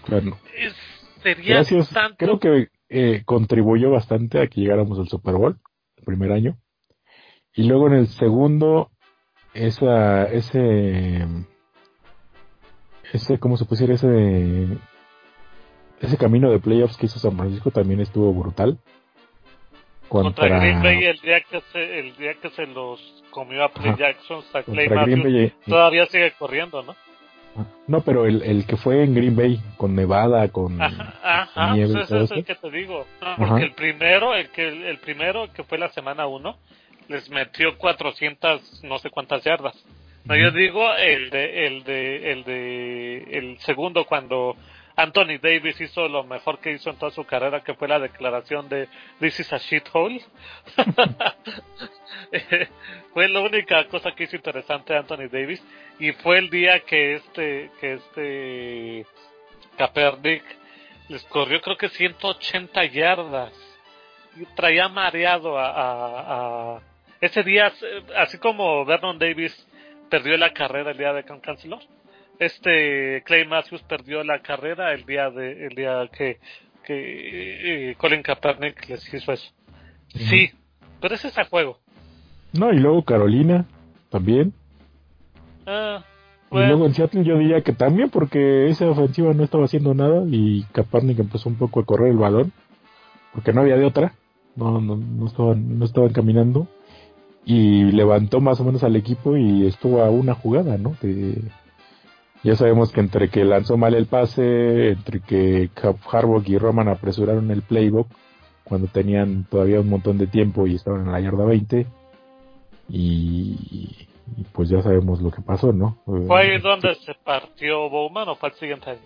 D: Claro.
C: Es- sería
D: Gracias.
C: tanto
D: Creo que eh, contribuyó bastante a que llegáramos al Super Bowl el primer año. Y luego en el segundo, esa, ese, ese, ¿cómo se puede decir? Ese, ese camino de playoffs que hizo San Francisco también estuvo brutal.
C: Contra
D: Contra,
C: Green Bay el día que se, el día que se los comió a Play
D: Ajá.
C: Jackson, a Clay Matthews,
D: Bay,
C: todavía sigue corriendo, ¿no?
D: No, pero el, el que fue en Green Bay, con Nevada, con
C: ajá, nieve pues ese es el que te digo. porque el primero, el que el, primero que fue la semana 1, les metió 400 no sé cuántas yardas. No, yo digo el de el de el de el segundo cuando Anthony Davis hizo lo mejor que hizo en toda su carrera, que fue la declaración de This is a shithole. fue la única cosa que hizo interesante Anthony Davis y fue el día que este que este Kaepernick les corrió creo que 180 yardas y traía mareado a, ese día así como Vernon Davis perdió la carrera el día de Can Cancelor este Clay Matthews perdió la carrera el día de el día que que eh, Colin Kaepernick les hizo eso. Sí, pero ese es el juego.
D: No, y luego Carolina también. Ah, Y luego en Seattle yo diría que también porque esa ofensiva no estaba haciendo nada y Kaepernick empezó un poco a correr el balón porque no había de otra. No, no, no estaban, no estaban caminando y levantó más o menos al equipo y estuvo a una jugada, ¿no? De, ya sabemos que entre que lanzó mal el pase, entre que Harbaugh y Roman apresuraron el playbook cuando tenían todavía un montón de tiempo y estaban en la yarda 20 y, pues ya sabemos lo que pasó, ¿no?
C: ¿Fue ahí donde se partió Bowman o fue el siguiente año?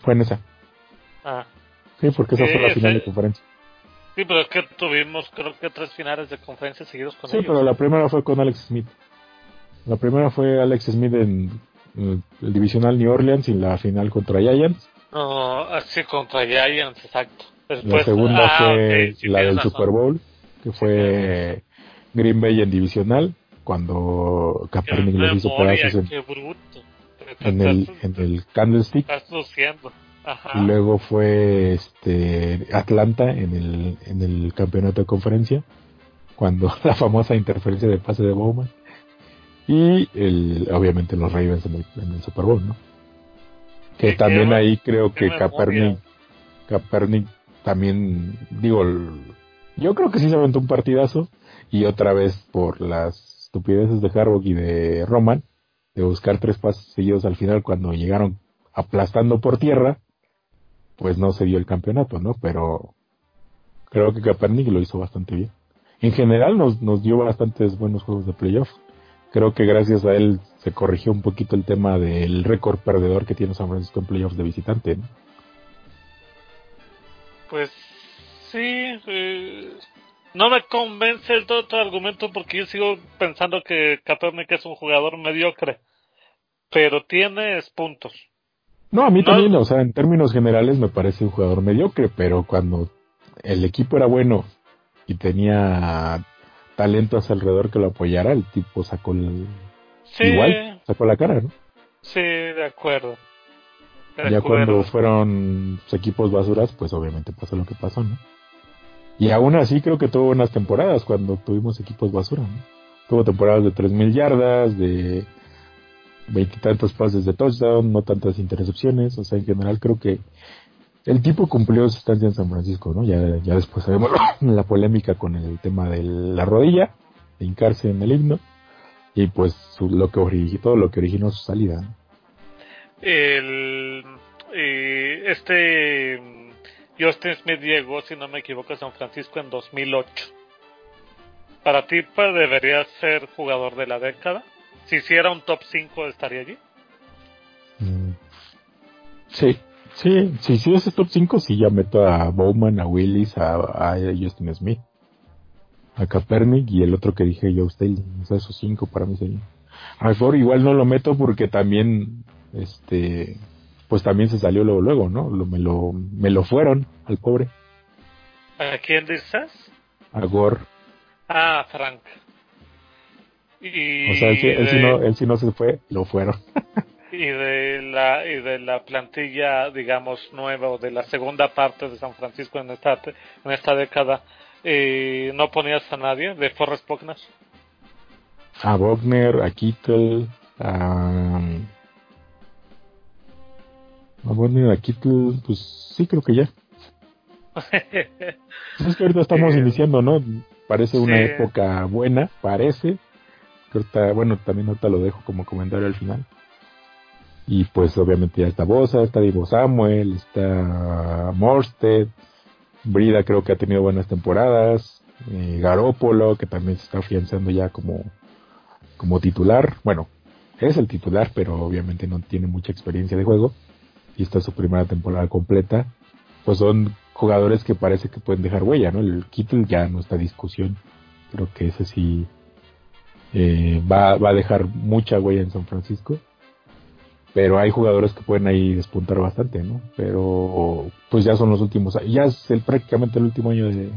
D: Fue en esa. Ah. Sí, porque esa fue la final de conferencia.
C: Sí, pero es que tuvimos creo que tres finales de conferencia seguidos con
D: ellos. Sí, pero la primera fue con Alex Smith. La primera fue Alex Smith en el divisional New Orleans y la final contra Giants.
C: No, sí, contra Giants, exacto.
D: la segunda ah, fue la del Super Bowl, que fue Green Bay en divisional, cuando Kaepernick le hizo pedazos en, el, en el Candlestick. Y luego fue este Atlanta en el, en el campeonato de conferencia, cuando la famosa interferencia del pase de Bowman y el, obviamente los Ravens en el, Super Bowl, ¿no? Que también ahí creo que Kaepernick, Kaepernick también, digo, yo creo que sí se aventó un partidazo y otra vez por las estupideces de Harbaugh y de Roman, de buscar tres pasos seguidos al final cuando llegaron aplastando por tierra, pues no se dio el campeonato, ¿no? Pero creo que Kaepernick lo hizo bastante bien. En general nos, nos dio bastantes buenos juegos de playoff creo que gracias a él se corrigió un poquito el tema del récord perdedor que tiene San Francisco en playoffs de visitante. ¿no?
C: Pues sí, eh, no me convence el todo tu argumento porque yo sigo pensando que Kaepernick es un jugador mediocre, pero tienes puntos.
D: No, a mí también, o sea, en términos generales me parece un jugador mediocre, pero cuando el equipo era bueno y tenía talentos alrededor que lo apoyara, el tipo sacó el... Igual, sacó la cara, ¿no?
C: Sí, de acuerdo.
D: ya cuando fueron equipos basuras, pues obviamente pasó lo que pasó, ¿no? Y aún así creo que tuvo unas temporadas cuando tuvimos equipos basura, ¿no? Tuvo temporadas de 3.000 yardas, de veintitantos pases de touchdown, no tantas intercepciones, o sea, en general creo que el tipo cumplió su estancia en San Francisco, ¿no? Ya, ya después sabemos la polémica con el tema de la rodilla, de hincarse en el himno, y pues lo que originó, todo lo que originó su salida.
C: El, este Justin Smith llegó, si no me equivoco, a San Francisco en 2008. ¿Para ti pues, debería ser jugador de la década? Si hiciera un top 5, ¿estaría allí?
D: Mm, sí, Sí, sí, sí, ese top 5 sí ya meto a Bowman, a Willis, a, Justin Smith, a Kaepernick y el otro que dije Joe Staley. O sea, esos cinco para mí serían. A Ford igual no lo meto porque también, este, pues también se salió luego, luego, ¿no? Lo, me, lo, me lo fueron al pobre.
C: ¿A quién dices?
D: A Gore.
C: Ah, Frank. Y
D: o sea, él, sí no, él sí no se fue, lo fueron.
C: y de la y de la plantilla digamos nueva o de la segunda parte de San Francisco en esta en esta década eh, no ponías a nadie de Forrest Buckner.
D: A Buckner a Kittle a a Buckner a Kittle pues sí creo que ya. Es que ahorita estamos iniciando no parece una época buena parece. Bueno también ahorita lo dejo como comentario al final Y pues obviamente ya está Bosa, está Divo Samuel, está Morsted, Brida creo que ha tenido buenas temporadas, Garópolo que también se está afianzando ya como, como titular, bueno, es el titular pero obviamente no tiene mucha experiencia de juego. Y esta es su primera temporada completa, pues son jugadores que parece que pueden dejar huella, ¿no? El Kittle ya no está discusión, creo que ese sí eh, va, va a dejar mucha huella en San Francisco pero hay jugadores que pueden ahí despuntar bastante, ¿no? Pero pues ya son los últimos, ya es el, prácticamente el último año de,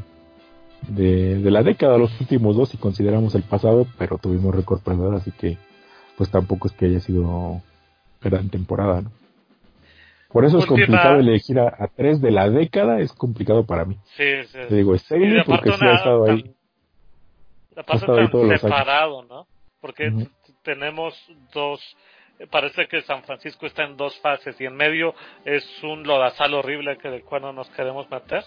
D: de, la década, los últimos dos si consideramos el pasado, pero tuvimos récord perdedor, así que pues tampoco es que haya sido gran temporada, ¿no? Por eso es complicado elegir a, tres de la década, es complicado para mí.
C: Sí, sí.
D: Te digo, es serio porque sí ha estado ahí.
C: La ahí todos separado, ¿no? Porque tenemos dos parece que San Francisco está en dos fases y en medio es un lodazal horrible que del cual no nos queremos meter.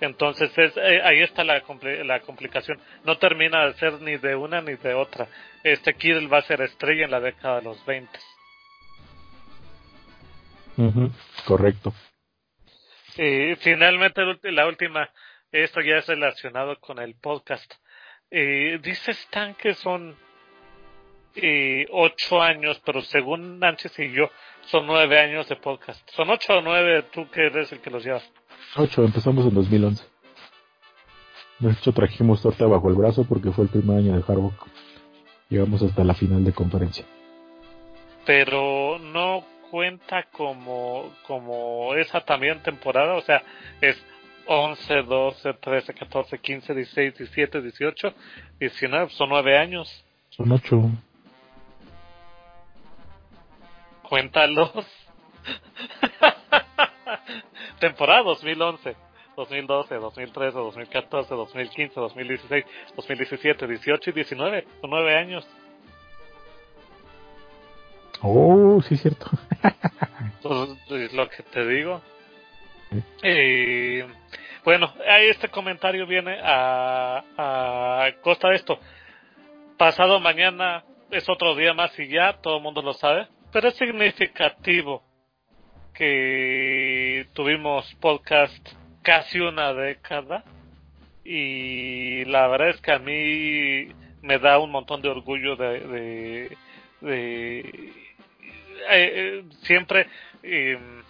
C: Entonces es, eh, ahí está la, la complicación. No termina de ser ni de una ni de otra. Este Kittle va a ser estrella en la década de los 20.
D: Correcto.
C: Y finalmente la última, esto ya es relacionado con el podcast. Eh, dice Stan que son y ocho años, pero según Nanches y yo, son nueve años de podcast. ¿Son ocho o nueve tú que eres el que los llevas?
D: Ocho, empezamos en 2011. De hecho, trajimos torta bajo el brazo porque fue el primer año de Harbaugh. Llegamos hasta la final de conferencia.
C: Pero no cuenta como, como esa también temporada, o sea, es 11, 12, 13, 14, 15, 16, 17, 18, 19, son nueve años.
D: Son ocho.
C: Cuéntalos. Temporada 2011, 2012, 2013, 2014, 2015, 2016, 2017, 18 y 19. Son nueve años.
D: Oh, sí, cierto.
C: pues, lo que te digo. bueno, este comentario viene a, a costa de esto. Pasado mañana es otro día más y ya, todo el mundo lo sabe pero es significativo que tuvimos podcast casi una década y la verdad es que a mí me da un montón de orgullo de, de, eh, eh, siempre em,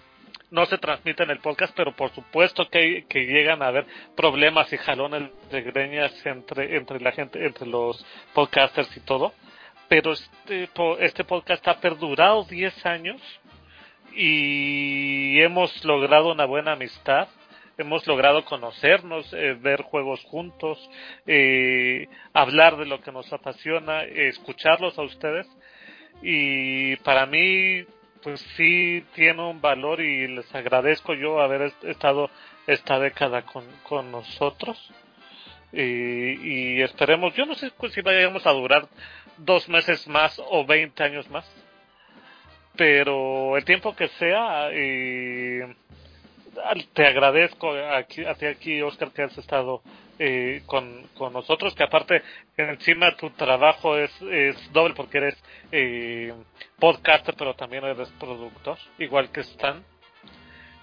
C: no se transmite en el podcast, pero por supuesto que, que llegan a haber problemas y jalones de greñas entre, entre la gente, entre los podcasters y todo pero este, este podcast ha perdurado 10 años y hemos logrado una buena amistad, hemos logrado conocernos, eh, ver juegos juntos, eh, hablar de lo que nos apasiona, escucharlos a ustedes. Y para mí pues sí tiene un valor y les agradezco yo haber estado esta década con, con nosotros. Y, y esperemos, yo no sé si vayamos a durar dos meses más o 20 años más. Pero el tiempo que sea, te agradezco aquí, a ti aquí, Oscar, que has estado eh, con, con nosotros, que aparte encima tu trabajo es, es doble porque eres eh, podcaster, pero también eres productor, igual que Stan.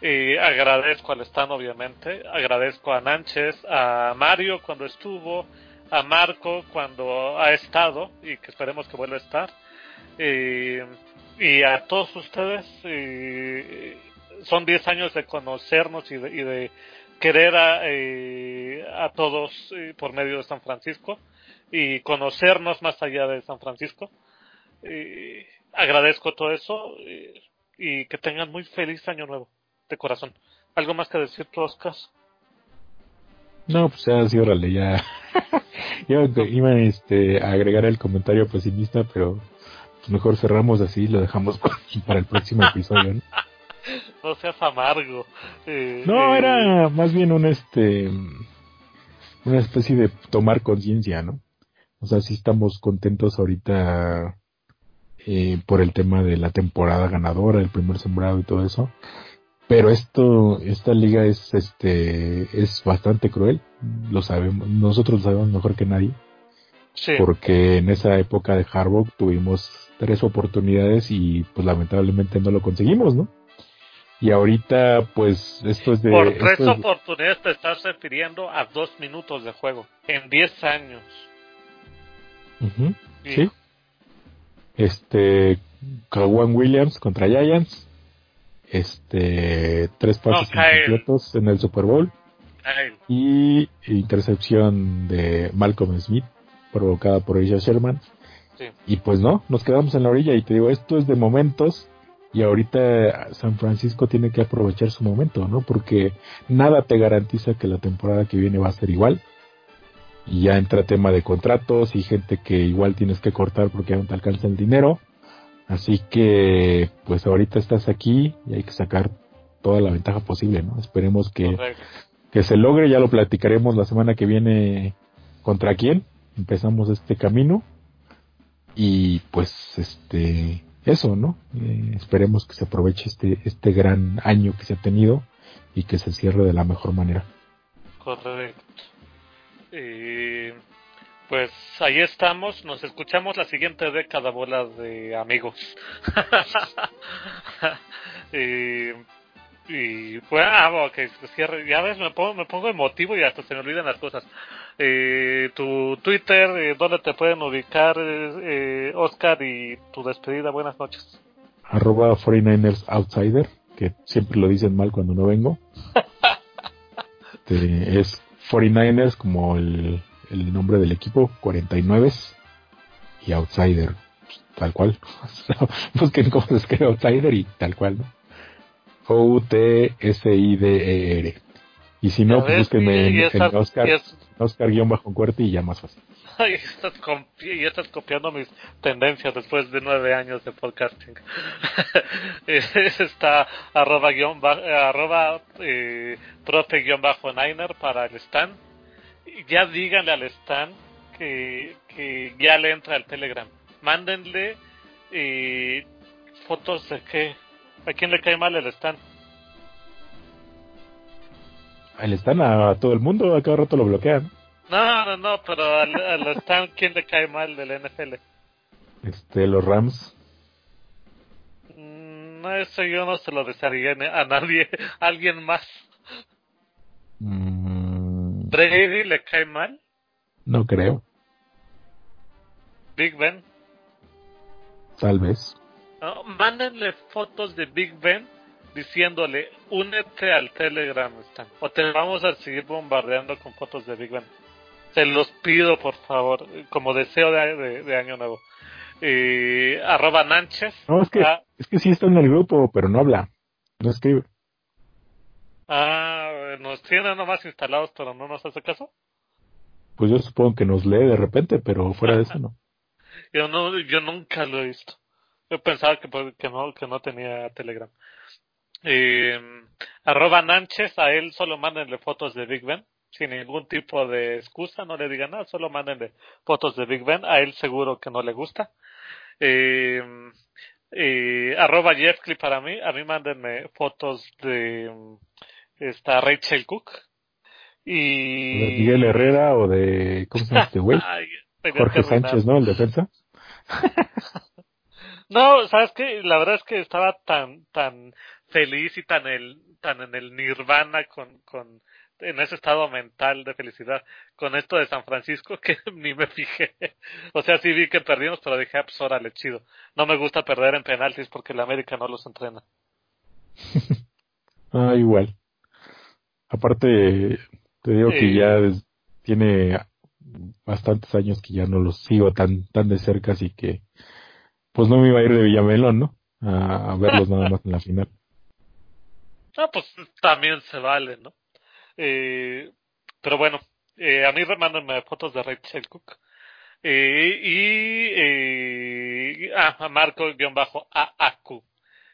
C: Eh, agradezco al Stan, obviamente, agradezco a Nanches, a Mario cuando estuvo, a Marco cuando ha estado y que esperemos que vuelva a estar. Y a todos ustedes, son 10 años de conocernos y de, querer a, eh, a todos por medio de San Francisco y conocernos más allá de San Francisco. agradezco todo eso y que tengan muy feliz año nuevo, de corazón. ¿Algo más que decir, Oscar?
D: No, pues ya sí, órale, ya. Yo iba este, a agregar el comentario pesimista, pero pues mejor cerramos así y lo dejamos para el próximo episodio, ¿no?
C: No seas amargo. Eh,
D: no, eh, era más bien un este una especie de tomar conciencia, ¿no? O sea, sí estamos contentos ahorita eh, por el tema de la temporada ganadora, el primer sembrado y todo eso pero esto esta liga es este es bastante cruel lo sabemos nosotros lo sabemos mejor que nadie Porque en esa época de Harbaugh tuvimos tres oportunidades y pues lamentablemente no lo conseguimos, ¿no? Y ahorita, pues, esto es de...
C: Por tres oportunidades te estás refiriendo a dos minutos de juego en diez años.
D: sí. Este, Kawan Williams contra Giants. Este, tres pases completos en el Super Bowl. Y intercepción de Malcolm Smith provocada por Isha Sherman. Y pues no, nos quedamos en la orilla y te digo, esto es de momentos y ahorita San Francisco tiene que aprovechar su momento, ¿no? Porque nada te garantiza que la temporada que viene va a ser igual. Y ya entra tema de contratos y gente que igual tienes que cortar porque no te alcanza el dinero. Así que, pues ahorita estás aquí y hay que sacar toda la ventaja posible, ¿no? Esperemos que, que se logre, ya lo platicaremos la semana que viene contra quién empezamos este camino y pues este eso, ¿no? Eh, esperemos que se aproveche este este gran año que se ha tenido y que se cierre de la mejor manera.
C: Correcto. Pues ahí estamos, nos escuchamos la siguiente década, bola de amigos. y, y pues, ah, cierre, ya ves, me pongo, me pongo emotivo y hasta se me olvidan las cosas eh, tu Twitter, eh, dónde te pueden ubicar, eh, Oscar, y tu despedida. Buenas noches.
D: Arroba 49ers Outsider, que siempre lo dicen mal cuando no vengo. Este, es 49ers como el, el nombre del equipo, 49 y Outsider, tal cual. Busquen cómo se escribe Outsider y tal cual, ¿no? O-T-S-I-D-E-R. Y si no, pues búsquenme en, Oscar. Oscar guion bajo y ya más fácil.
C: y estás, estás copiando mis tendencias después de nueve años de podcasting. Está arroba guion arroba eh, profe guion bajo niner para el stand. Ya díganle al stand que, que ya le entra al telegram. Mándenle eh, fotos de qué. ¿A quién le cae mal el stand?
D: le están a, todo el mundo, a cada rato lo bloquean.
C: No, no, no, pero al, al ¿quién le cae mal del NFL?
D: Este, los Rams.
C: Mm, no, eso yo no se lo desearía a nadie, a alguien más. Mm. ¿Brady le cae mal?
D: No creo.
C: ¿Big Ben?
D: Tal vez.
C: No, mándenle fotos de Big Ben diciéndole, únete al Telegram, Stan, o te vamos a seguir bombardeando con fotos de Big Ben. Se los pido, por favor, como deseo de, año nuevo. Eh, arroba Nanches.
D: No, es que, es que sí está en el grupo, pero no habla, no escribe.
C: Ah, nos tiene nomás instalados, pero no nos hace caso.
D: Pues yo supongo que nos lee de repente, pero fuera de eso no.
C: yo no, yo nunca lo he visto. Yo pensaba que, que no, que no tenía Telegram. Eh, arroba Nanches, a él solo mándenle fotos de Big Ben, sin ningún tipo de excusa, no le digan nada, solo mándenle fotos de Big Ben, a él seguro que no le gusta. Eh, eh, arroba Jeffclip para mí, a mí mándenme fotos de esta Rachel Cook. Y...
D: ¿De Miguel Herrera o de, ¿cómo se llama este güey? Jorge Sánchez, ¿no? El defensa.
C: no, sabes que la verdad es que estaba tan, tan feliz y tan el tan en el nirvana con con en ese estado mental de felicidad con esto de San Francisco que ni me fijé. O sea, sí vi que perdimos, pero dije, ah, pues órale, chido. No me gusta perder en penaltis porque la América no los entrena.
D: ah, igual. Aparte, te digo que ya tiene bastantes años que ya no los sigo tan, tan de cerca, así que pues no me iba a ir de Villamelón, ¿no? a verlos nada más en la final.
C: Ah, pues también se vale, ¿no? Eh, pero bueno, eh, a mí mándenme fotos de Rachel Cook. Eh, y eh, ah, a Marco-AAQ.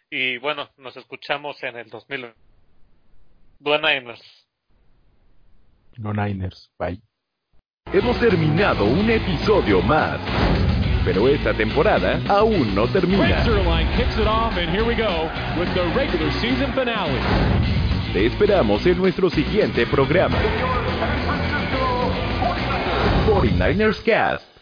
C: Y bueno, nos escuchamos en el 2000. Go Niners.
D: Go Niners. Bye.
A: Hemos terminado un episodio más. Pero esta temporada aún no termina. Te esperamos en nuestro siguiente programa. 49ers Cast.